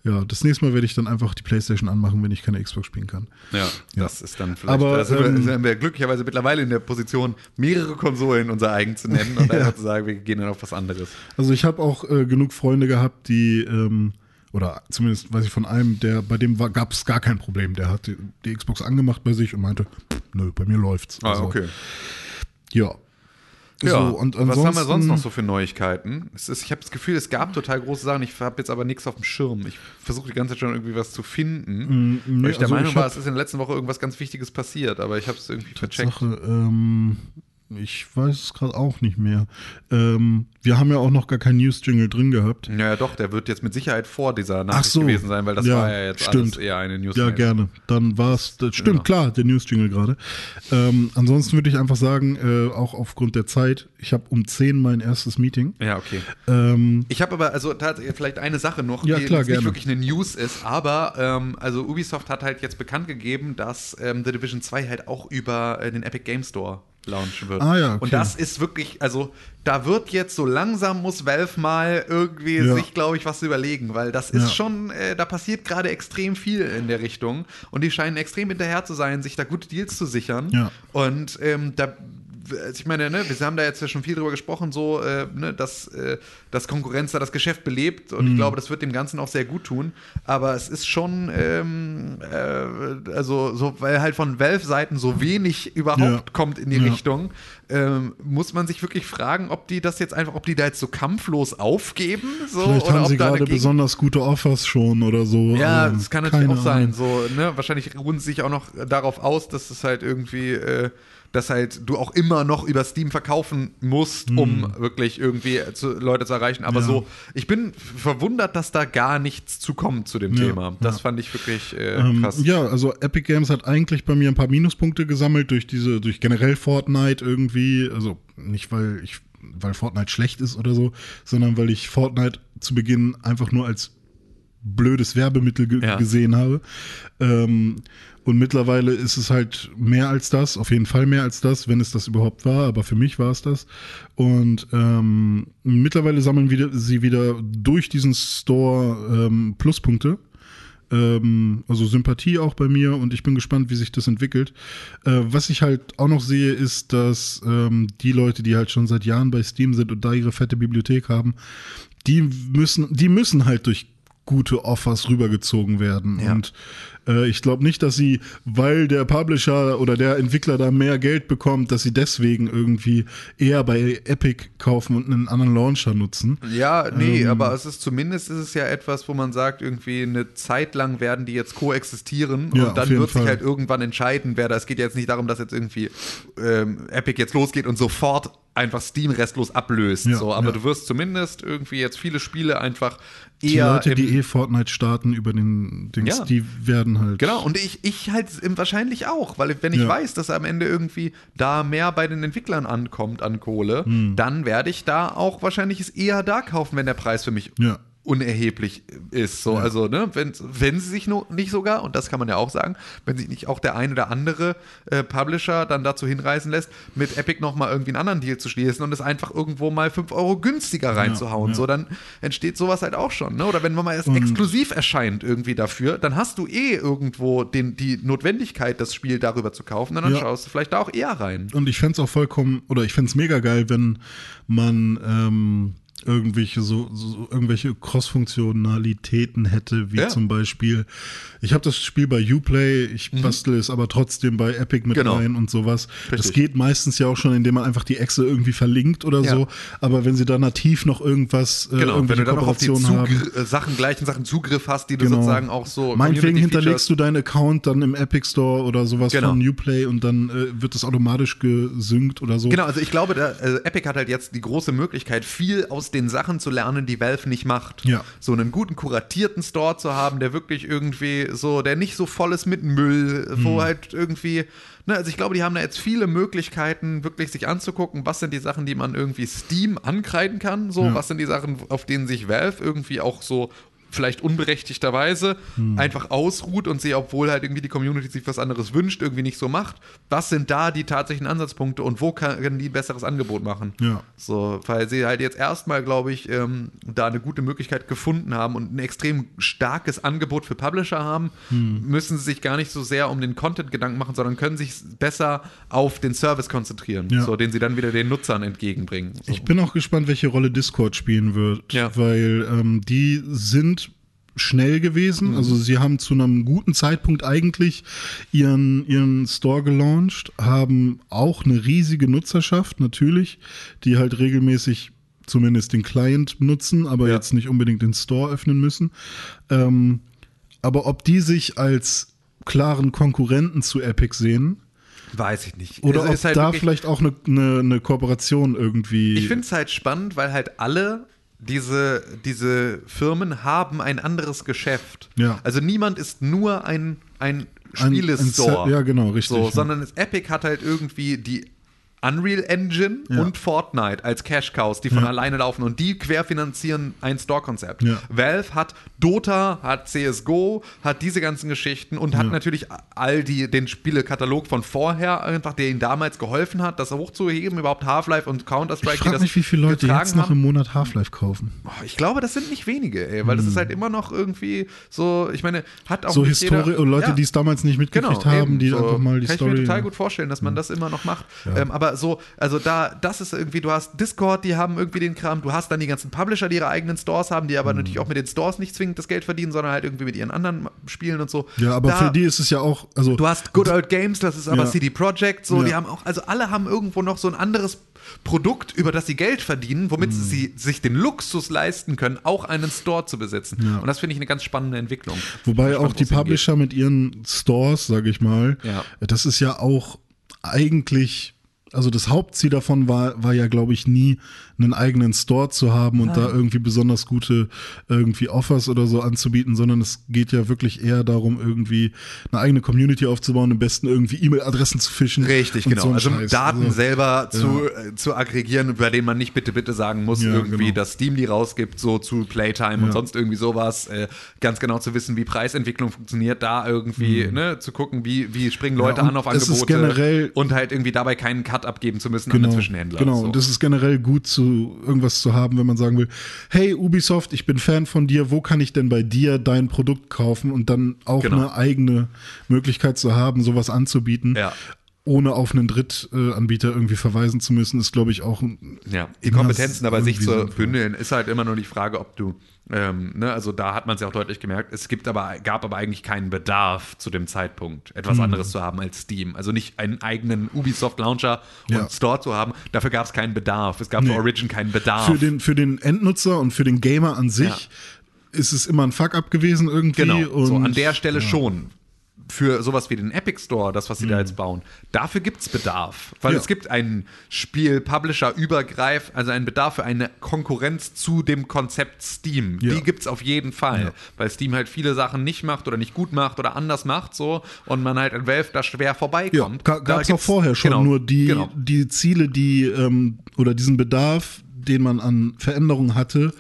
Ja, das nächste Mal werde ich dann einfach die Playstation anmachen, wenn ich keine Xbox spielen kann. Ja, Ja. das ist dann vielleicht. Aber, da sind, wir, ähm, sind wir glücklicherweise mittlerweile in der Position, mehrere Konsolen unser eigen zu nennen und Ja. einfach zu sagen, wir gehen dann auf was anderes. Also ich habe auch äh, genug Freunde gehabt, die, ähm, oder zumindest weiß ich von einem, der bei dem gab es gar kein Problem. Der hat die, die Xbox angemacht bei sich und meinte, nö, bei mir läuft's. Ah, Also, okay. Ja. Ja, So, und was haben wir sonst noch so für Neuigkeiten? Ist, ich habe das Gefühl, es gab total große Sachen. Ich habe jetzt aber nichts auf dem Schirm. Ich versuche die ganze Zeit schon irgendwie was zu finden. Mm, nee, weil ich der also Meinung ich war, es ist in der letzten Woche irgendwas ganz Wichtiges passiert, aber ich habe es irgendwie vercheckt. Sache, ähm, ich weiß es gerade auch nicht mehr. Ähm, wir haben ja auch noch gar keinen News-Jingle drin gehabt. Ja, doch, der wird jetzt mit Sicherheit vor dieser Nachricht Ach so. gewesen sein, weil das Ja, war ja jetzt stimmt. alles eher eine News. Ja, gerne. Dann war es, stimmt, Ja. klar, der News-Jingle gerade. Ähm, ansonsten würde ich einfach sagen, äh, auch aufgrund der Zeit, ich habe um 10 mein erstes Meeting. Ja, okay. Ähm, Ich habe aber, also tatsächlich vielleicht eine Sache noch, Ja, die klar, nicht wirklich eine News ist, aber ähm, also Ubisoft hat halt jetzt bekannt gegeben, dass ähm, The Division 2 halt auch über äh, den Epic Game Store launchen wird. Ah, ja, okay. Und das ist wirklich, also da wird jetzt so langsam muss Valve mal irgendwie Ja. sich, glaube ich, was überlegen, weil das ist Ja. schon, äh, da passiert gerade extrem viel in der Richtung und die scheinen extrem hinterher zu sein, sich da gute Deals zu sichern. Ja. Und ähm, da ich meine, ne, wir haben da jetzt ja schon viel drüber gesprochen, so, äh, ne, dass, äh, dass Konkurrenz da das Geschäft belebt und Mhm. ich glaube, das wird dem Ganzen auch sehr gut tun. Aber es ist schon, ähm, äh, also, so, weil halt von Valve-Seiten so wenig überhaupt Ja. kommt in die Ja. Richtung, ähm, muss man sich wirklich fragen, ob die das jetzt einfach, ob die da jetzt so kampflos aufgeben, so, vielleicht haben sie gerade besonders gute Offers schon oder so. ja, Ähm, das kann natürlich auch sein. So, ne? Wahrscheinlich ruhen sie sich auch noch darauf aus, dass es halt irgendwie, äh, dass halt du auch immer noch über Steam verkaufen musst, um wirklich irgendwie zu, Leute zu erreichen. Aber. Ja. so, ich bin verwundert, dass da gar nichts zu kommt zu dem Ja, Thema. Das ja. fand ich wirklich äh, Ähm, krass. ja, also Epic Games hat eigentlich bei mir ein paar Minuspunkte gesammelt durch diese, durch generell Fortnite irgendwie. Also nicht, weil ich, weil Fortnite schlecht ist oder so, sondern weil ich Fortnite zu Beginn einfach nur als blödes Werbemittel ge Ja. gesehen habe. Ähm, und mittlerweile ist es halt mehr als das, auf jeden Fall mehr als das, wenn es das überhaupt war, aber für mich war es das. Und ähm, mittlerweile sammeln wieder, sie wieder durch diesen Store ähm, Pluspunkte. Ähm, also Sympathie auch bei mir und ich bin gespannt, wie sich das entwickelt. Äh, was ich halt auch noch sehe, ist, dass ähm, die Leute, die halt schon seit Jahren bei Steam sind und da ihre fette Bibliothek haben, die müssen, die müssen halt durch gute Offers rübergezogen werden. Ja. Und äh, ich glaube nicht, dass sie, weil der Publisher oder der Entwickler da mehr Geld bekommt, dass sie deswegen irgendwie eher bei Epic kaufen und einen anderen Launcher nutzen. Ja, nee, Ähm. aber es ist zumindest ist es ja etwas, wo man sagt, irgendwie eine Zeit lang werden die jetzt koexistieren Ja, und dann wird sich Fall. halt irgendwann entscheiden, wer da. Es geht jetzt nicht darum, dass jetzt irgendwie ähm, Epic jetzt losgeht und sofort einfach Steam restlos ablöst. Ja, so, aber ja. du wirst zumindest irgendwie jetzt viele Spiele einfach Die eher. Leute, im- die eh Fortnite starten über den Dings, Ja. die werden halt. Genau, und ich, ich halt wahrscheinlich auch, weil wenn ich Ja. weiß, dass am Ende irgendwie da mehr bei den Entwicklern ankommt an Kohle, Hm. dann werde ich da auch wahrscheinlich es eher da kaufen, wenn der Preis für mich Ja. Unerheblich ist. So, also, ne, wenn, wenn sie sich nur nicht sogar, und das kann man ja auch sagen, wenn sich nicht auch der ein oder andere äh, Publisher dann dazu hinreißen lässt, mit Epic nochmal irgendwie einen anderen Deal zu schließen und es einfach irgendwo mal 5 Euro günstiger reinzuhauen. ja. So, dann entsteht sowas halt auch schon. Ne? Oder wenn man mal erst exklusiv erscheint irgendwie dafür, dann hast du eh irgendwo den, die Notwendigkeit, das Spiel darüber zu kaufen, und dann Ja. schaust du vielleicht da auch eher rein. Und ich fände es auch vollkommen, oder ich fände es mega geil, wenn man ähm, irgendwelche so, so irgendwelche Cross-Funktionalitäten hätte, wie Ja. zum Beispiel, ich habe das Spiel bei Uplay, ich bastel es aber trotzdem bei Epic mit Mhm. Genau. rein und sowas. Das Richtig. geht meistens ja auch schon, indem man einfach die Exe irgendwie verlinkt oder Ja. so. Aber wenn sie da nativ noch irgendwas, äh, Genau, wenn du irgendwelche dann noch auf die Kooperationen haben. Äh, Sachen, gleichen Sachen Zugriff hast, die du Genau. sozusagen auch so. Meinetwegen hinterlegst du deinen Account dann im Epic Store oder sowas Genau. von Uplay und dann äh, wird das automatisch gesynkt oder so. Genau, also ich glaube, da, also Epic hat halt jetzt die große Möglichkeit, viel aus den Sachen zu lernen, die Valve nicht macht. Ja. So einen guten kuratierten Store zu haben, der wirklich irgendwie so, der nicht so voll ist mit Müll, wo Mhm. halt irgendwie, ne, also ich glaube, die haben da jetzt viele Möglichkeiten, wirklich sich anzugucken, was sind die Sachen, die man irgendwie Steam ankreiden kann, so, Ja. was sind die Sachen, auf denen sich Valve irgendwie auch so vielleicht unberechtigterweise einfach ausruht und sie, obwohl halt irgendwie die Community sich was anderes wünscht, irgendwie nicht so macht. Was sind da die tatsächlichen Ansatzpunkte und wo kann, können die ein besseres Angebot machen? Ja. So, weil sie halt jetzt erstmal, glaube ich, ähm, da eine gute Möglichkeit gefunden haben und ein extrem starkes Angebot für Publisher haben, Hm. müssen sie sich gar nicht so sehr um den Content Gedanken machen, sondern können sich besser auf den Service konzentrieren, Ja. so, den sie dann wieder den Nutzern entgegenbringen. So. Ich bin auch gespannt, welche Rolle Discord spielen wird, Ja. weil ähm, die sind schnell gewesen. Mhm. Also sie haben zu einem guten Zeitpunkt eigentlich ihren, ihren Store gelauncht, haben auch eine riesige Nutzerschaft natürlich, die halt regelmäßig zumindest den Client nutzen, aber Ja. jetzt nicht unbedingt den Store öffnen müssen. Ähm, aber ob die sich als klaren Konkurrenten zu Epic sehen Weiß ich nicht. oder Es ob ist halt da vielleicht auch eine, eine, eine Kooperation irgendwie. Ich finde es halt spannend, weil halt alle diese, diese Firmen haben ein anderes Geschäft. Ja. Also niemand ist nur ein, ein Spielestore. Ja, genau, richtig, So, ja. sondern es, Epic hat halt irgendwie die Unreal Engine Ja. und Fortnite als Cash Cows, die von Ja. alleine laufen und die querfinanzieren ein Store-Konzept. Ja. Valve hat Dota, hat CSGO, hat diese ganzen Geschichten und hat natürlich all die, den Spielekatalog von vorher einfach, der ihnen damals geholfen hat, das hochzuheben, überhaupt Half-Life und Counter-Strike, Ich frage mich, wie viele Leute jetzt noch im Monat Half-Life kaufen. Ich glaube, das sind nicht wenige, ey, weil das ist halt immer noch irgendwie so, ich meine, hat auch Hm. So Historie, jeder- Leute, die es damals nicht mitgekriegt haben, eben, die so. einfach mal die Kann Story. Hm. ich mir total gut vorstellen, dass man das immer noch macht. Ähm, aber so, also da, das ist irgendwie, du hast Discord, die haben irgendwie den Kram, du hast dann die ganzen Publisher, die ihre eigenen Stores haben, die aber natürlich auch mit den Stores nicht zwingend das Geld verdienen, sondern halt irgendwie mit ihren anderen Spielen und so. ja, aber da, für die ist es ja auch, also Du hast Good Old Games, das ist aber Ja. CD Projekt, so, Ja. die haben auch, also alle haben irgendwo noch so ein anderes Produkt, über das sie Geld verdienen, womit Mhm. sie sich den Luxus leisten können, auch einen Store zu besitzen. Ja. Und das finde ich eine ganz spannende Entwicklung. Wobei Bin auch die es hingeht. Publisher mit ihren Stores, sage ich mal, Ja. das ist ja auch eigentlich, also das Hauptziel davon war, war ja, glaube ich, nie einen eigenen Store zu haben und da irgendwie besonders gute irgendwie Offers oder so anzubieten, sondern es geht ja wirklich eher darum, irgendwie eine eigene Community aufzubauen, am besten irgendwie E-Mail-Adressen zu fischen. Richtig, und genau. so also Scheiß. Daten Also, selber zu, äh, zu aggregieren, bei denen man nicht bitte, bitte sagen muss, Ja, irgendwie, genau. dass Steam die rausgibt, so zu Playtime und Ja. sonst irgendwie sowas. Äh, ganz genau zu wissen, wie Preisentwicklung funktioniert, da irgendwie ne, zu gucken, wie, wie springen Leute Mhm. Ja, an auf und Angebote generell- und halt irgendwie dabei keinen Cut abgeben zu müssen an Genau, den Zwischenhändler. genau. So. und das ist generell gut, zu irgendwas zu haben, wenn man sagen will, hey Ubisoft, ich bin Fan von dir, wo kann ich denn bei dir dein Produkt kaufen und dann auch Genau. eine eigene Möglichkeit zu haben, sowas anzubieten. Ja. Ohne auf einen Drittanbieter irgendwie verweisen zu müssen, ist, glaube ich, auch ein Ja, die Kompetenzen dabei sich zu bündeln, ist halt immer nur die Frage, ob du, ähm, ne, also da hat man es ja auch deutlich gemerkt, es gibt aber, gab aber eigentlich keinen Bedarf zu dem Zeitpunkt, etwas Hm. anderes zu haben als Steam. Also nicht einen eigenen Ubisoft-Launcher und Ja. Store zu haben, dafür gab es keinen Bedarf. Es gab für Nee. Origin keinen Bedarf. für den, für den Endnutzer und für den Gamer an sich Ja. ist es immer ein Fuck-up gewesen irgendwie. Genau, so an der Stelle schon. Für sowas wie den Epic Store, das, was sie da jetzt bauen, dafür gibt es Bedarf. Weil Ja. es gibt einen Spiel-Publisher-Übergreif, also einen Bedarf für eine Konkurrenz zu dem Konzept Steam. Ja. Die gibt es auf jeden Fall. Ja. Weil Steam halt viele Sachen nicht macht oder nicht gut macht oder anders macht so und man halt an Valve da schwer Ja, vorbeikommt. gab Da es auch vorher schon. genau, nur die, genau. die Ziele, die ähm, oder diesen Bedarf, den man an Veränderungen hatte,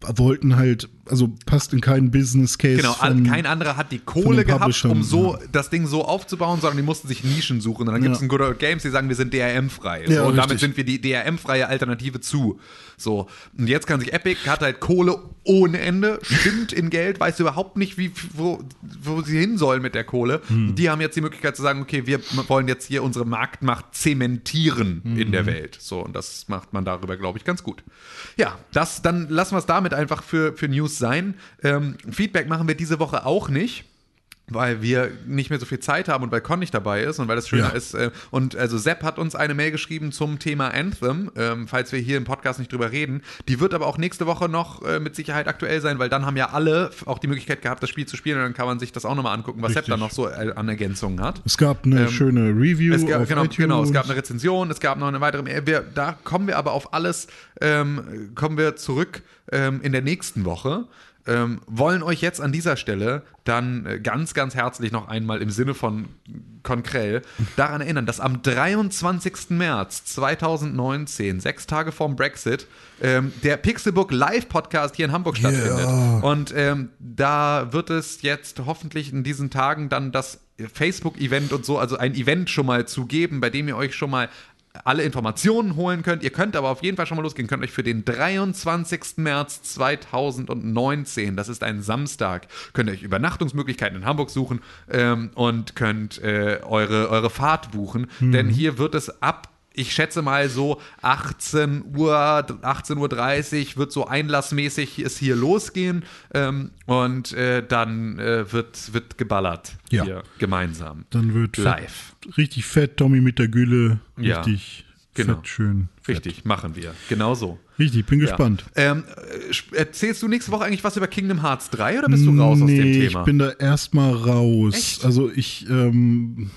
wollten halt, also passt in keinen Business Case. Genau, von, kein anderer hat die Kohle gehabt, um so ja. das Ding so aufzubauen, sondern die mussten sich Nischen suchen. Und dann gibt es Ja. ein Good Old Games, die sagen, wir sind DRM-frei. Ja, so, und damit richtig. sind wir die DRM-freie Alternative zu. So, und jetzt kann sich Epic, hat halt Kohle ohne Ende, stimmt in Geld, weiß überhaupt nicht, wie, wo, wo sie hin sollen mit der Kohle. Hm. Die haben jetzt die Möglichkeit zu sagen, okay, wir wollen jetzt hier unsere Marktmacht zementieren in Hm. der Welt. So, und das macht man darüber, glaube ich, ganz gut. Ja, das, dann lassen wir es damit einfach für, für News sein. Ähm, Feedback machen wir diese Woche auch nicht. Weil wir nicht mehr so viel Zeit haben und weil Con nicht dabei ist und weil das schöner Ja. ist. Äh, und also Sepp hat uns eine Mail geschrieben zum Thema Anthem, ähm, falls wir hier im Podcast nicht drüber reden. Die wird aber auch nächste Woche noch äh, mit Sicherheit aktuell sein, weil dann haben ja alle auch die Möglichkeit gehabt, das Spiel zu spielen und dann kann man sich das auch nochmal angucken, was Sepp Richtig. dann noch so äh, an Ergänzungen hat. Es gab eine Ähm, schöne Review Es gab, auf genau, iTunes. genau, es gab eine Rezension, es gab noch eine weitere. Mail. Wir, da kommen wir aber auf alles, ähm, kommen wir zurück ähm, in der nächsten Woche. Ähm, wollen euch jetzt an dieser Stelle dann äh, ganz, ganz herzlich noch einmal im Sinne von Konkrell daran erinnern, dass am 23. März 2019, sechs Tage vorm Brexit, ähm, der Pixelbook Live-Podcast hier in Hamburg stattfindet. Ja. Und ähm, da wird es jetzt hoffentlich in diesen Tagen dann das Facebook-Event und so, also ein Event schon mal zu geben, bei dem ihr euch schon mal alle Informationen holen könnt. Ihr könnt aber auf jeden Fall schon mal losgehen, könnt euch für den 23. März 2019, das ist ein Samstag, könnt ihr euch Übernachtungsmöglichkeiten in Hamburg suchen ähm, und könnt äh, eure, eure Fahrt buchen. Denn hier wird es ab ich schätze mal so 18 Uhr, 18.30 Uhr wird so einlassmäßig es hier losgehen ähm, und äh, dann äh, wird, wird geballert Ja. hier gemeinsam. Dann wird live. Fett, richtig fett, Tommy mit der Gülle. Ja, Richtig genau. fett, schön. Fett. Richtig, machen wir. Genau so. Richtig, bin gespannt. Ja. Ähm, äh, erzählst du nächste Woche eigentlich was über Kingdom Hearts 3 oder bist du raus aus dem nee, Thema? ich bin da erstmal raus. Echt? Also ich, ähm,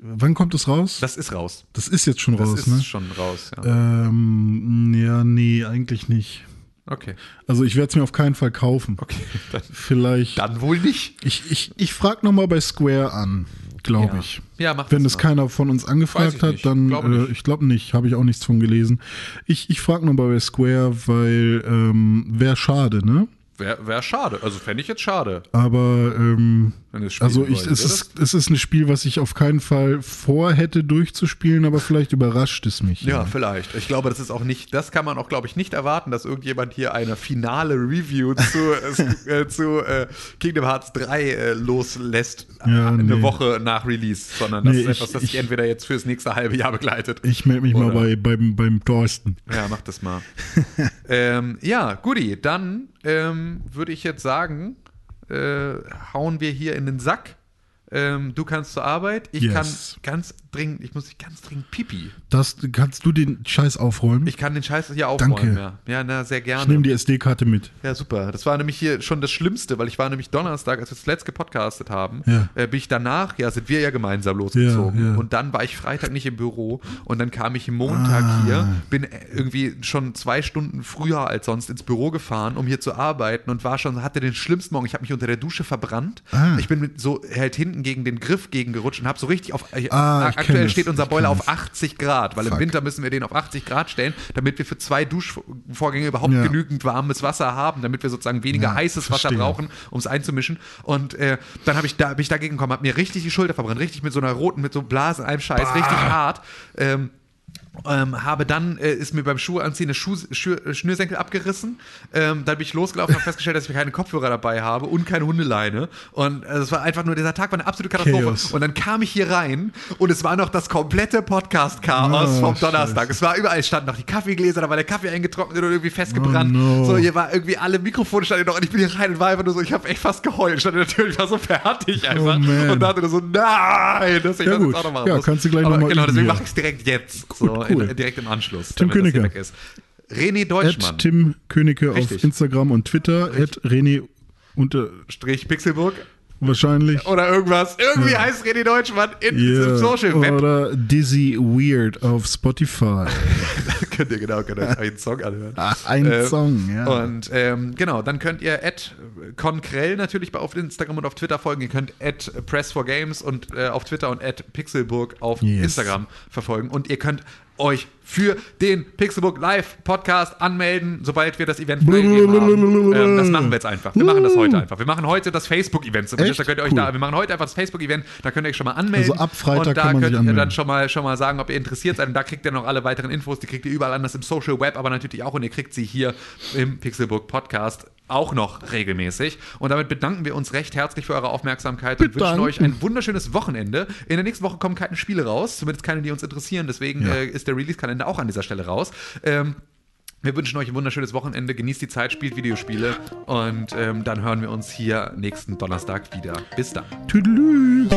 wann kommt es raus? das ist raus. Das ist jetzt schon Das raus, ist ne? schon raus, ja. Ähm, ja, nee, eigentlich nicht. Okay. Also ich werde es mir auf keinen Fall kaufen. Okay. Dann, Vielleicht. dann wohl nicht. Ich, ich, ich frage nochmal bei Square an, glaube Ja. ich. Ja, mach Wenn das das mal. keiner von uns angefragt ich hat, nicht. dann Glaube äh, ich glaube nicht, habe ich auch nichts von gelesen. Ich, ich frage nochmal bei Square, weil ähm, wäre schade, ne? Wäre wär schade. Also fände ich jetzt schade, Aber ähm, also ich, es, ist, es ist ein Spiel, was ich auf keinen Fall vorhätte durchzuspielen, aber vielleicht überrascht es mich. Ja, vielleicht. Ich glaube, das ist auch nicht, das kann man auch, glaube ich, nicht erwarten, dass irgendjemand hier eine finale Review zu, äh, zu äh, Kingdom Hearts 3 äh, loslässt, Ja, äh, eine nee. Woche nach Release, sondern das Nee, ist etwas, ich- das sich ich- entweder jetzt fürs nächste halbe Jahr begleitet. Ich melde mich mal Oder- bei, beim, beim Thorsten. Ja, mach das mal. ähm, ja, Guti, dann ähm, würde ich jetzt sagen, äh, hauen wir hier in den Sack. Ähm, du kannst zur Arbeit. Ich Yes. kann ganz dringend, ich muss ganz dringend pipi. Das, kannst du den Scheiß aufräumen? Ich kann den Scheiß hier aufräumen. Danke. Ja, ja na, sehr Ich gerne. nehme die SD-Karte mit. Ja, super. Das war nämlich hier schon das Schlimmste, weil ich war nämlich Donnerstag, als wir das letzte gepodcastet haben, Ja. äh, bin ich danach, ja, sind wir ja gemeinsam losgezogen. Ja, ja. Und dann war ich Freitag nicht im Büro und dann kam ich Montag Ah. hier, bin äh, irgendwie schon zwei Stunden früher als sonst ins Büro gefahren, um hier zu arbeiten und war schon, hatte den schlimmsten Morgen. Ich habe mich unter der Dusche verbrannt. Ah. Ich bin so halt hinten gegen den Griff gegengerutscht und habe so richtig auf, äh, Ah, ich kenn aktuell steht unser Boiler auf das. 80 Grad, weil im Fuck. Winter müssen wir den auf 80 Grad stellen, damit wir für zwei Duschvorgänge überhaupt Ja. genügend warmes Wasser haben, damit wir sozusagen weniger Ja, heißes Wasser verstehe. brauchen, um es einzumischen. Und äh, dann habe ich da bin ich dagegen gekommen, habe mir richtig die Schulter verbrannt, richtig mit so einer roten, mit so Blasen, einem Scheiß, richtig hart. Ähm, ähm, habe dann, äh, ist mir beim Schuhanziehen eine Schuh, Schuh, Schnürsenkel abgerissen. Ähm, dann bin ich losgelaufen und habe festgestellt, dass ich keine Kopfhörer dabei habe und keine Hundeleine. Und äh, es war einfach nur, dieser Tag war eine absolute Katastrophe. Chaos. Und dann kam ich hier rein und es war noch das komplette Podcast-Chaos Oh, vom Donnerstag. Scheiße. Es war überall, es standen noch die Kaffeegläser, da war der Kaffee eingetrocknet oder irgendwie festgebrannt. Oh, no. So, hier war irgendwie alle Mikrofone standen noch und ich bin hier rein und war einfach nur so, ich habe echt fast geheult. Ich stand natürlich, war so fertig einfach. Oh, und dachte nur so, nein, dass ich Ja, das gut. jetzt auch noch machen Ja, muss. kannst du gleich Aber noch mal Genau, deswegen mache ich es direkt jetzt. Gut, so, cool. in, direkt im Anschluss. Tim Königke. weg ist. René Deutschmann. At Tim Königke auf Richtig. Instagram und Twitter. At René unter Strich Pixelburg. wahrscheinlich. Oder irgendwas. Irgendwie heißt René Deutschmann in, Ja, im Social Web. Oder Dizzy Weird auf Spotify. könnt ihr genau könnt ihr einen Song anhören. Ah, ein Ähm, Song, ja. Und ähm, genau, dann könnt ihr at Konkrell natürlich auf Instagram und auf Twitter folgen. Ihr könnt at Press4Games und äh, auf Twitter und at Pixelburg auf Yes. Instagram verfolgen. Und ihr könnt euch für den Pixelburg Live Podcast anmelden, sobald wir das Event freigegeben haben. Ähm, das machen wir jetzt einfach. Wir machen das heute einfach. Wir machen heute das Facebook-Event zumindest. Echt? Da könnt ihr euch Cool. da, wir machen heute einfach das Facebook-Event. Da könnt ihr euch schon mal anmelden. Also ab Freitag und da kann man sich könnt ihr anmelden. dann schon mal, schon mal sagen, ob ihr interessiert seid. Und da kriegt ihr noch alle weiteren Infos. Die kriegt ihr überall anders im Social Web, aber natürlich auch. Und ihr kriegt sie hier im Pixelburg Podcast auch noch regelmäßig. Und damit bedanken wir uns recht herzlich für eure Aufmerksamkeit und wünschen Bedanken. euch ein wunderschönes Wochenende. In der nächsten Woche kommen keine Spiele raus, zumindest keine, die uns interessieren. Deswegen Ja. äh, ist der Release-Kalender auch an dieser Stelle raus. Ähm, wir wünschen euch ein wunderschönes Wochenende, genießt die Zeit, spielt Videospiele und ähm, dann hören wir uns hier nächsten Donnerstag wieder. Bis dann. Tüdelü.